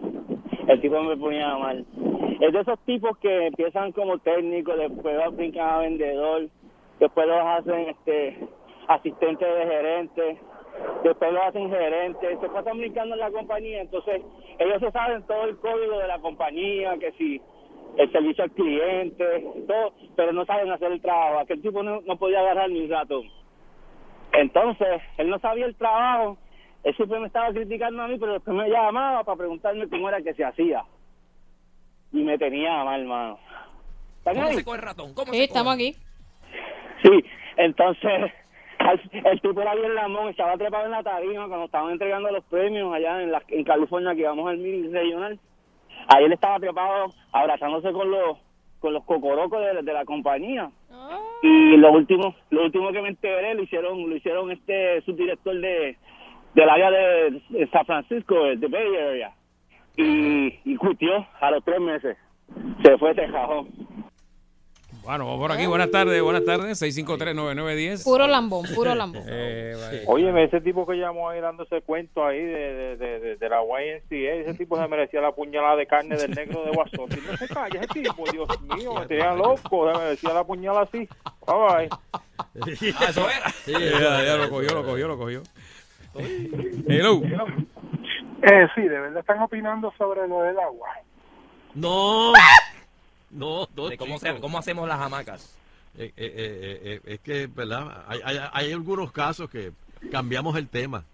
el tipo me ponía mal. Es de esos tipos que empiezan como técnicos, después los brincan a vendedor, después los hacen este asistentes de gerente, después los hacen gerentes, se pasan brincando en la compañía, entonces ellos se saben todo el código de la compañía, que si el servicio al cliente, todo, pero no saben hacer el trabajo. Aquel tipo no, no podía agarrar ni un ratón. Entonces, él no sabía el trabajo, él siempre me estaba criticando a mí, pero después me llamaba para preguntarme cómo era que se hacía. Y me tenía mal, hermano. ¿Están ¿Cómo ahí? se coge el ratón? ¿Cómo Sí, se estamos coge? aquí. Sí, entonces al- el tipo era bien lamón, estaba trepado en la tarima cuando estaban entregando los premios allá en, la, en California que íbamos al meeting regional. Ahí él estaba trepado abrazándose con los con los cocorocos de, de la compañía. Y lo último lo último que me enteré lo hicieron lo hicieron este subdirector de del área de, de San Francisco, de Bay Area. Y, y cuitió a los tres meses. Se fue ese cajón. Bueno, vamos por aquí. Buenas tardes, buenas tardes. 6539910. Puro lambón, puro lambón. Eh, vale. Óyeme, ese tipo que llamó ahí dándose cuento ahí de, de, de, de- de la YNCA, ese tipo se merecía la puñalada de carne del negro de Guasón. Si no se calla ese tipo, Dios mío, me tenía loco, se merecía la puñalada así. Bye bye. Ah, eso era. Sí, ya, ya lo cogió, lo cogió, lo cogió. Hello. Eh, sí, de verdad están opinando sobre lo del agua. No. No, no, De cómo, se- cómo hacemos las hamacas. Eh, eh, eh, eh, es que, ¿verdad? Hay, hay, hay algunos casos que cambiamos el tema.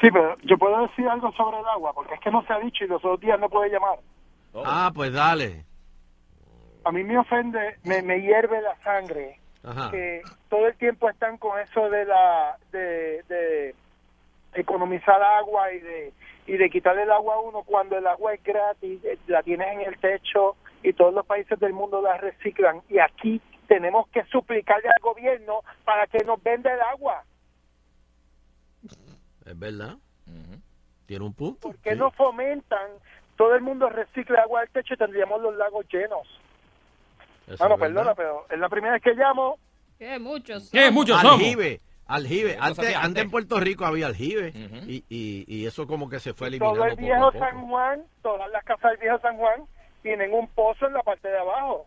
Sí, pero yo puedo decir algo sobre el agua, porque es que no se ha dicho y los otros días no puede llamar. Ah, pues dale. A mí me ofende, me, me hierve la sangre Ajá. que todo el tiempo están con eso de la de, de economizar agua y de y de quitarle el agua a uno cuando el agua es gratis, la tienes en el techo y todos los países del mundo la reciclan y aquí tenemos que suplicarle al gobierno para que nos venda el agua. Es verdad. Tiene un punto. ¿Por qué no fomentan? Todo el mundo recicla agua del techo y tendríamos los lagos llenos. Eso Bueno, perdona, pero es la primera vez que llamo. ¿Qué? Muchos. ¿Qué? Muchos somos. Aljibe. Aljibe. Antes, antes antes. en Puerto Rico había aljibe y, y, y eso como que se fue eliminando Todo el poco a viejo poco. San Juan, todas las casas del viejo San Juan tienen un pozo en la parte de abajo.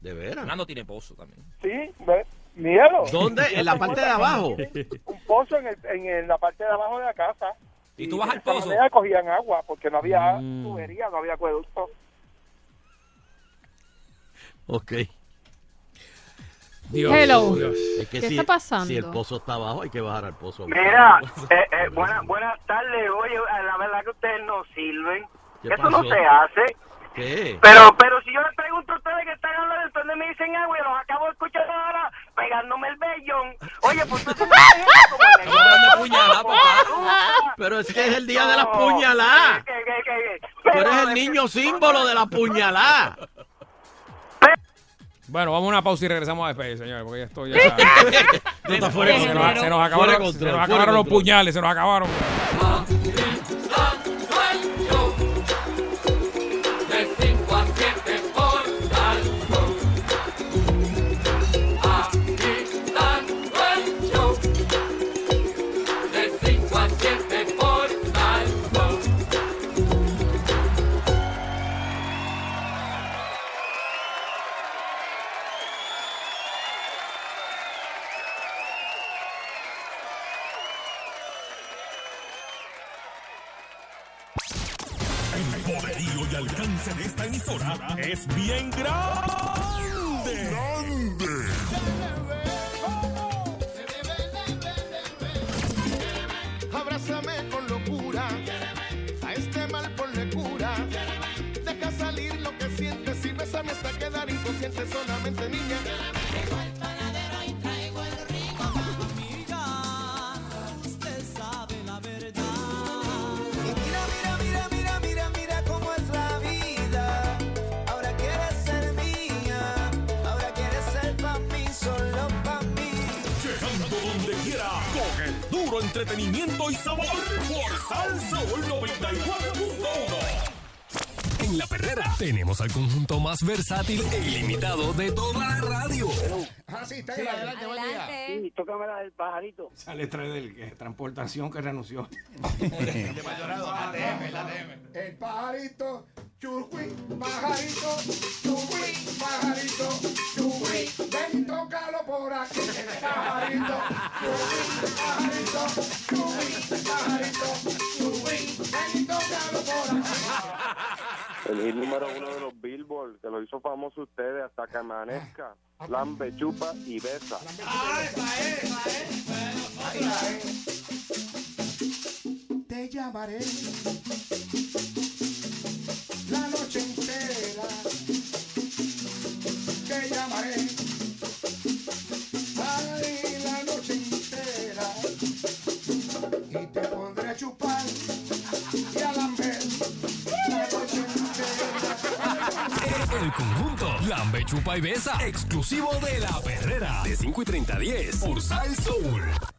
De veras. Fernando tiene pozo también. Sí, ve, míralo. ¿Dónde? ¿En la parte de abajo? Un pozo en, el, en, el- la parte de abajo de la casa. ¿Y tú vas de al pozo? manera cogían agua porque no había Mm. tubería, no había acueducto. Ok. Dios, Hello. Dios. Es que ¿Qué si, está pasando? si el pozo está abajo, hay que bajar al pozo. Mira, eh, eh, buena- buenas tardes. Oye, la verdad que ustedes no sirven. ¿Qué Eso no pasó? se hace. ¿Qué? Pero pero si yo les pregunto a ustedes que están hablando, entonces me dicen agua y los acabo de escuchar ahora pegándome el vellón. Oye, pues tú como hablando de puñalada, papá. Pero es que es el día de las puñaladas. Que- que- que- Tú eres el niño símbolo de la puñalada. Bueno, vamos a una pausa y regresamos a despedir, señores, porque ya estoy ya. Se, nos, se nos acabaron, se nos los puñales, se nos acabaron. Es bien grande. Entretenimiento y sabor por Salsa 94.1. En La Perrera tenemos al conjunto más versátil e ilimitado de toda la radio. Sí, está ahí, adelante, buen día. Sí, tócame la del pajarito. Esa letra es del que, transportación que renunció. El pajarito, churri, pajarito, churri, pajarito, churri, ven y tócalo por aquí. El pajarito, churri, pajarito, churri, pajarito, churri, ven y tócalo por aquí. El hit número uno de los Billboard, que lo hizo famoso ustedes hasta que amanezca. Lambe, chupa y besa. Te llamaré El conjunto. Lambe Chupa y Besa, exclusivo de La Perrera, de 5 y 30 a 10 por Sal Soul.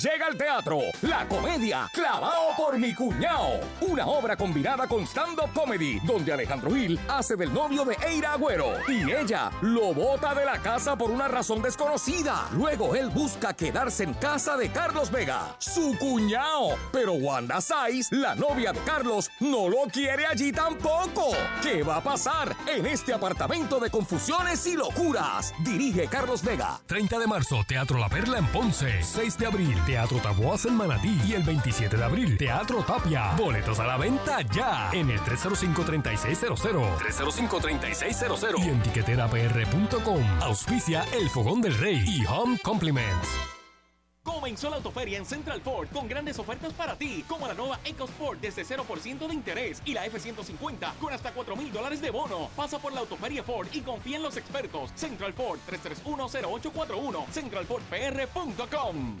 Llega al teatro La Comedia Clavado por mi cuñao. Una obra combinada con stand-up comedy, donde Alejandro Gil hace del novio de Eira Agüero y ella lo bota de la casa por una razón desconocida. Luego él busca quedarse en casa de Carlos Vega, su cuñao. Pero Wanda Saiz, la novia de Carlos, no lo quiere allí tampoco. ¿Qué va a pasar en este apartamento de confusiones y locuras? Dirige Carlos Vega. 30 de marzo, Teatro La Perla en Ponce. 6 de abril, Teatro Taboas en Manatí. Y el 27 de abril, Teatro Tapia. Boletos a la venta ya en el 305-3600. 305-3600. Y en tiqueterapr.com. Auspicia El Fogón del Rey y Home Compliments. Comenzó la autoferia en Central Ford con grandes ofertas para ti, como la nueva EcoSport desde 0% de interés y la F-150 con hasta 4 mil dólares de bono. Pasa por la autoferia Ford y confía en los expertos. Central Ford 3310841, centralfordpr.com.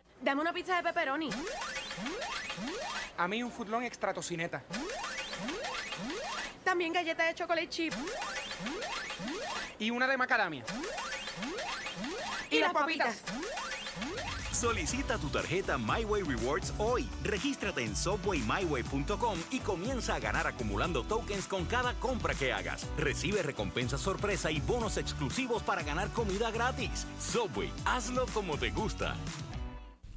Dame una pizza de pepperoni. A mí un footlong extra tocineta. También galleta de chocolate chip. Y una de macadamia. Y, las papitas. Solicita tu tarjeta MyWay Rewards hoy. Regístrate en subwaymyway.com y comienza a ganar acumulando tokens con cada compra que hagas. Recibe recompensas sorpresa y bonos exclusivos para ganar comida gratis. Subway, hazlo como te gusta.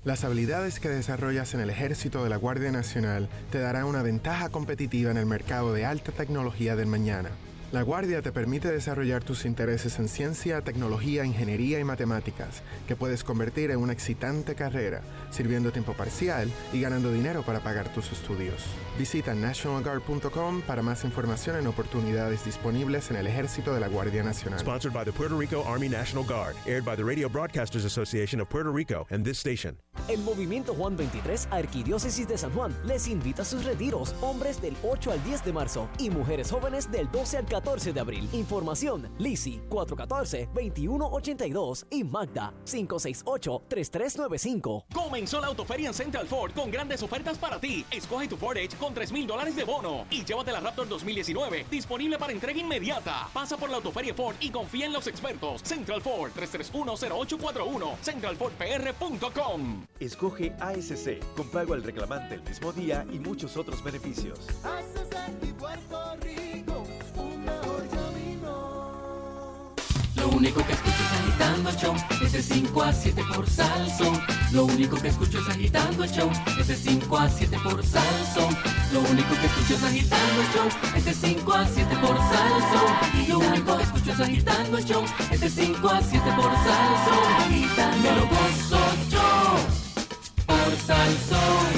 Las habilidades que desarrollas en el ejército de la Guardia Nacional te darán una ventaja competitiva en el mercado de alta tecnología del mañana. La Guardia te permite desarrollar tus intereses en ciencia, tecnología, ingeniería y matemáticas, que puedes convertir en una excitante carrera, sirviendo tiempo parcial y ganando dinero para pagar tus estudios. Visita nationalguard.com para más información en oportunidades disponibles en el ejército de la Guardia Nacional. Sponsored by the Puerto Rico Army National Guard, aired by the Radio Broadcasters Association of Puerto Rico and this station. El Movimiento Juan 23 Arquidiócesis de San Juan les invita a sus retiros, hombres del 8 al 10 de marzo y mujeres jóvenes del 12 al 14 de abril. Información, Lisi 414-2182 y Magda 568-3395. Comenzó la autoferia en Central Ford con grandes ofertas para ti. Escoge tu Ford Edge con 3 mil dólares de bono y llévate la Raptor 2019 disponible para entrega inmediata. Pasa por la autoferia Ford y confía en los expertos. Central Ford 3310841, centralfordpr.com. Escoge ASC con pago al reclamante el mismo día y muchos otros beneficios. Lo único que escucho es agitando el show, es de 5 a 7 por Salsón. Lo único que escucho es agitando el show, es de 5 a 7 por Salsón. Lo único que escucho es agitando el show, es de 5 a 7 por Salsón. Lo único que escucho es agitando el show, es de 5 a 7 por Salsón. Me lo gozo yo por Salsón,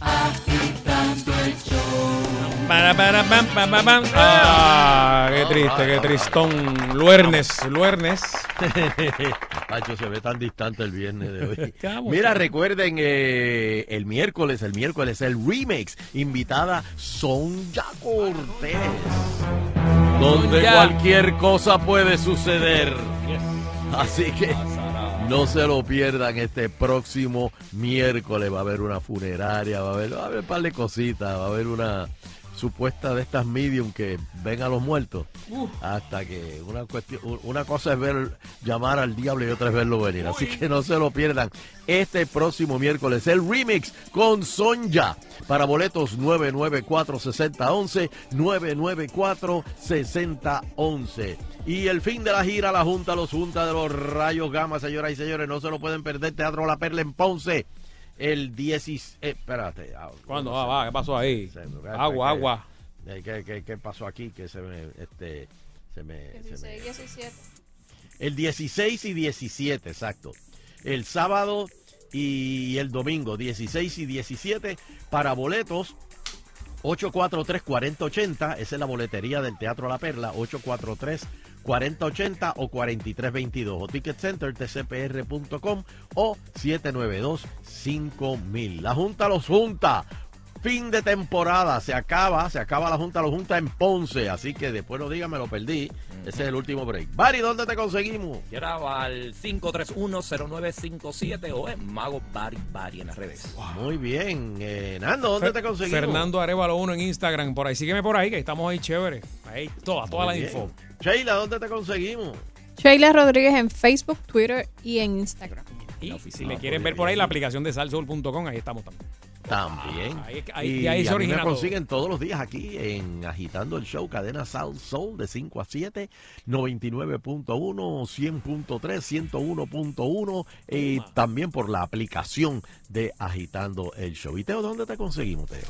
agitando el show. Para, para, para, pam, pam, pam, pam. Ah, qué triste, qué tristón. Luernes, luernes. Pacho, se ve tan distante el viernes de hoy. Mira, recuerden, eh, el miércoles, el miércoles, el remix, invitada Sonja Cortés. Donde cualquier cosa puede suceder. Así que no se lo pierdan este próximo miércoles. Va a haber una funeraria, va a haber, va a haber un par de cositas, va a haber una supuesta de estas medium que ven a los muertos. Hasta que una cuestión, una cosa es ver llamar al diablo y otra es verlo venir. Así que no se lo pierdan. Este próximo miércoles el remix con Sonja. Para boletos 994-6011, 994-6011. Y el fin de la gira, la Junta, los Junta de los Rayos Gama, señoras y señores, no se lo pueden perder. Teatro La Perla en Ponce. El 16. Eh, espérate. ah, ¿Cuándo? no Va, ¿qué pasó ahí? Se Agua, ¿qué- agua. eh, ¿Qué, qué, qué pasó aquí? Que se me. Este, se me, se me- 16, 17. el 16 y 17, exacto. El sábado y el domingo, 16 y 17, para boletos. 843-4080, esa es la boletería del Teatro La Perla, 843-4080 o 4322 o Ticket Center, tcpr.com o 792-5000. La Junta los junta. Fin de temporada, se acaba, se acaba la Junta los junta en Ponce, así que después no diga me lo perdí. Ese es el último break. Bari, ¿dónde te conseguimos? Llama al 5310957 o en Mago Bari Bari en las redes. Muy bien. Eh, Nando, ¿dónde Fer- te conseguimos? Fernando Arevalo 1 en Instagram. Por ahí, sígueme por ahí, que estamos ahí chévere. Ahí, toda, toda la bien. info. Sheila, ¿dónde te conseguimos? Sheila Rodríguez en Facebook, Twitter y en Instagram. Y si Ah, quieren ver por ahí, la aplicación de salsoul.com, ahí estamos también. También. Ahí que- ahí- y ahí se a mí me todo. consiguen todos los días aquí en Agitando el Show, cadena South Soul de 5 a 7, 99.1, 100.3, 101.1 y también por la aplicación de Agitando el Show. ¿Y Teo, dónde te conseguimos, Teo?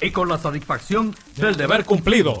Y con la satisfacción del deber cumplido,